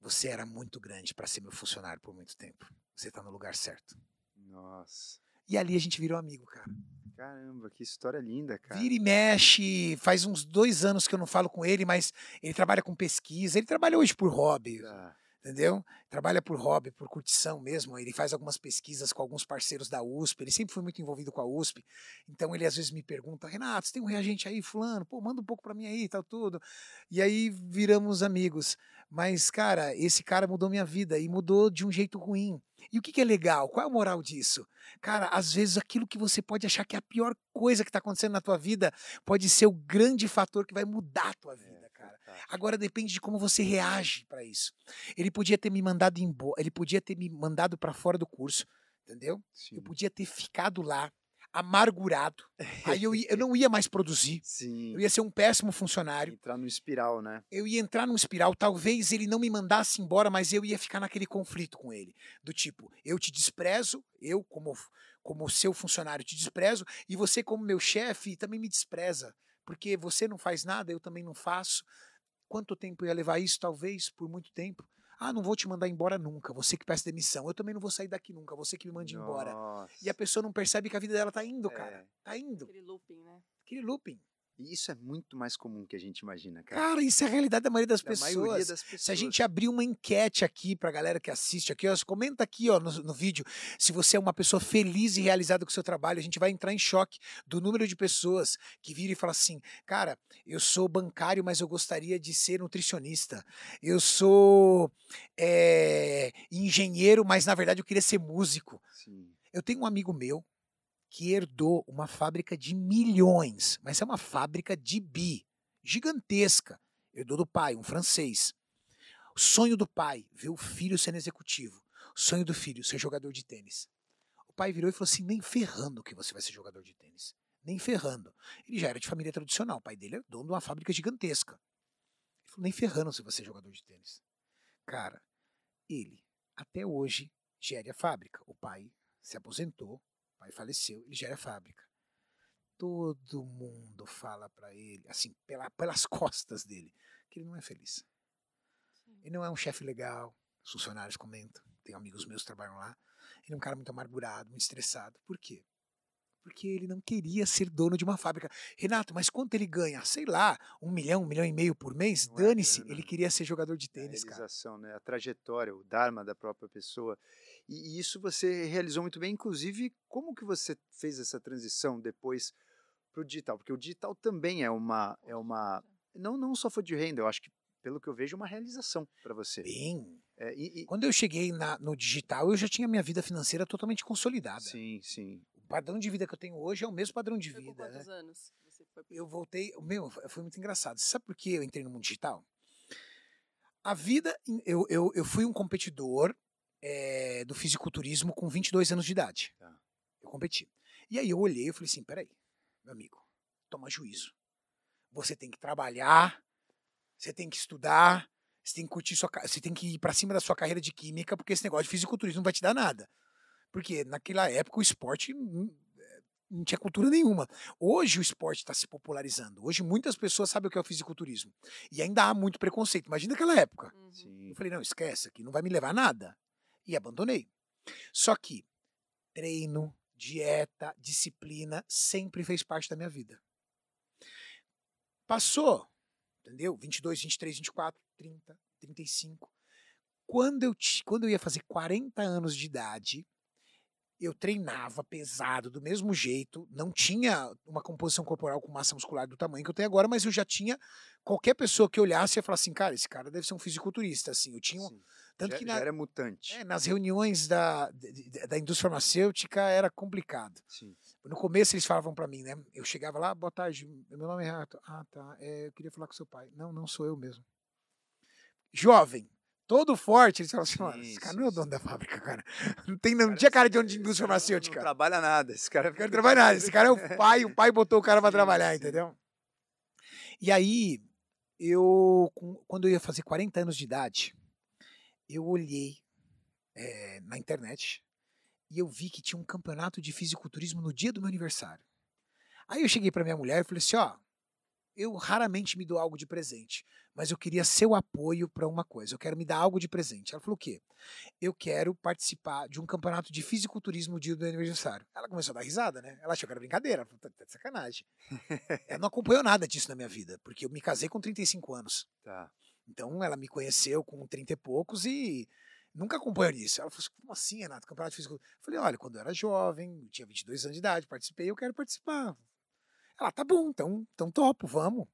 você era muito grande para ser meu funcionário por muito tempo. Você tá no lugar certo. Nossa. E ali a gente virou amigo, cara. Caramba, que história linda, cara. Vira e mexe, faz uns dois anos que eu não falo com ele, mas ele trabalha com pesquisa, ele trabalha hoje por hobby, Tá. entendeu? Trabalha por hobby, por curtição mesmo. Ele faz algumas pesquisas com alguns parceiros da USP, ele sempre foi muito envolvido com a USP. Então ele às vezes me pergunta: Renato, você tem um reagente aí, Fulano? Pô, manda um pouco pra mim aí, tal, tudo. E aí viramos amigos. Mas, cara, esse cara mudou minha vida e mudou de um jeito ruim. E o que, que é legal? Qual é a moral disso? Cara, às vezes aquilo que você pode achar que é a pior coisa que está acontecendo na tua vida pode ser o grande fator que vai mudar a tua vida, É, cara. fantástico. Agora depende de como você reage para isso. Ele podia ter me mandado embora, ele podia ter me mandado para fora do curso, Entendeu? Sim. Eu podia ter ficado lá, amargurado. Aí eu, ia- eu não ia mais produzir. Sim. Eu ia ser um péssimo funcionário. Entrar no espiral, né? Eu ia entrar num espiral. Talvez ele não me mandasse embora, mas eu ia ficar naquele conflito com ele. Do tipo, eu te desprezo, eu, como, como seu funcionário, te desprezo, e você, como meu chefe, também me despreza. Porque você não faz nada, eu também não faço. Quanto tempo ia levar isso? Talvez por muito tempo. Ah, não vou te mandar embora nunca. Você que peça demissão. Eu também não vou sair daqui nunca. Você que me mande embora. Nossa. E a pessoa não percebe que a vida dela tá indo, cara. É. Tá indo. Aquele looping, né? Aquele looping. E isso é muito mais comum que a gente imagina, cara. Cara, isso é a realidade da maioria das Da maioria pessoas. das pessoas. Se a gente abrir uma enquete aqui pra galera que assiste aqui, ó, comenta aqui ó, no, no vídeo se você é uma pessoa feliz e realizada com o seu trabalho. A gente vai entrar em choque do número de pessoas que viram e falam assim: cara, eu sou bancário, mas eu gostaria de ser nutricionista. Eu sou é, engenheiro, mas na verdade eu queria ser músico. Sim. Eu tenho um amigo meu que herdou uma fábrica de milhões, mas é uma fábrica de bi, gigantesca. Herdou do pai, um francês. O sonho do pai, ver o filho sendo executivo. O sonho do filho, ser jogador de tênis. O pai virou e falou assim: nem ferrando que você vai ser jogador de tênis. Nem ferrando. Ele já era de família tradicional. O pai dele é dono de uma fábrica gigantesca. Ele falou: nem ferrando você vai ser jogador de tênis. Cara, ele, até hoje, gere a fábrica. O pai se aposentou, pai faleceu, ele gera a fábrica. Todo mundo fala pra ele, assim, pela, pelas <laughs> costas dele, que ele não é feliz. Ele não é um chefe legal, os funcionários comentam, tem amigos meus que trabalham lá. Ele é um cara muito amargurado, muito estressado. Por quê? Porque ele não queria ser dono de uma fábrica. Renato, mas quanto ele ganha? Sei lá, um milhão, um milhão e meio por mês? É Dane-se, grana, ele queria ser jogador de a tênis, cara. realização, né? A trajetória, o dharma da própria pessoa. E, e isso você realizou muito bem. Inclusive, como que você fez essa transição depois para o digital? Porque o digital também é uma, é uma, não não só foi de renda. Eu acho que pelo que eu vejo é uma realização para você. Bem, É, e- e- quando eu cheguei na- no digital, eu já tinha minha vida financeira totalmente consolidada. sim, sim. O padrão de vida que eu tenho hoje é o mesmo padrão de Foi com vida, né? quantos anos que você foi eu voltei. Meu, foi muito engraçado. Você sabe por que eu entrei no mundo digital? A vida. Eu, eu, eu fui um competidor eh, do fisiculturismo com 22 anos de idade. Tá. Eu competi. E aí eu olhei e falei assim: peraí, meu amigo, toma juízo. Você tem que trabalhar, você tem que estudar, você tem que curtir sua. Você tem que ir pra cima da sua carreira de química, porque esse negócio de fisiculturismo não vai te dar nada. Porque naquela época o esporte hum, eh, não tinha cultura nenhuma. Hoje o esporte está se popularizando. Hoje muitas pessoas sabem o que é o fisiculturismo. E ainda há muito preconceito. Imagina aquela época. Uhum. Sim. Eu falei, não, esquece, aqui não vai me levar a nada. E abandonei. Só que treino, dieta, disciplina sempre fez parte da minha vida. Passou, entendeu? 22, 23, 24, 30, 35. Quando eu, quando eu ia fazer 40 anos de idade, eu treinava pesado do mesmo jeito, não tinha uma composição corporal com massa muscular do tamanho que eu tenho agora, mas eu já tinha qualquer pessoa que olhasse ia falar assim, cara, esse cara deve ser um fisiculturista, assim. Eu tinha. Tanto já, que na- era mutante. é, nas reuniões da, da indústria farmacêutica era complicado. Sim. No começo eles falavam pra mim, né? Eu chegava lá, boa tarde, meu nome é Renato. Ah, tá. é, eu queria falar com seu pai. Não, não sou eu mesmo. Jovem, todo forte, eles falavam assim, mano, esse cara não é o dono da fábrica, cara. Não, tem, não tinha cara de dono de indústria Não farmacêutica. trabalha nada. Esse cara Não quero trabalhar nada. Esse cara é o <laughs> pai, o pai botou o cara Sim, trabalhar, sim. entendeu? E aí, eu, quando eu ia fazer 40 anos de idade, eu olhei eh, na internet e eu vi que tinha um campeonato de fisiculturismo no dia do meu aniversário. Aí eu cheguei pra minha mulher e falei assim, ó, eu raramente me dou algo de presente, mas eu queria seu apoio pra uma coisa, eu quero me dar algo de presente. Ela falou o quê? Eu quero participar de um campeonato de fisiculturismo no dia do meu aniversário. Ela começou a dar risada, né? Ela achou que era brincadeira, ela falou, tá, tá de sacanagem. <laughs> Ela não acompanhou nada disso na minha vida, porque eu me casei com 35 anos. Tá. Então ela me conheceu com 30 e poucos e nunca acompanhou isso. Ela falou assim, como assim, Renato? Campeonato de físico? Eu falei, olha, quando eu era jovem, eu tinha 22 anos de idade, participei, eu quero participar. Ela, tá bom, então, então topo, vamos.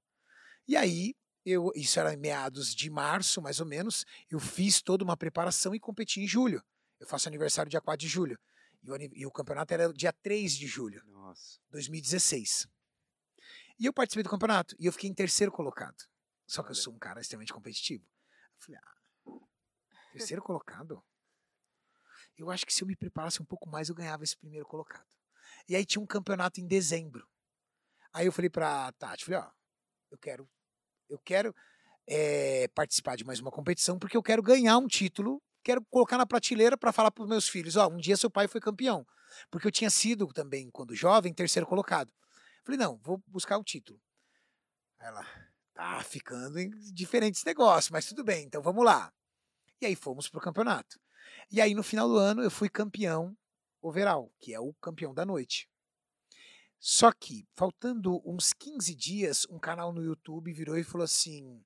E aí, eu, isso era em meados de março, mais ou menos, eu fiz toda uma preparação e competi em julho. Eu faço aniversário dia 4 de julho. E o, e o campeonato era dia 3 de julho. Nossa. 2016. E eu participei do campeonato e eu fiquei em terceiro colocado. Só que eu Olha. sou um cara extremamente competitivo. Eu falei, ah, terceiro colocado? eu acho que se eu me preparasse um pouco mais, eu ganhava esse primeiro colocado. E aí tinha um campeonato em dezembro. Aí eu falei pra Tati, falei, ó, eu quero, eu quero é, participar de mais uma competição porque eu quero ganhar um título, quero colocar na prateleira para falar para os meus filhos, ó, um dia seu pai foi campeão, porque eu tinha sido também quando jovem terceiro colocado. Falei, não, vou buscar o título. Aí ela, tá ficando em diferentes negócios, mas tudo bem, então vamos lá. E aí fomos pro campeonato. E aí no final do ano eu fui campeão overall, que é o campeão da noite. Só que, faltando uns 15 dias, um canal no YouTube virou e falou assim: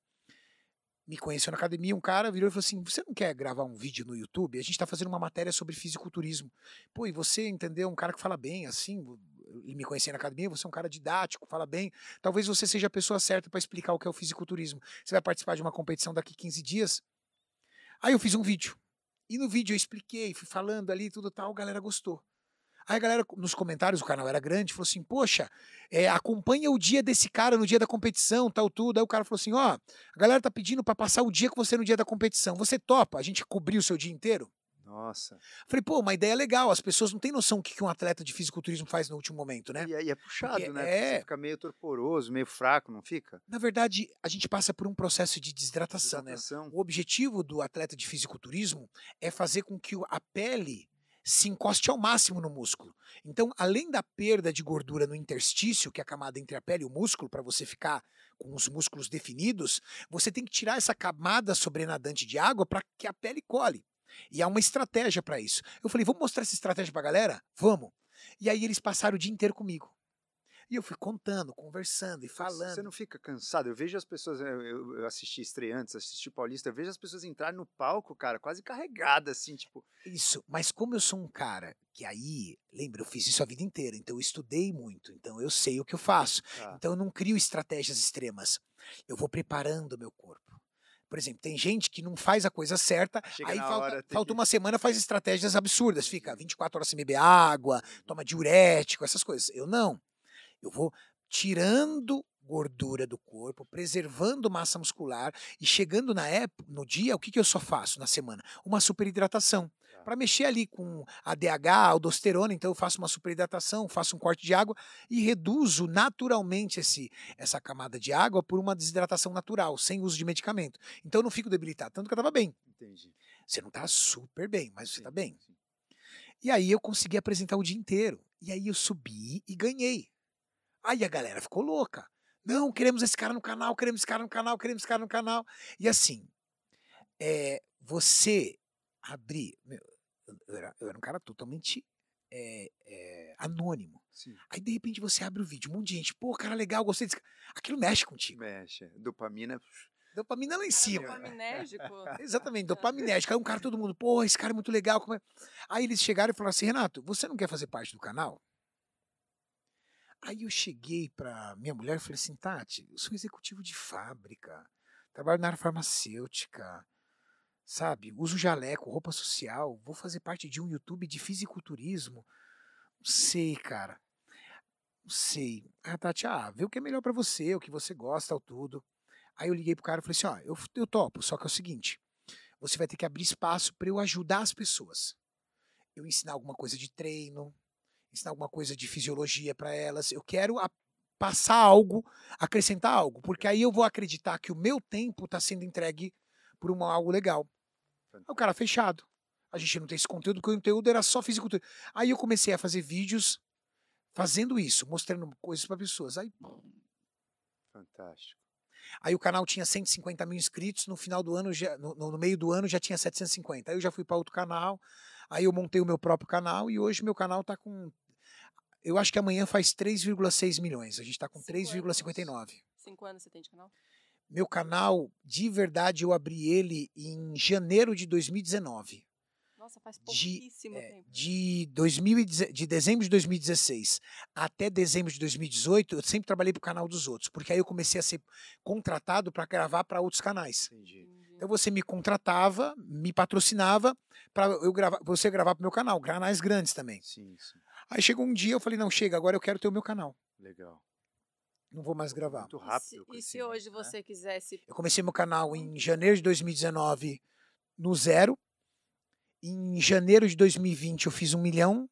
me conheceu na academia, um cara virou e falou assim: Você não quer gravar um vídeo no YouTube? A gente está fazendo uma matéria sobre fisiculturismo. Pô, e você entendeu? Um cara que fala bem, assim, ele me conhecia na academia, você é um cara didático, fala bem. Talvez você seja a pessoa certa para explicar o que é o fisiculturismo. Você vai participar de uma competição daqui 15 dias? Aí eu fiz um vídeo. E no vídeo eu expliquei, fui falando ali, tudo tal, a galera gostou. Aí a galera, nos comentários, o canal era grande, falou assim: Poxa, é, acompanha o dia desse cara no dia da competição, tal, tudo. Aí o cara falou assim: Ó, a galera tá pedindo para passar o dia com você no dia da competição. Você topa a gente cobrir o seu dia inteiro? Nossa. Falei, pô, uma ideia legal. As pessoas não têm noção do que um atleta de fisiculturismo faz no último momento, né? E, é puxado, Porque né? é- Você fica meio torporoso, meio fraco, não fica? Na verdade, a gente passa por um processo de desidratação, né? Hidratação. O objetivo do atleta de fisiculturismo é fazer com que a pele se encoste ao máximo no músculo. Então, além da perda de gordura no interstício, que é a camada entre a pele e o músculo, para você ficar com os músculos definidos, você tem que tirar essa camada sobrenadante de água para que a pele cole. E há uma estratégia para isso. Eu falei, vamos mostrar essa estratégia para a galera? Vamos. E aí eles passaram o dia inteiro comigo. E eu fui contando, conversando e falando. Você não fica cansado? Eu vejo as pessoas, eu, eu- assisti estreantes, assisti Paulista, eu vejo as pessoas entrarem no palco, cara, quase carregadas, assim, tipo, Isso, mas como eu sou um cara que aí, lembra, eu fiz isso a vida inteira, então eu estudei muito, então eu sei o que eu faço. tá, Então eu não crio estratégias extremas. Eu vou preparando o meu corpo. Por exemplo, tem gente que não faz a coisa certa, chega aí falta, hora, falta que- uma semana faz estratégias absurdas, fica 24 horas sem beber água, toma diurético, essas coisas. Eu não. Eu vou tirando gordura do corpo, preservando massa muscular e chegando na época, no dia, o que, que eu só faço na semana? Uma superidratação. Para mexer ali com ADH, aldosterona, então eu faço uma superidratação, faço um corte de água e reduzo naturalmente esse, essa camada de água por uma desidratação natural, sem uso de medicamento. Então eu não fico debilitado, tanto que eu estava bem. Entendi. Você não está super bem, mas você está bem. sim. E aí eu consegui apresentar o dia inteiro. E aí eu subi e ganhei. Aí a galera ficou louca. Não, queremos esse cara no canal, queremos esse cara no canal, queremos esse cara no canal. E assim, é, você abrir. meu, eu, era, eu era um cara totalmente é, é, anônimo. Sim, Aí de repente você abre o vídeo, um monte de gente, pô, cara legal, gostei desse cara. Aquilo mexe contigo. mexe. Dopamina, Dopamina lá em cima. Dopaminérgico. <laughs> Exatamente, dopaminérgico. Aí um cara, todo mundo, pô, esse cara é muito legal. como é?" Aí eles chegaram e falaram assim, Renato, você não quer fazer parte do canal? Aí eu cheguei pra minha mulher e falei assim, Tati, eu sou executivo de fábrica, trabalho na área farmacêutica, sabe? Uso jaleco, roupa social, vou fazer parte de um YouTube de fisiculturismo. Não sei, cara. Não sei. Ah, Tati, ah, vê o que é melhor pra você, o que você gosta, ou tudo. Aí eu liguei pro cara e falei assim, ó, eu, eu topo, só que é o seguinte, você vai ter que abrir espaço para eu ajudar as pessoas. Eu ensinar alguma coisa de treino, ensinar alguma coisa de fisiologia para elas. Eu quero a- passar algo, acrescentar algo, porque aí eu vou acreditar que o meu tempo está sendo entregue por uma, algo legal. Aí o cara fechado. A gente não tem esse conteúdo, porque o conteúdo era só fisicultura. Aí eu comecei a fazer vídeos fazendo isso, mostrando coisas para pessoas. Aí fantástico. Aí o canal tinha 150 mil inscritos, no final do ano, já, no, no meio do ano já tinha 750. Aí eu já fui para outro canal, aí eu montei o meu próprio canal e hoje meu canal tá com. Eu acho que amanhã faz 3,6 milhões. A gente tá com Cinco anos. 3,59. Cinco anos você tem de canal? Meu canal, de verdade, eu abri ele em janeiro de 2019. Nossa, faz De- pouquíssimo É, tempo. de, 2010 de dezembro de 2016 até dezembro de 2018, eu sempre trabalhei pro canal dos outros, porque aí eu comecei a ser contratado para gravar para outros canais. Entendi. Então você me contratava, me patrocinava para eu gravar, você gravar pro meu canal, canais grandes também. Sim, sim. Aí chegou um dia eu falei não chega, agora eu quero ter o meu canal, Legal. Não vou mais gravar. Muito E se- rápido. E se hoje né? você quisesse. Eu comecei meu canal em janeiro de 2019 no zero Em janeiro de 2020 eu fiz um milhão.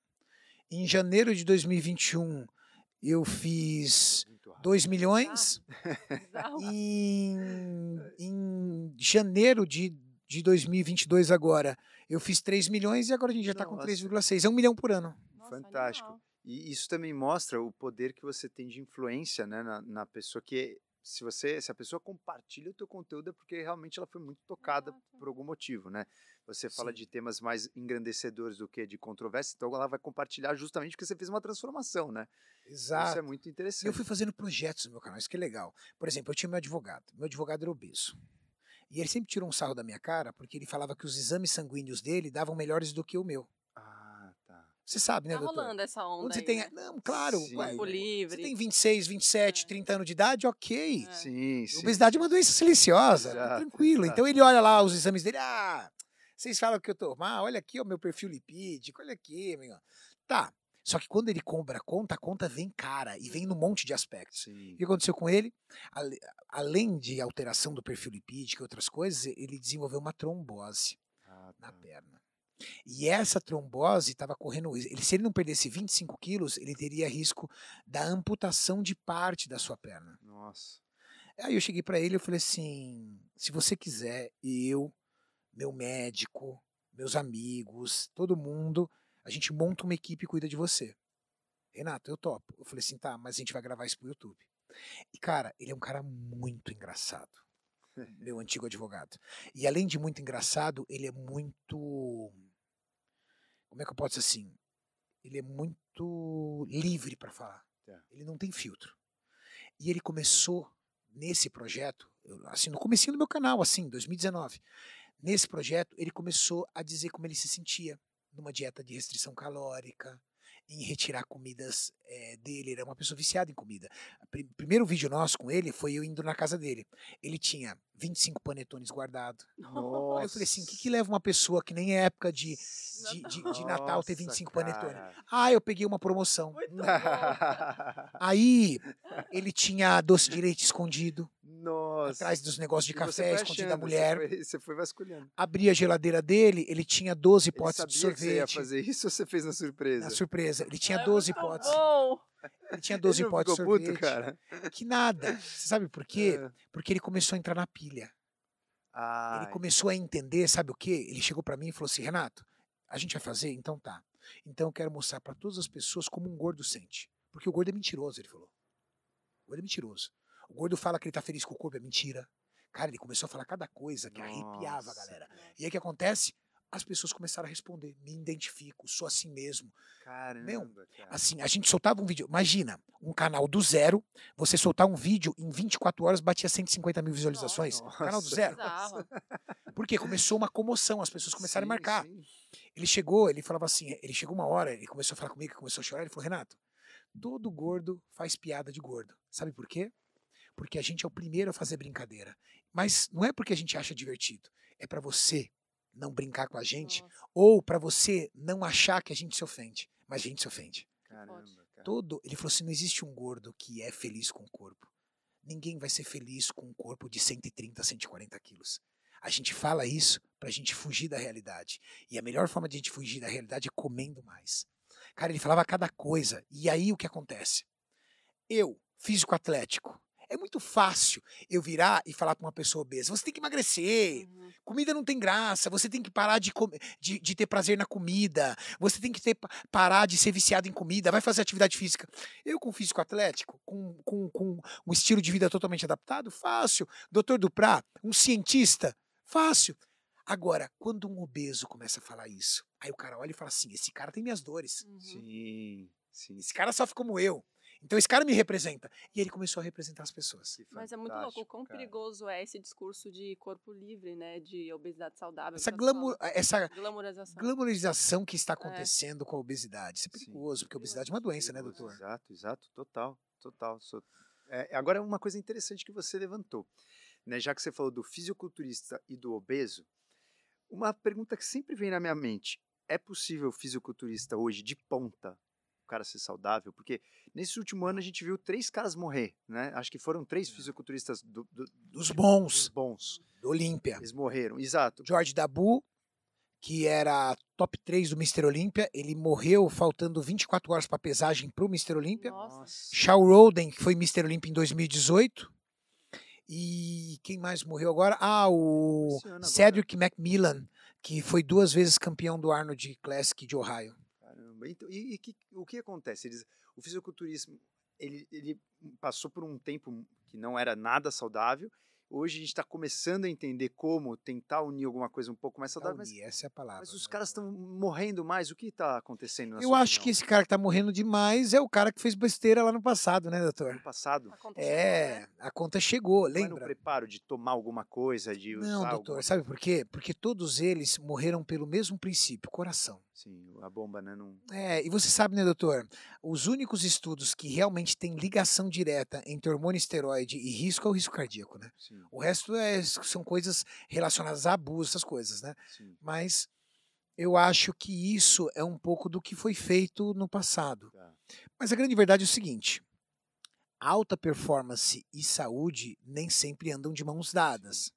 Em janeiro de 2021 eu fiz rápido. 2 milhões. Bizarro. Em, em janeiro de, de 2022 agora eu fiz 3 milhões e agora a gente já está com Nossa. 3,6. É um milhão por ano. Nossa, Fantástico. animal. E isso também mostra o poder que você tem de influência né, na, na pessoa que se você se a pessoa compartilha o teu conteúdo é porque realmente ela foi muito tocada Exato. por algum motivo, né? Você fala Sim. de temas mais engrandecedores do que de controvérsia, então ela vai compartilhar justamente porque você fez uma transformação, né? Isso é Exato. muito interessante. eu fui fazendo projetos no meu canal, isso que é legal. Por exemplo, eu tinha meu advogado. Meu advogado era obeso. E ele sempre tirou um sarro da minha cara porque ele falava que os exames sanguíneos dele davam melhores do que o meu. Você sabe, né, Tá doutor? rolando essa onda Quando você aí, tem. né? Não, claro. Sim. ué, Corpo Você livre. tem 26, 27, É. 30 anos de idade, ok. É. Sim, sim. Obesidade é uma doença silenciosa, Exato, tranquilo. exato. Então ele olha lá os exames dele, ah, vocês falam que eu tô mal, olha aqui o meu perfil lipídico, olha aqui, amigo. Tá. Só que quando ele compra a conta, a conta vem cara e vem num monte de aspectos. Sim. O que aconteceu com ele? Além de alteração do perfil lipídico e outras coisas, ele desenvolveu uma trombose Ah, na tá. perna. E essa trombose estava correndo. Ele, se ele não perdesse 25 quilos, ele teria risco da amputação de parte da sua perna. Nossa. Aí eu cheguei para ele e falei assim: se você quiser, eu, meu médico, meus amigos, todo mundo, a gente monta uma equipe e cuida de você. Renato, eu topo. Eu falei assim: tá, mas a gente vai gravar isso pro YouTube. E cara, ele é um cara muito engraçado. Meu antigo advogado. E além de muito engraçado, ele é muito. Como é que eu posso dizer assim? Ele é muito livre para falar. Tá. Ele não tem filtro. E ele começou nesse projeto, assim, no comecinho do meu canal, assim, 2019. Nesse projeto, ele começou a dizer como ele se sentia numa dieta de restrição calórica, em retirar comidas eh, dele. Ele era uma pessoa viciada em comida. O pri- primeiro vídeo nosso com ele foi eu indo na casa dele. Ele tinha 25 panetones guardados. Aí eu falei assim: o que, que leva uma pessoa que nem é época de, de, de- de Natal ter Nossa, 25 panetones? Ah, eu peguei uma promoção. <laughs> Aí ele tinha doce de leite escondido Nossa. atrás dos negócios de café, escondido da mulher. Você foi, você foi vasculhando. Abri a geladeira dele, ele tinha 12 Ele potes sabia de que você ia sorvete. fazer isso ou você fez na surpresa? Na surpresa. Ele tinha É 12 muito potes. Bom. Ele tinha 12 Ele potes de ficou sorvete. puto, cara? Que nada. Você sabe por quê? É. Porque ele começou a entrar na pilha. Ai, Ele começou a entender, sabe o quê? Ele chegou pra mim e falou assim: Renato, a gente vai fazer? Então tá. Então eu quero mostrar pra todas as pessoas como um gordo sente. Porque o gordo é mentiroso, ele falou. O gordo é mentiroso. O gordo fala que ele tá feliz com o corpo, é mentira. Cara, ele começou a falar cada coisa que arrepiava a Nossa. galera. E aí o que acontece? As pessoas começaram a responder: me identifico, sou assim mesmo. Caramba, cara. Assim, a gente soltava um vídeo. Imagina, um canal do zero, você soltar um vídeo em 24 horas batia 150 mil visualizações. Nossa. Canal do zero. Bizarro. Porque começou uma comoção, as pessoas começaram Sim, a marcar. sim. Ele chegou, ele falava assim, ele chegou uma hora, ele começou a falar comigo, começou a chorar, ele falou, Renato, todo gordo faz piada de gordo. Sabe por quê? Porque a gente é o primeiro a fazer brincadeira. Mas não é porque a gente acha divertido, é pra você não brincar com a gente Nossa, ou pra você não achar que a gente se ofende, mas a gente se ofende. Caramba, cara. Todo, ele falou assim, não existe um gordo que é feliz com o corpo. Ninguém vai ser feliz com um corpo de 130, 140 quilos. A gente fala isso pra gente fugir da realidade. E a melhor forma de a gente fugir da realidade é comendo mais. Cara, ele falava cada coisa. E aí o que acontece? Eu, físico atlético, é muito fácil eu virar e falar pra uma pessoa obesa: você tem que emagrecer, uhum. comida não tem graça, você tem que parar de, comer, de, de ter prazer na comida, você tem que ter, parar de ser viciado em comida, vai fazer atividade física. Eu, com físico atlético, com, com, com um estilo de vida totalmente adaptado, fácil. Doutor Duprá, um cientista, fácil. Agora, quando um obeso começa a falar isso, aí o cara olha e fala assim: esse cara tem minhas dores, Uhum. Sim, sim. esse cara sofre como eu. Então esse cara me representa. E ele começou a representar as pessoas. Que Mas é muito louco o quão cara. perigoso é esse discurso de corpo livre, né? De obesidade saudável. Essa, glamour, essa Glamorização. glamorização que está acontecendo com a obesidade. Isso é Sim. perigoso, porque a obesidade é uma doença, né, doutor? Exato, exato, total, total. Sou- É, agora, uma coisa interessante que você levantou, né? Já que você falou do fisiculturista e do obeso, uma pergunta que sempre vem na minha mente: é possível o fisiculturista hoje de ponta, cara ser saudável? Porque nesse último ano a gente viu três caras morrer, né? Acho que foram três fisiculturistas do, do- Dos dos bons, bons. do Olímpia. Eles morreram, exato. George Dabu, que era top 3 do Mr. Olímpia. Ele morreu faltando 24 horas para pesagem para o Mr. Olímpia. Shaw Roden, que foi Mr. Olímpia em 2018. E quem mais morreu agora? Ah, o ano agora. Cedric Macmillan, que foi duas vezes campeão do Arnold Classic de Ohio. Caramba. Então, e e que- o que acontece? Eles, o fisiculturismo ele, ele passou por um tempo que não era nada saudável. Hoje a gente está começando a entender como tentar unir alguma coisa um pouco mais saudável. Mas, Unir, essa é a palavra. mas os né? caras estão morrendo mais. O que está acontecendo na Eu sua acho que opinião? esse cara que tá morrendo demais é o cara que fez besteira lá no passado, né, doutor? no passado É, né? a conta chegou, não é no lembra? preparo de tomar alguma coisa, de Não, usar doutor, alguma- sabe por quê? Porque todos eles morreram pelo mesmo princípio, coração. Sim, a bomba, né? Não... É, e você sabe, né, doutor? Os únicos estudos que realmente têm ligação direta entre hormônio esteroide e risco é o risco cardíaco, né? Sim, O resto é, são coisas relacionadas a abuso, essas coisas, né? sim. Mas eu acho que isso é um pouco do que foi feito no passado. Tá. Mas a grande verdade é o seguinte: alta performance e saúde nem sempre andam de mãos dadas.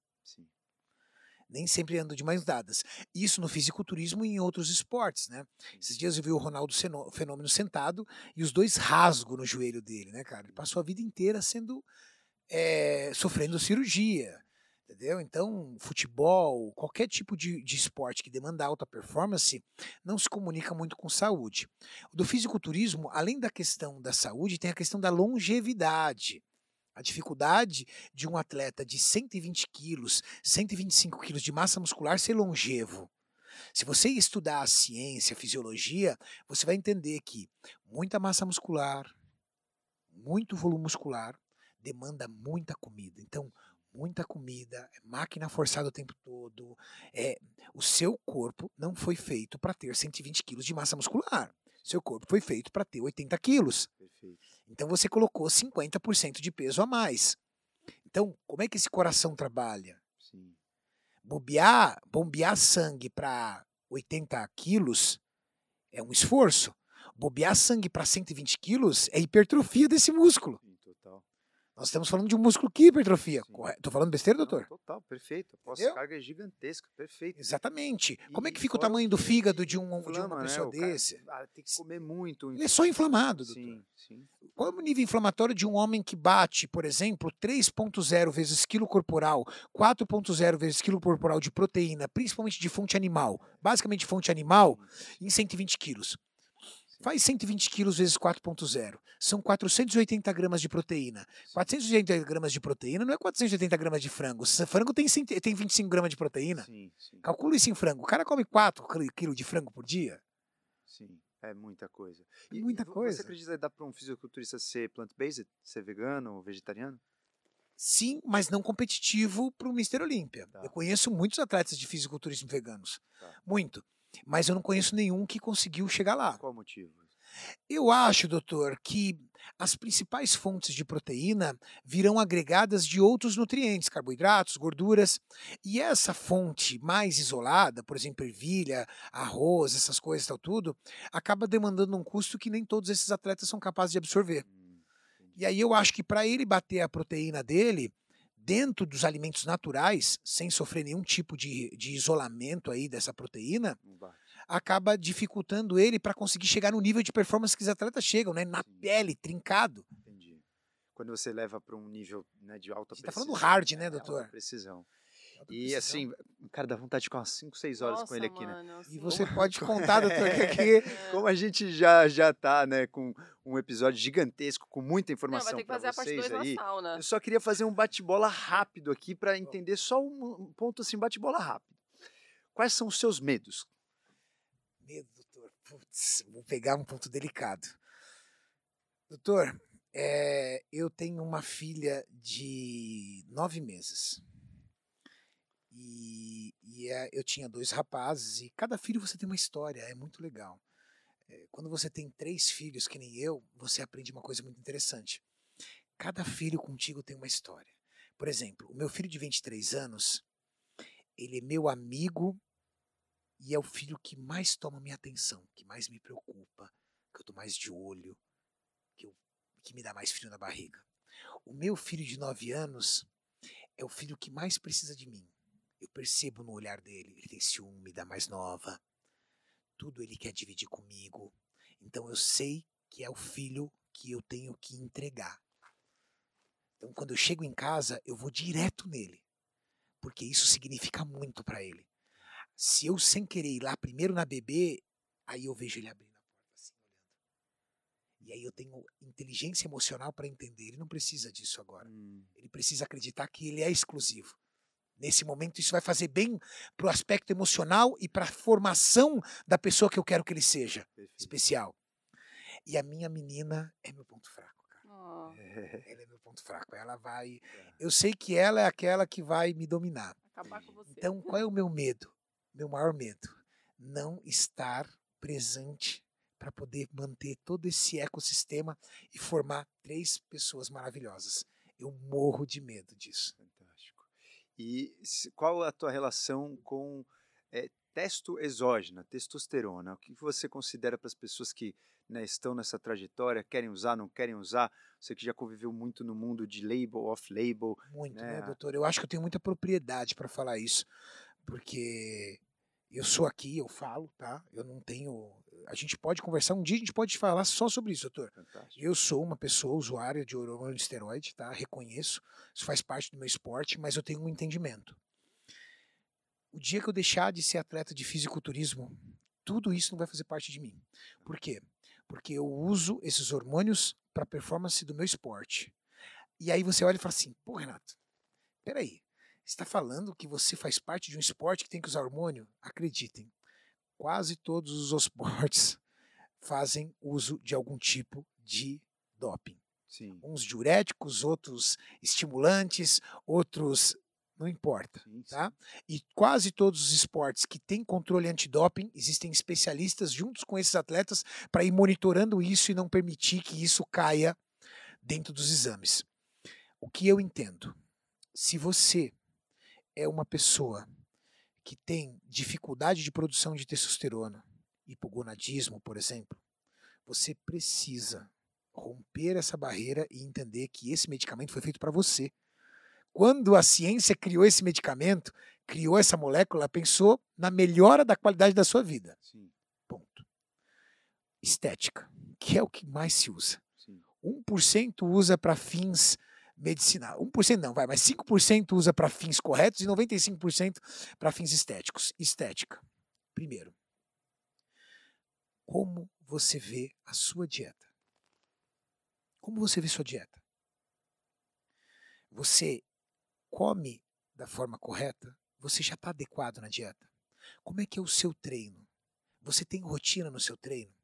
Nem sempre andam de mãos dadas. Isso no fisiculturismo e em outros esportes, né? Esses dias eu vi o Ronaldo Fenômeno sentado e os dois rasgos no joelho dele, né, cara? Ele passou a vida inteira sendo. eh, sofrendo cirurgia. Entendeu? Então, futebol, qualquer tipo de, de esporte que demanda alta performance, não se comunica muito com saúde. Do fisiculturismo, além da questão da saúde, tem a questão da longevidade. A dificuldade de um atleta de 120 quilos, 125 quilos de massa muscular ser longevo. Se você estudar a ciência, a fisiologia, você vai entender que muita massa muscular, muito volume muscular, demanda muita comida. Então, muita comida, é máquina forçada o tempo todo. É, o seu corpo não foi feito para ter 120 quilos de massa muscular. Seu corpo foi feito para ter 80 quilos. Perfeito. Então você colocou 50% de peso a mais. Então, como é que esse coração trabalha? Sim. Bobear, bombear sangue para 80 quilos é um esforço. Bobear sangue para 120 quilos é hipertrofia desse músculo. Nós estamos falando de um músculo que hipertrofia. Tô falando besteira, Não, doutor? total, perfeito. A Entendeu? pós-carga é gigantesca, perfeito. Exatamente. Como é que E fica o tamanho do fígado de, um, de inflama, uma né? pessoa cara, desse? ah, tem que comer muito. Ele é só inflamado, doutor. Sim, sim. Qual é o nível inflamatório de um homem que bate, por exemplo, 3,0 vezes quilo corporal, 4,0 vezes quilo corporal de proteína, principalmente de fonte animal, basicamente fonte animal, em 120 quilos? Faz 120 quilos vezes 4,0. São 480 gramas de proteína. 480 gramas de proteína não é 480 gramas de frango. Esse Frango tem, 100 tem 25 gramas de proteína. Sim, sim, Calcula isso em frango. O cara come 4 quilos de frango por dia. sim. É muita coisa. É muita vo- coisa. Você acredita que dá para um fisiculturista ser plant-based? Ser vegano ou vegetariano? Sim, mas não competitivo para o Mr. Olímpia. Tá. Eu conheço muitos atletas de fisiculturismo veganos. Tá. Muito. Mas eu não conheço nenhum que conseguiu chegar lá. Qual o motivo? Eu acho, doutor, que as principais fontes de proteína virão agregadas de outros nutrientes, carboidratos, gorduras. E essa fonte mais isolada, por exemplo, ervilha, arroz, essas coisas, tal, tudo, acaba demandando um custo que nem todos esses atletas são capazes de absorver. Hum. E aí eu acho que para ele bater a proteína dele dentro dos alimentos naturais, sem sofrer nenhum tipo de, de isolamento aí dessa proteína, acaba dificultando ele para conseguir chegar no nível de performance que os atletas chegam, né? Na Sim. pele, trincado. Entendi. Quando você leva para um nível né, de alta gente tá precisão. falando hard, né, é, alta doutor? precisão. Alta E assim, cara, dá vontade de ficar umas 5, 6 horas Nossa, com ele aqui, né? mano, E assim, você <laughs> pode contar, doutor, que aqui é. Como a gente já já tá, né, com um episódio gigantesco, com muita Não, informação vai ter que para fazer a parte vocês 2 na aí. Eu só queria fazer um bate-bola rápido aqui para entender só um um ponto assim, bate-bola rápido. Quais são os seus medos? Medo, doutor. Putz, vou pegar um ponto delicado. Doutor, é, eu tenho uma filha de nove meses. E, e é, eu tinha dois rapazes, e cada filho você tem uma história, é muito legal. É, quando você tem três filhos, que nem eu, você aprende uma coisa muito interessante. Cada filho contigo tem uma história. Por exemplo, o meu filho de 23 anos, ele é meu amigo e é o filho que mais toma minha atenção, que mais me preocupa, que eu tô mais de olho, que, eu, que me dá mais frio na barriga. O meu filho de 9 anos é o filho que mais precisa de mim. Eu percebo no olhar dele, ele tem ciúme da mais nova. Tudo ele quer dividir comigo. Então eu sei que é o filho que eu tenho que entregar. Então quando eu chego em casa, eu vou direto nele. Porque isso significa muito para ele. Se eu sem querer ir lá primeiro na bebê, aí eu vejo ele abrindo a porta assim, olhando. E aí eu tenho inteligência emocional para entender. Ele não precisa disso agora. Hum, Ele precisa acreditar que ele é exclusivo. Nesse momento, isso vai fazer bem para o aspecto emocional e para a formação da pessoa que eu quero que ele seja perfeito. especial. E a minha menina é meu ponto fraco, cara. É, <laughs> Ela é meu ponto fraco. Ela vai. Eu sei que ela é aquela que vai me dominar. acabar com você. Então, qual é o meu medo? Meu maior medo? Não estar presente para poder manter todo esse ecossistema e formar três pessoas maravilhosas. Eu morro de medo disso. E qual a tua relação com é, testo exógena, testosterona? O que você considera para as pessoas que né, estão nessa trajetória, querem usar, não querem usar? Você que já conviveu muito no mundo de label, off-label. Muito, né? né, doutor? Eu acho que eu tenho muita propriedade para falar isso, porque eu sou aqui, eu falo, tá? Eu não tenho. A gente pode conversar um dia, a gente pode falar só sobre isso, doutor. Fantástico. Eu sou uma pessoa usuária de hormônio de esteroide, tá? Reconheço, isso faz parte do meu esporte, mas eu tenho um entendimento. O dia que eu deixar de ser atleta de fisiculturismo, tudo isso não vai fazer parte de mim. Por quê? Porque eu uso esses hormônios para a performance do meu esporte. E aí você olha e fala assim: pô, Renato, peraí, você está falando que você faz parte de um esporte que tem que usar hormônio? Acreditem, quase todos os esportes <laughs> fazem uso de algum tipo de doping. Sim. Uns diuréticos, outros estimulantes, outros. Não importa. sim, sim. Tá? E quase todos os esportes que têm controle antidoping, existem especialistas juntos com esses atletas para ir monitorando isso e não permitir que isso caia dentro dos exames. O que eu entendo? Se você é uma pessoa que tem dificuldade de produção de testosterona, hipogonadismo, por exemplo, você precisa romper essa barreira e entender que esse medicamento foi feito para você. Quando a ciência criou esse medicamento, criou essa molécula, pensou na melhora da qualidade da sua vida. Sim, Ponto. Estética, que é o que mais se usa. sim. 1% usa para fins medicinais. 1% não, vai, mas 5% usa para fins corretos e 95% para fins estéticos. Estética. Primeiro, como você vê a sua dieta? Como você vê sua dieta? Você come da forma correta? Você já está adequado na dieta? Como é que é o seu treino? Você tem rotina no seu treino?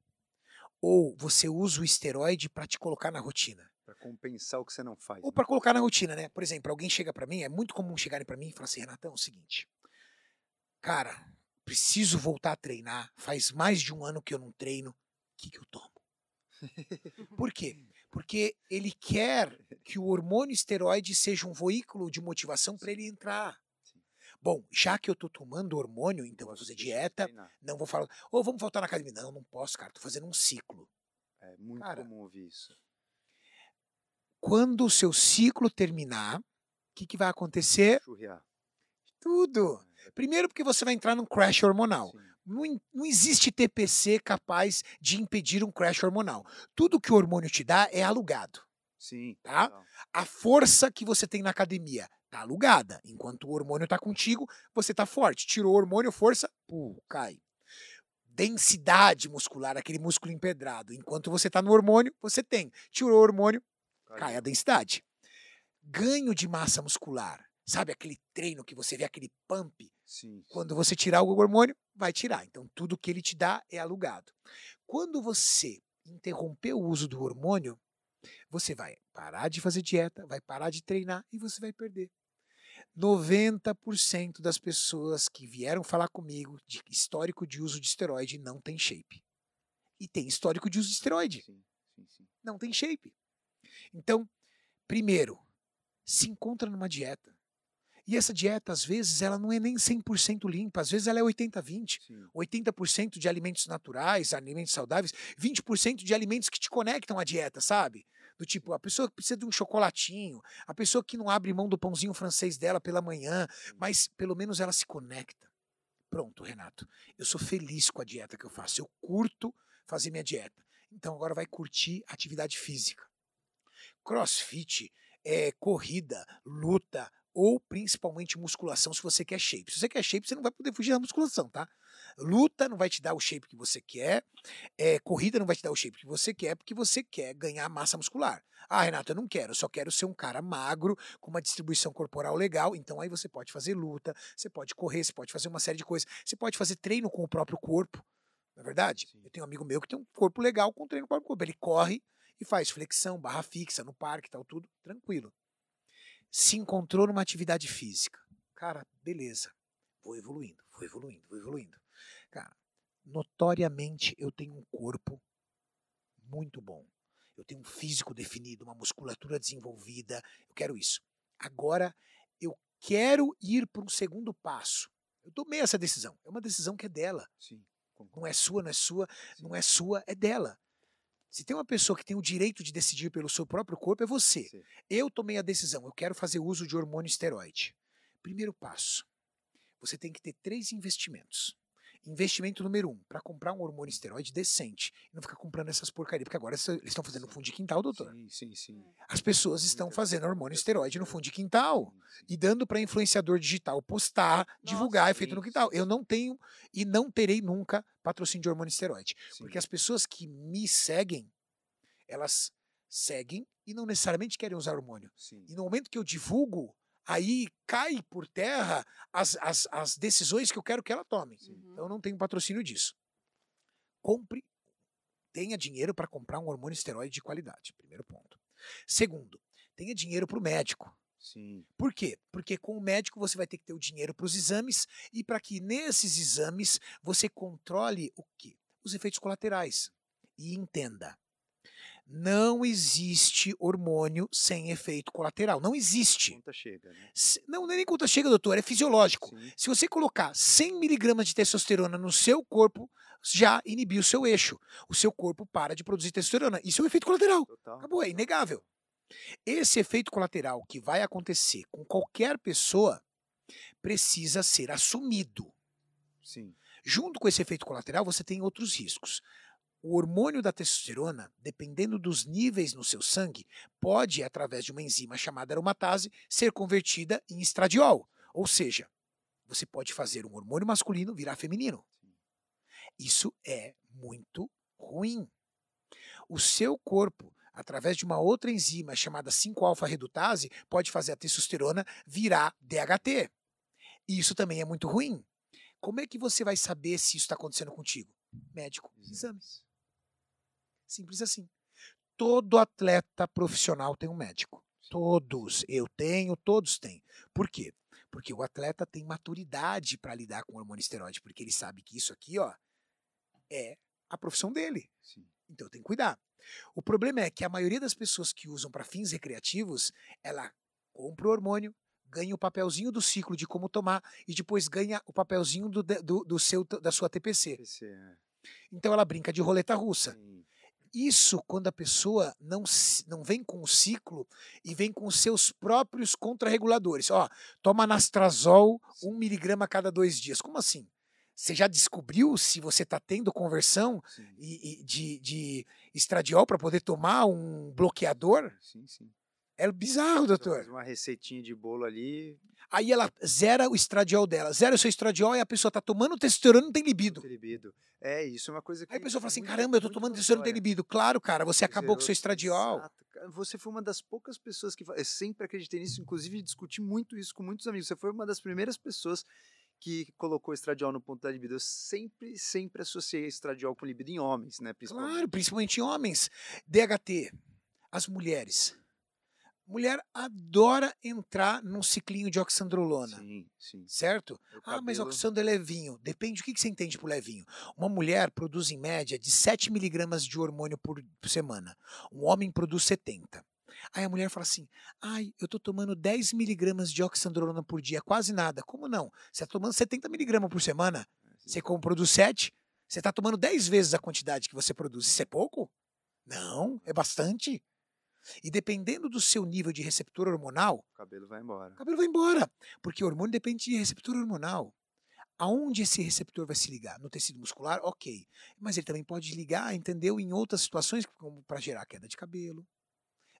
Ou você usa o esteroide para te colocar na rotina? Para compensar o que você não faz. Ou né? para colocar na rotina, né? Por exemplo, alguém chega para mim, é muito comum chegarem para mim e falar assim: Renatão, é o seguinte, cara, preciso voltar a treinar, faz mais de um ano que eu não treino, o que, que eu tomo? <laughs> Por quê? Porque ele quer que o hormônio esteroide seja um veículo de motivação para ele entrar. Bom, já que eu tô tomando hormônio, então vou fazer dieta, não vou falar, ou vamos voltar na academia. Não, não posso, cara, tô fazendo um ciclo. É muito Cara, comum ouvir isso. Quando o seu ciclo terminar, o que, que vai acontecer? Churrear. Tudo. Primeiro porque você vai entrar num crash hormonal. Sim. Não, não existe TPC capaz de impedir um crash hormonal. Tudo que o hormônio te dá é alugado. Sim. Tá? A força que você tem na academia tá alugada. Enquanto o hormônio tá contigo, você tá forte. Tirou o hormônio, força, pum, cai. Densidade muscular, aquele músculo empedrado. Enquanto você tá no hormônio, você tem. Tirou o hormônio, cai a densidade. Ganho de massa muscular. Sabe aquele treino que você vê, aquele pump? Sim. Quando você tirar o hormônio, vai tirar. Então, tudo que ele te dá é alugado. Quando você interromper o uso do hormônio, você vai parar de fazer dieta, vai parar de treinar e você vai perder. 90% das pessoas que vieram falar comigo de histórico de uso de esteroide não tem shape. E tem histórico de uso de esteroide, Sim, sim, sim. não tem shape. Então, primeiro, se encontra numa dieta. E essa dieta, às vezes, ela não é nem 100% limpa, às vezes ela é 80-20. Sim. 80% de alimentos naturais, alimentos saudáveis, 20% de alimentos que te conectam à dieta, sabe? Do tipo, a pessoa que precisa de um chocolatinho, a pessoa que não abre mão do pãozinho francês dela pela manhã, mas pelo menos ela se conecta. Pronto, Renato. Eu sou feliz com a dieta que eu faço. Eu curto fazer minha dieta. Então agora vai curtir atividade física. Crossfit é corrida, luta ou principalmente musculação se você quer shape. Se você quer shape, você não vai poder fugir da musculação, tá? Luta não vai te dar o shape que você quer, é, corrida não vai te dar o shape que você quer, porque você quer ganhar massa muscular. Ah, Renato, eu não quero, eu só quero ser um cara magro, com uma distribuição corporal legal. Então aí você pode fazer luta, você pode correr, você pode fazer uma série de coisas. Você pode fazer treino com o próprio corpo, não é verdade? Sim. Eu tenho um amigo meu que tem um corpo legal com treino com o próprio corpo. Ele corre e faz flexão, barra fixa no parque, tal, tudo tranquilo. Se encontrou numa atividade física. Cara, beleza. Vou evoluindo, vou evoluindo, vou evoluindo. Cara, notoriamente eu tenho um corpo muito bom. Eu tenho um físico definido, uma musculatura desenvolvida. Eu quero isso. Agora eu quero ir para um segundo passo. Eu tomei essa decisão. É uma decisão que é dela. Sim, não é sua, não é sua, Sim. não é sua, é dela. Se tem uma pessoa que tem o direito de decidir pelo seu próprio corpo, é você. Sim. Eu tomei a decisão, eu quero fazer uso de hormônio esteroide. Primeiro passo: você tem que ter três investimentos. Investimento número um, para comprar um hormônio esteroide decente. E não ficar comprando essas porcarias, porque agora eles estão fazendo fundo de quintal, doutor. Sim, sim, sim. As pessoas estão fazendo hormônio esteroide no fundo de quintal e dando para influenciador digital postar, Nossa, divulgar, é feito no quintal. Eu não tenho e não terei nunca patrocínio de hormônio esteroide. Sim. Porque as pessoas que me seguem, elas seguem e não necessariamente querem usar hormônio. Sim. E no momento que eu divulgo, aí cai por terra as, as, as decisões que eu quero que ela tome. Uhum. Então eu não tenho patrocínio disso. Compre, tenha dinheiro para comprar um hormônio esteroide de qualidade. Primeiro ponto. Segundo, tenha dinheiro para o médico. Sim. Por quê? Porque com o médico você vai ter que ter o dinheiro para os exames e para que nesses exames você controle o quê? Os efeitos colaterais. E entenda, não existe hormônio sem efeito colateral. Não existe. Conta chega, né? Não, não é nem conta chega, doutor. É fisiológico. Sim. Se você colocar 100 miligramas de testosterona no seu corpo, já inibiu o seu eixo. O seu corpo para de produzir testosterona. Isso é um efeito colateral. Total. Acabou, é inegável. Esse efeito colateral que vai acontecer com qualquer pessoa precisa ser assumido. Sim. Junto com esse efeito colateral, você tem outros riscos. O hormônio da testosterona, dependendo dos níveis no seu sangue, pode, através de uma enzima chamada aromatase, ser convertida em estradiol. Ou seja, você pode fazer um hormônio masculino virar feminino. Isso é muito ruim. O seu corpo, através de uma outra enzima chamada 5-alfa-redutase, pode fazer a testosterona virar DHT. Isso também é muito ruim. Como é que você vai saber se isso está acontecendo contigo? Médico, exames. Simples assim. Todo atleta profissional tem um médico. Todos. Eu tenho, todos têm. Por quê? Porque o atleta tem maturidade para lidar com o hormônio esteroide, porque ele sabe que isso aqui, ó, é a profissão dele. Sim. Então tem que cuidar. O problema é que a maioria das pessoas que usam para fins recreativos, ela compra o hormônio, ganha o papelzinho do ciclo de como tomar e depois ganha o papelzinho do, do, do seu, da sua TPC. TPC é. Então ela brinca de roleta russa. Sim. Isso quando a pessoa não, não vem com o ciclo e vem com os seus próprios contrarreguladores. Ó, toma nastrazol um miligrama a cada dois dias. Como assim? Você já descobriu se você está tendo conversão e, e de, de estradiol para poder tomar um bloqueador? Sim, sim. É bizarro, doutor. Faz uma receitinha de bolo ali. Aí ela zera o estradiol dela. Zera o seu estradiol e a pessoa tá tomando testosterona e não tem libido. Tem libido. É, isso é uma coisa que. Aí a pessoa fala assim: caramba, eu tô tomando testosterona e não tem libido. Claro, cara, você acabou com o seu estradiol. Exato. Você foi uma das poucas pessoas que. Eu sempre acreditei nisso, inclusive discuti muito isso com muitos amigos. Você foi uma das primeiras pessoas que colocou estradiol no ponto da libido. Eu sempre, sempre associei estradiol com libido em homens, né? Principalmente. Claro, principalmente em homens. DHT, as mulheres Mulher adora entrar num ciclinho de oxandrolona. Sim, sim. Certo? Ah, mas oxandro é levinho. Depende do que você entende por levinho. Uma mulher produz em média de 7 miligramas de hormônio por semana. Um homem produz 70. Aí a mulher fala assim: ai, eu tô tomando 10 miligramas de oxandrolona por dia, quase nada. Como não? Você está tomando 70 miligramas por semana. É, você como produz 7, você está tomando 10 vezes a quantidade que você produz. Isso é pouco? Não, é bastante. E dependendo do seu nível de receptor hormonal, O cabelo vai embora. o cabelo vai embora. Porque o hormônio depende de receptor hormonal. Aonde esse receptor vai se ligar? No tecido muscular? Ok. Mas ele também pode ligar, entendeu? Em outras situações, como para gerar queda de cabelo,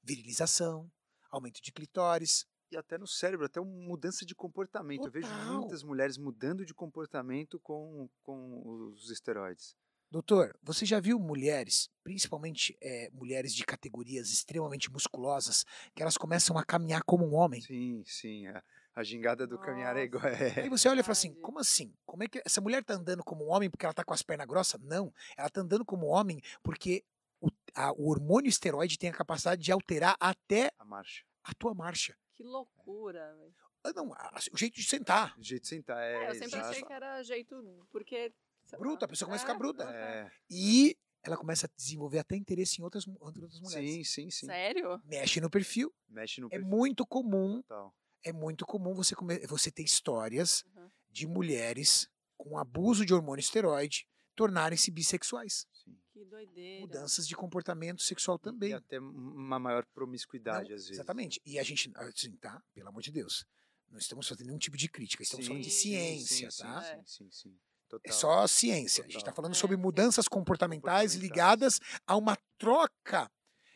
virilização, aumento de clitóris. E até no cérebro, até uma mudança de comportamento. Eu vejo Total. muitas mulheres mudando de comportamento com, com os esteroides. Doutor, você já viu mulheres, principalmente eh, mulheres de categorias extremamente musculosas, que elas começam a caminhar como um homem? Sim, sim. A, a gingada do caminhar é igual. Nossa. <laughs> Aí É. você olha e fala assim, como assim? Como é que essa mulher tá andando como um homem porque ela tá com as pernas grossas? Não, ela tá andando como homem porque o, a- o hormônio esteroide tem a capacidade de alterar até A marcha. a tua marcha. Que loucura, velho. Ah, Não, a- o jeito de sentar. O jeito de sentar É, é. eu sempre exato. achei que era jeito. Porque. Sei lá. Bruta, a pessoa começa a ficar bruta. É, E ela começa a desenvolver até interesse em outras, outras mulheres. sim, sim, sim. Sério? Mexe no perfil. Mexe no É perfil muito comum, total. é muito comum você, come- você ter histórias Uhum. de mulheres com abuso de hormônio esteroide tornarem-se bissexuais. Sim. Que doideira. Mudanças de comportamento sexual E também. até uma maior promiscuidade, Não, às vezes. Exatamente. E a gente, assim, tá? Pelo amor de Deus. Não estamos fazendo nenhum tipo de crítica, estamos Sim, falando de ciência, sim, tá? Sim, sim, sim. Total. É só ciência. A gente está Total. falando É, sobre sim. mudanças comportamentais Comportamentais. ligadas a uma troca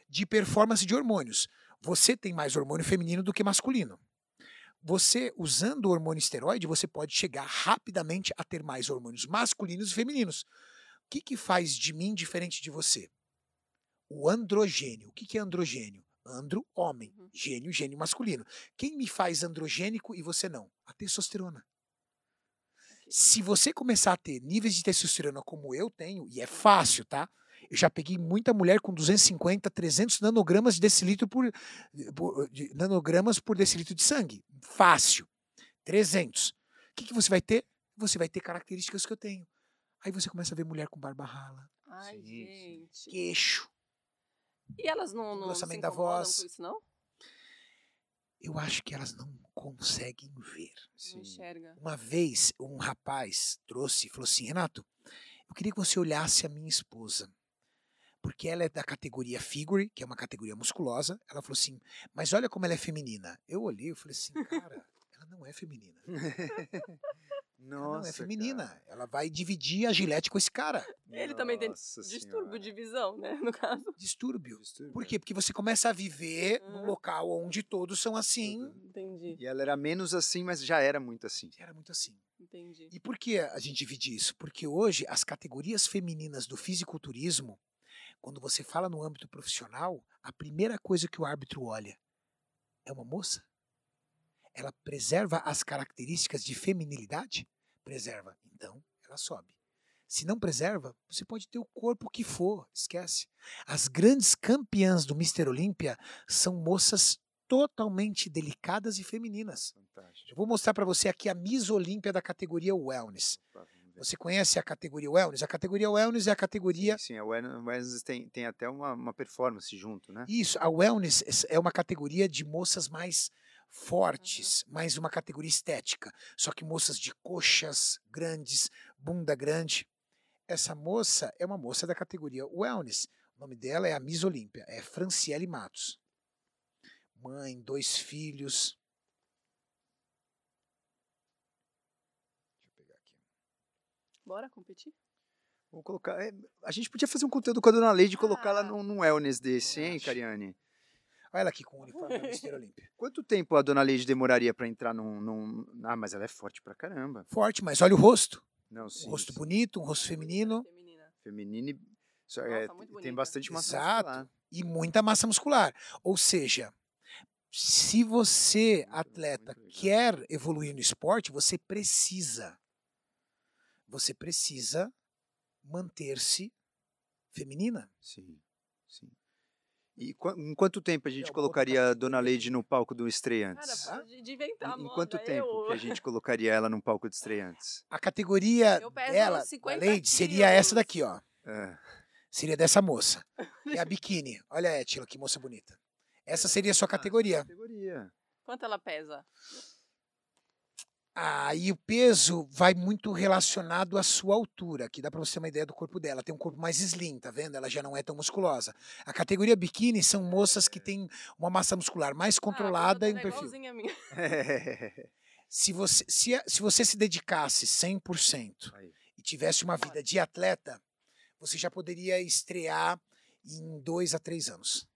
de performance de hormônios. Você tem mais hormônio feminino do que masculino. Você, usando o hormônio esteroide, você pode chegar rapidamente a ter mais hormônios masculinos e femininos. O que, que faz de mim diferente de você? O androgênio. O que, que é androgênio? Andro, homem. Uhum. Gênio, gênio masculino. Quem me faz androgênico e você não? A testosterona. Se você começar a ter níveis de testosterona como eu tenho, e é fácil, tá? Eu já peguei muita mulher com 250, 300 nanogramas de decilitro por, por- de nanogramas por decilitro de sangue. Fácil. 300. O que, que você vai ter? Você vai ter características que eu tenho. Aí você começa a ver mulher com barba rala, Ai, gente. queixo. E elas não, não se Engrossamento da incomodam voz. com isso, não? Eu acho que elas não conseguem ver. Sim. Uma vez, um rapaz trouxe e falou assim: Renato, eu queria que você olhasse a minha esposa. Porque ela é da categoria figure, que é uma categoria musculosa. Ela falou assim: Mas olha como ela é feminina. Eu olhei e falei assim: Cara, <laughs> ela não é feminina. <laughs> Ela Nossa, não é feminina. cara. Ela vai dividir a gilete com esse cara. Ele também tem Nossa Distúrbio de visão, né? No caso. Distúrbio. Distúrbio. Por quê? Porque você começa a viver num Uhum. local onde todos são assim. Entendi. E ela era menos assim, mas já era muito assim. Era muito assim. Entendi. E por que a gente divide isso? Porque hoje as categorias femininas do fisiculturismo, quando você fala no âmbito profissional, a primeira coisa que o árbitro olha é uma moça. Ela preserva as características de feminilidade? Preserva. Então, ela sobe. Se não preserva, você pode ter o corpo que for, esquece. As grandes campeãs do Mister Olímpia são moças totalmente delicadas e femininas. Fantástico. Eu vou mostrar para você aqui a Miss Olímpia da categoria Wellness. Você conhece a categoria Wellness? A categoria Wellness é a categoria. Sim, a Wellness tem, tem até uma, uma performance junto, né? Isso, a Wellness é uma categoria de moças mais fortes, mais uma categoria estética. Só que moças de coxas grandes, bunda grande. Essa moça é uma moça da categoria Wellness. O nome dela é a Miss Olímpia, é Franciele Matos. Mãe, dois filhos. Deixa eu pegar aqui. Bora competir? Vamos colocar. é, a gente podia fazer um conteúdo com a dona Leide e colocar ela Ah. num, num wellness desse, hein. Cariane? Olha ela aqui com o uniforme da Mister Olímpia. Quanto tempo a dona Leide demoraria pra entrar num, num- Ah, mas ela é forte pra caramba. Forte, mas olha o rosto. Não, sim. um rosto sim. bonito, um rosto feminino Feminina. Feminino e. Nossa, é, tem bonita. bastante massa Exato. muscular. e muita massa muscular. Ou seja, se você, Muito- atleta, muito quer evoluir no esporte, você precisa. Você precisa manter-se feminina. Sim. E em quanto tempo a gente colocaria a dona Leide no palco do estreantes? Cara, de, inventar em, em quanto tempo eu... que a gente colocaria ela num palco de estreantes? A categoria dela, da 50 Lady, seria essa daqui, ó. É, Seria dessa moça. Que <laughs> é a biquíni. Olha a Etila, que moça bonita. Essa seria a sua categoria. categoria. Quanto ela pesa? Aí o peso vai muito relacionado à sua altura, que dá para você ter uma ideia do corpo dela. Tem um corpo mais slim, tá vendo? Ela já não é tão musculosa. A categoria biquíni são moças que têm uma massa muscular mais controlada ah, e um perfil. a minha. <laughs> Se você se, se você se dedicasse 100% Aí. e tivesse uma vida de atleta, você já poderia estrear em dois a três anos.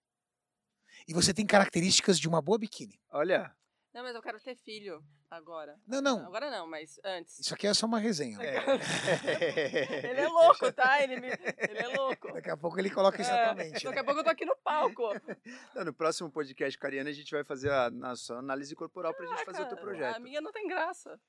E você tem características de uma boa biquíni. Olha, Não, mas eu quero ter filho agora. Não, não. Agora não, mas antes. Isso aqui é só uma resenha. <laughs> Ele é louco, tá? Ele, me... ele é louco. Daqui a pouco ele coloca isso É, na tua mente. Daqui né? a pouco eu tô aqui no palco. <laughs> Não, no próximo podcast com a Ariana, a gente vai fazer a nossa análise corporal pra gente fazer o teu Caraca, projeto. A minha não tem graça.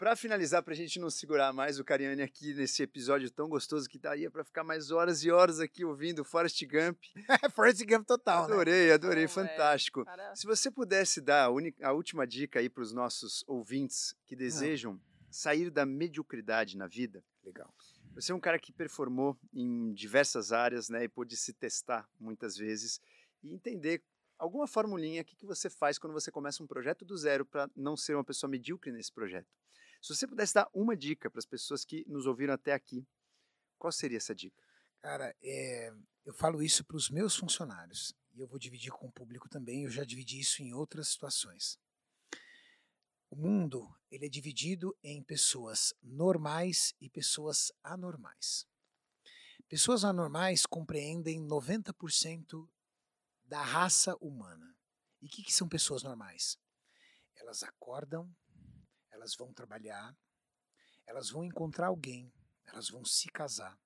Pra finalizar, pra gente não segurar mais o Cariani aqui nesse episódio tão gostoso que daria pra ficar mais horas e horas aqui ouvindo Forrest Gump. <laughs> Forrest Gump total, né? Adorei, adorei, Não, é, fantástico. Cara, Se você pudesse dar a, a última dica aí pros nossos ouvintes que desejam sair da mediocridade na vida, Legal. Você é um cara que performou em diversas áreas, né, e pôde se testar muitas vezes e entender alguma formulinha, o que, que você faz quando você começa um projeto do zero para não ser uma pessoa medíocre nesse projeto. Se você pudesse dar uma dica para as pessoas que nos ouviram até aqui, qual seria essa dica? Cara, é, eu falo isso para os meus funcionários e eu vou dividir com o público também. Eu já dividi isso em outras situações. O mundo ele é dividido em pessoas normais e pessoas anormais. Pessoas anormais compreendem 90% da raça humana. E o que, que são pessoas normais? Elas acordam, elas vão trabalhar, elas vão encontrar alguém, elas vão se casar,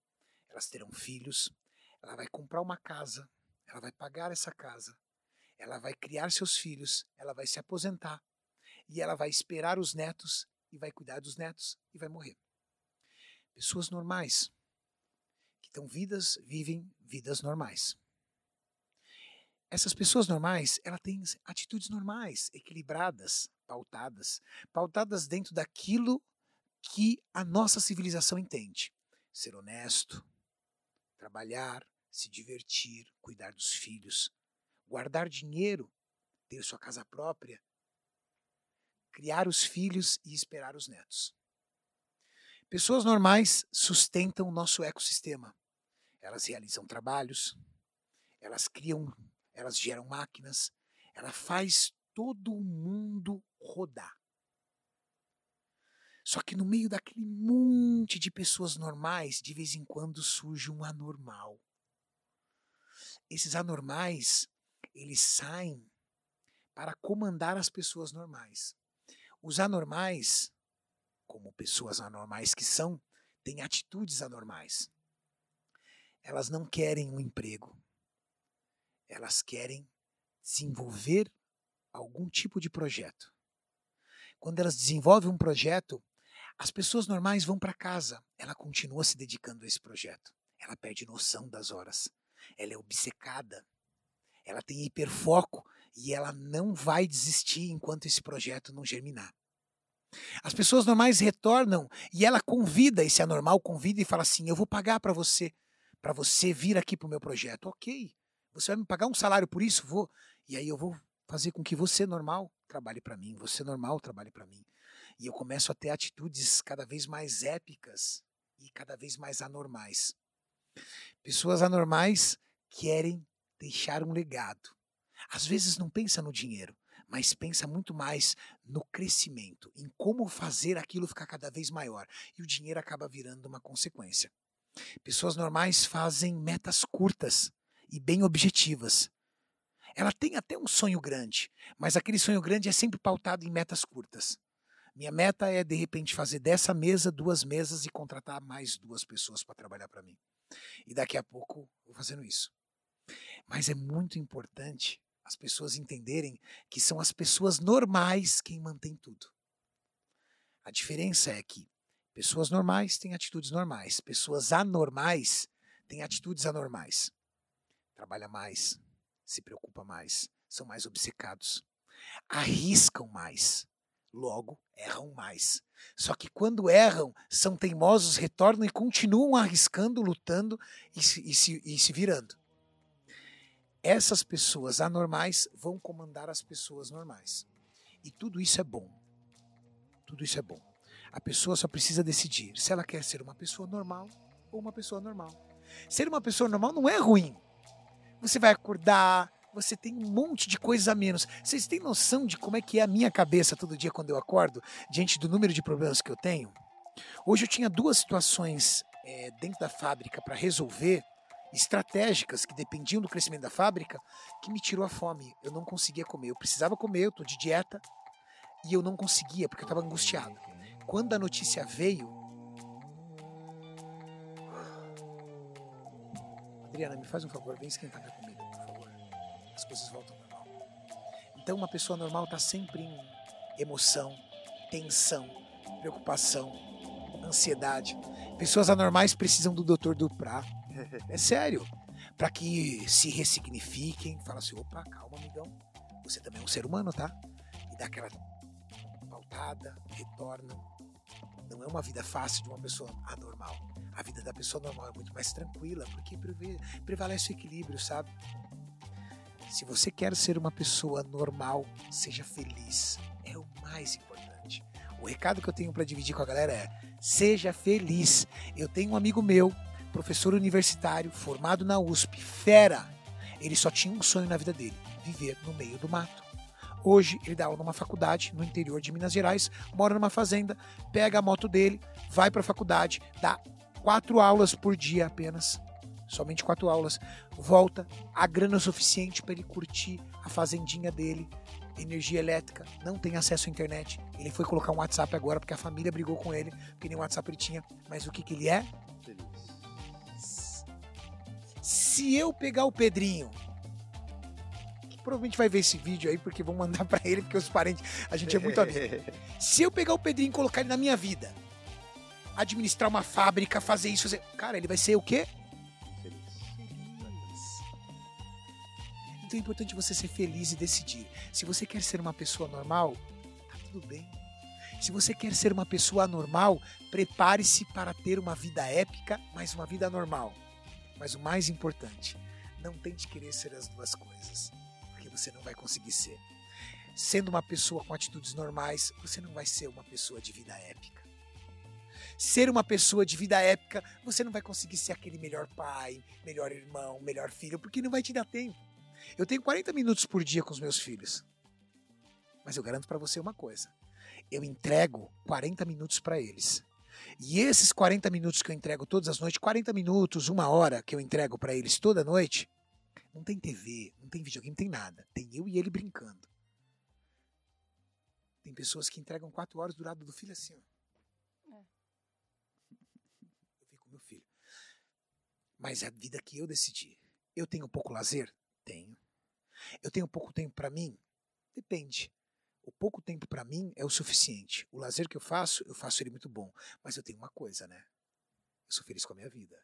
elas terão filhos, ela vai comprar uma casa, ela vai pagar essa casa, ela vai criar seus filhos, ela vai se aposentar e ela vai esperar os netos e vai cuidar dos netos e vai morrer. Pessoas normais que estão vidas, vivem vidas normais. Essas pessoas normais, ela têm atitudes normais, equilibradas, pautadas, pautadas dentro daquilo que a nossa civilização entende. Ser honesto, trabalhar, se divertir, cuidar dos filhos, guardar dinheiro, ter sua casa própria, criar os filhos e esperar os netos. Pessoas normais sustentam o nosso ecossistema. Elas realizam trabalhos, elas criam, elas geram máquinas, ela faz todo o mundo rodar. Só que no meio daquele monte de pessoas normais, de vez em quando surge um anormal. Esses anormais, eles saem para comandar as pessoas normais. Os anormais, como pessoas anormais que são, têm atitudes anormais. Elas não querem um emprego. Elas querem desenvolver algum tipo de projeto. Quando elas desenvolvem um projeto, as pessoas normais vão para casa. Ela continua se dedicando a esse projeto. Ela perde noção das horas. Ela é obcecada. Ela tem hiperfoco e ela não vai desistir enquanto esse projeto não germinar. As pessoas normais retornam e ela convida, esse anormal convida e fala assim: Eu vou pagar para você, para você vir aqui para o meu projeto. Ok, você vai me pagar um salário por isso? Vou. E aí eu vou fazer com que você, normal, trabalhe para mim, você, normal, trabalhe para mim. E eu começo a ter atitudes cada vez mais épicas e cada vez mais anormais. Pessoas anormais querem deixar um legado. Às vezes não pensa no dinheiro, mas pensa muito mais no crescimento, em como fazer aquilo ficar cada vez maior. E o dinheiro acaba virando uma consequência. Pessoas normais fazem metas curtas e bem objetivas. Ela tem até um sonho grande, mas aquele sonho grande é sempre pautado em metas curtas. Minha meta é, de repente, fazer dessa mesa duas mesas e contratar mais duas pessoas para trabalhar para mim. E daqui a pouco vou fazendo isso. Mas é muito importante as pessoas entenderem que são as pessoas normais quem mantém tudo. A diferença é que pessoas normais têm atitudes normais, pessoas anormais têm atitudes anormais. Trabalha mais, se preocupa mais, são mais obcecados, arriscam mais, logo erram mais. Só que quando erram, são teimosos, retornam e continuam arriscando, lutando e se, e se, e se virando. Essas pessoas anormais vão comandar as pessoas normais. E tudo isso é bom. Tudo Tudo isso é bom. A pessoa só precisa decidir se ela quer ser uma pessoa normal ou uma pessoa normal. Ser uma pessoa normal não é ruim. Você vai acordar, você tem um monte de coisas a menos. Vocês têm noção de como é que é a minha cabeça todo dia quando eu acordo, diante do número de problemas que eu tenho? Hoje eu tinha duas situações é, dentro da fábrica para resolver, estratégicas que dependiam do crescimento da fábrica, que me tirou a fome. Eu não conseguia comer. Eu precisava comer, eu estou de dieta, e eu não conseguia porque eu estava angustiado. Quando a notícia veio, Adriana, me faz um favor, vem esquentar minha comida, por favor. As coisas voltam ao normal. Então, uma pessoa normal está sempre em emoção, tensão, preocupação, ansiedade. Pessoas anormais precisam do Dr. Duprá. <laughs> É sério. Para que se ressignifiquem, fala assim: opa, calma, amigão. Você também é um ser humano, tá? E dá aquela pautada, retorna. Não é uma vida fácil de uma pessoa anormal. A vida da pessoa normal é muito mais tranquila, porque prevalece o equilíbrio, sabe? Se você quer ser uma pessoa normal, seja feliz. É o mais importante. O recado que eu tenho para dividir com a galera é: seja feliz. Eu tenho um amigo meu, professor universitário, formado na USP, fera. Ele só tinha um sonho na vida dele: viver no meio do mato. Hoje ele dá aula numa faculdade no interior de Minas Gerais, mora numa fazenda, pega a moto dele, vai para a faculdade, dá quatro aulas por dia apenas, somente quatro aulas, volta, a grana suficiente para ele curtir a fazendinha dele, energia elétrica, não tem acesso à internet. Ele foi colocar um WhatsApp agora porque a família brigou com ele, porque nem WhatsApp ele tinha. Mas o que, que ele é? Feliz. Se eu pegar o Pedrinho, que provavelmente vai ver esse vídeo aí, porque vão mandar para ele, porque os parentes, a gente é muito amigo. <laughs> Se eu pegar o Pedrinho e colocar ele na minha vida, administrar uma fábrica, fazer isso, fazer. Cara, ele vai ser o quê? Feliz. Então é importante você ser feliz e decidir. Se você quer ser uma pessoa normal, tá tudo bem. Se você quer ser uma pessoa anormal, prepare-se para ter uma vida épica, mas uma vida normal. Mas o mais importante, não tente querer ser as duas coisas, porque você não vai conseguir ser. Sendo uma pessoa com atitudes normais, você não vai ser uma pessoa de vida épica ser uma pessoa de vida épica, você não vai conseguir ser aquele melhor pai, melhor irmão, melhor filho, porque não vai te dar tempo. Eu tenho 40 minutos por dia com os meus filhos. Mas eu garanto para você uma coisa: eu entrego 40 minutos para eles. E esses 40 minutos que eu entrego todas as noites, 40 minutos, uma hora que eu entrego para eles toda noite, não tem TV, não tem videogame, não tem nada. Tem eu e ele brincando. Tem pessoas que entregam 4 horas do lado do filho assim, ó. meu filho. Mas é a vida que eu decidi. Eu tenho pouco lazer? Tenho. Eu tenho pouco tempo para mim? Depende. O pouco tempo para mim é o suficiente. O lazer que eu faço, eu faço ele muito bom. Mas eu tenho uma coisa, né? Eu sou feliz com a minha vida.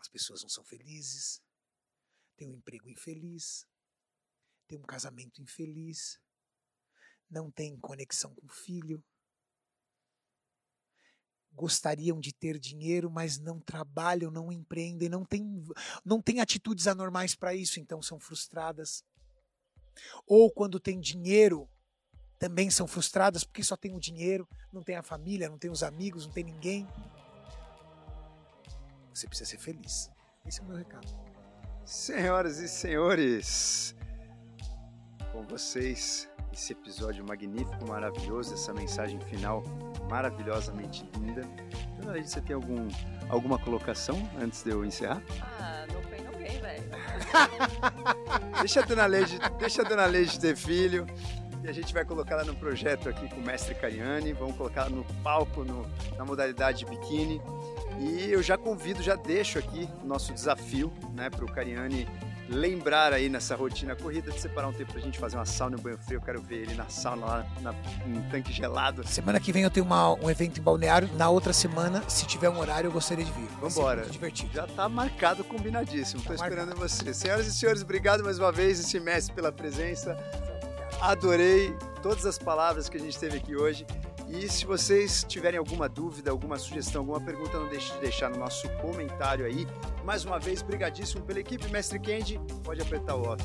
As pessoas não são felizes. Tem um emprego infeliz. Tem um casamento infeliz. Não tem conexão com o filho gostariam de ter dinheiro, mas não trabalham, não empreendem, não têm, não têm atitudes anormais para isso, então são frustradas. Ou quando tem dinheiro, também são frustradas porque só tem o dinheiro, não tem a família, não tem os amigos, não tem ninguém. Você precisa ser feliz. Esse é o meu recado. Senhoras e senhores, com vocês esse episódio magnífico, maravilhoso, essa mensagem final maravilhosamente linda. Dona Leide, você tem algum, alguma colocação antes de eu encerrar? Ah, pain, no gain, velho. <laughs> deixa a Dona Leide, deixa a Dona Leide ter filho. E a gente vai colocar ela no projeto aqui com o mestre Cariani, vamos colocar ela no palco, no, na modalidade biquíni. E eu já convido, já deixo aqui o nosso desafio né, para o Cariani lembrar aí nessa rotina corrida de separar um tempo pra gente fazer uma sauna e um banho frio. Eu quero ver ele na sauna lá na, no tanque gelado. Semana que vem eu tenho uma, um evento em balneário. Na outra semana, se tiver um horário, eu gostaria de vir. Vambora. Muito divertido. Já tá marcado, combinadíssimo. Tá Tô esperando marcado. você. Senhoras e senhores, obrigado mais uma vez, esse mestre, pela presença. Adorei todas as palavras que a gente teve aqui hoje. E se vocês tiverem alguma dúvida, alguma sugestão, alguma pergunta, não deixe de deixar no nosso comentário aí. Mais uma vez, brigadíssimo pela equipe. Mestre Kendi, pode apertar o off.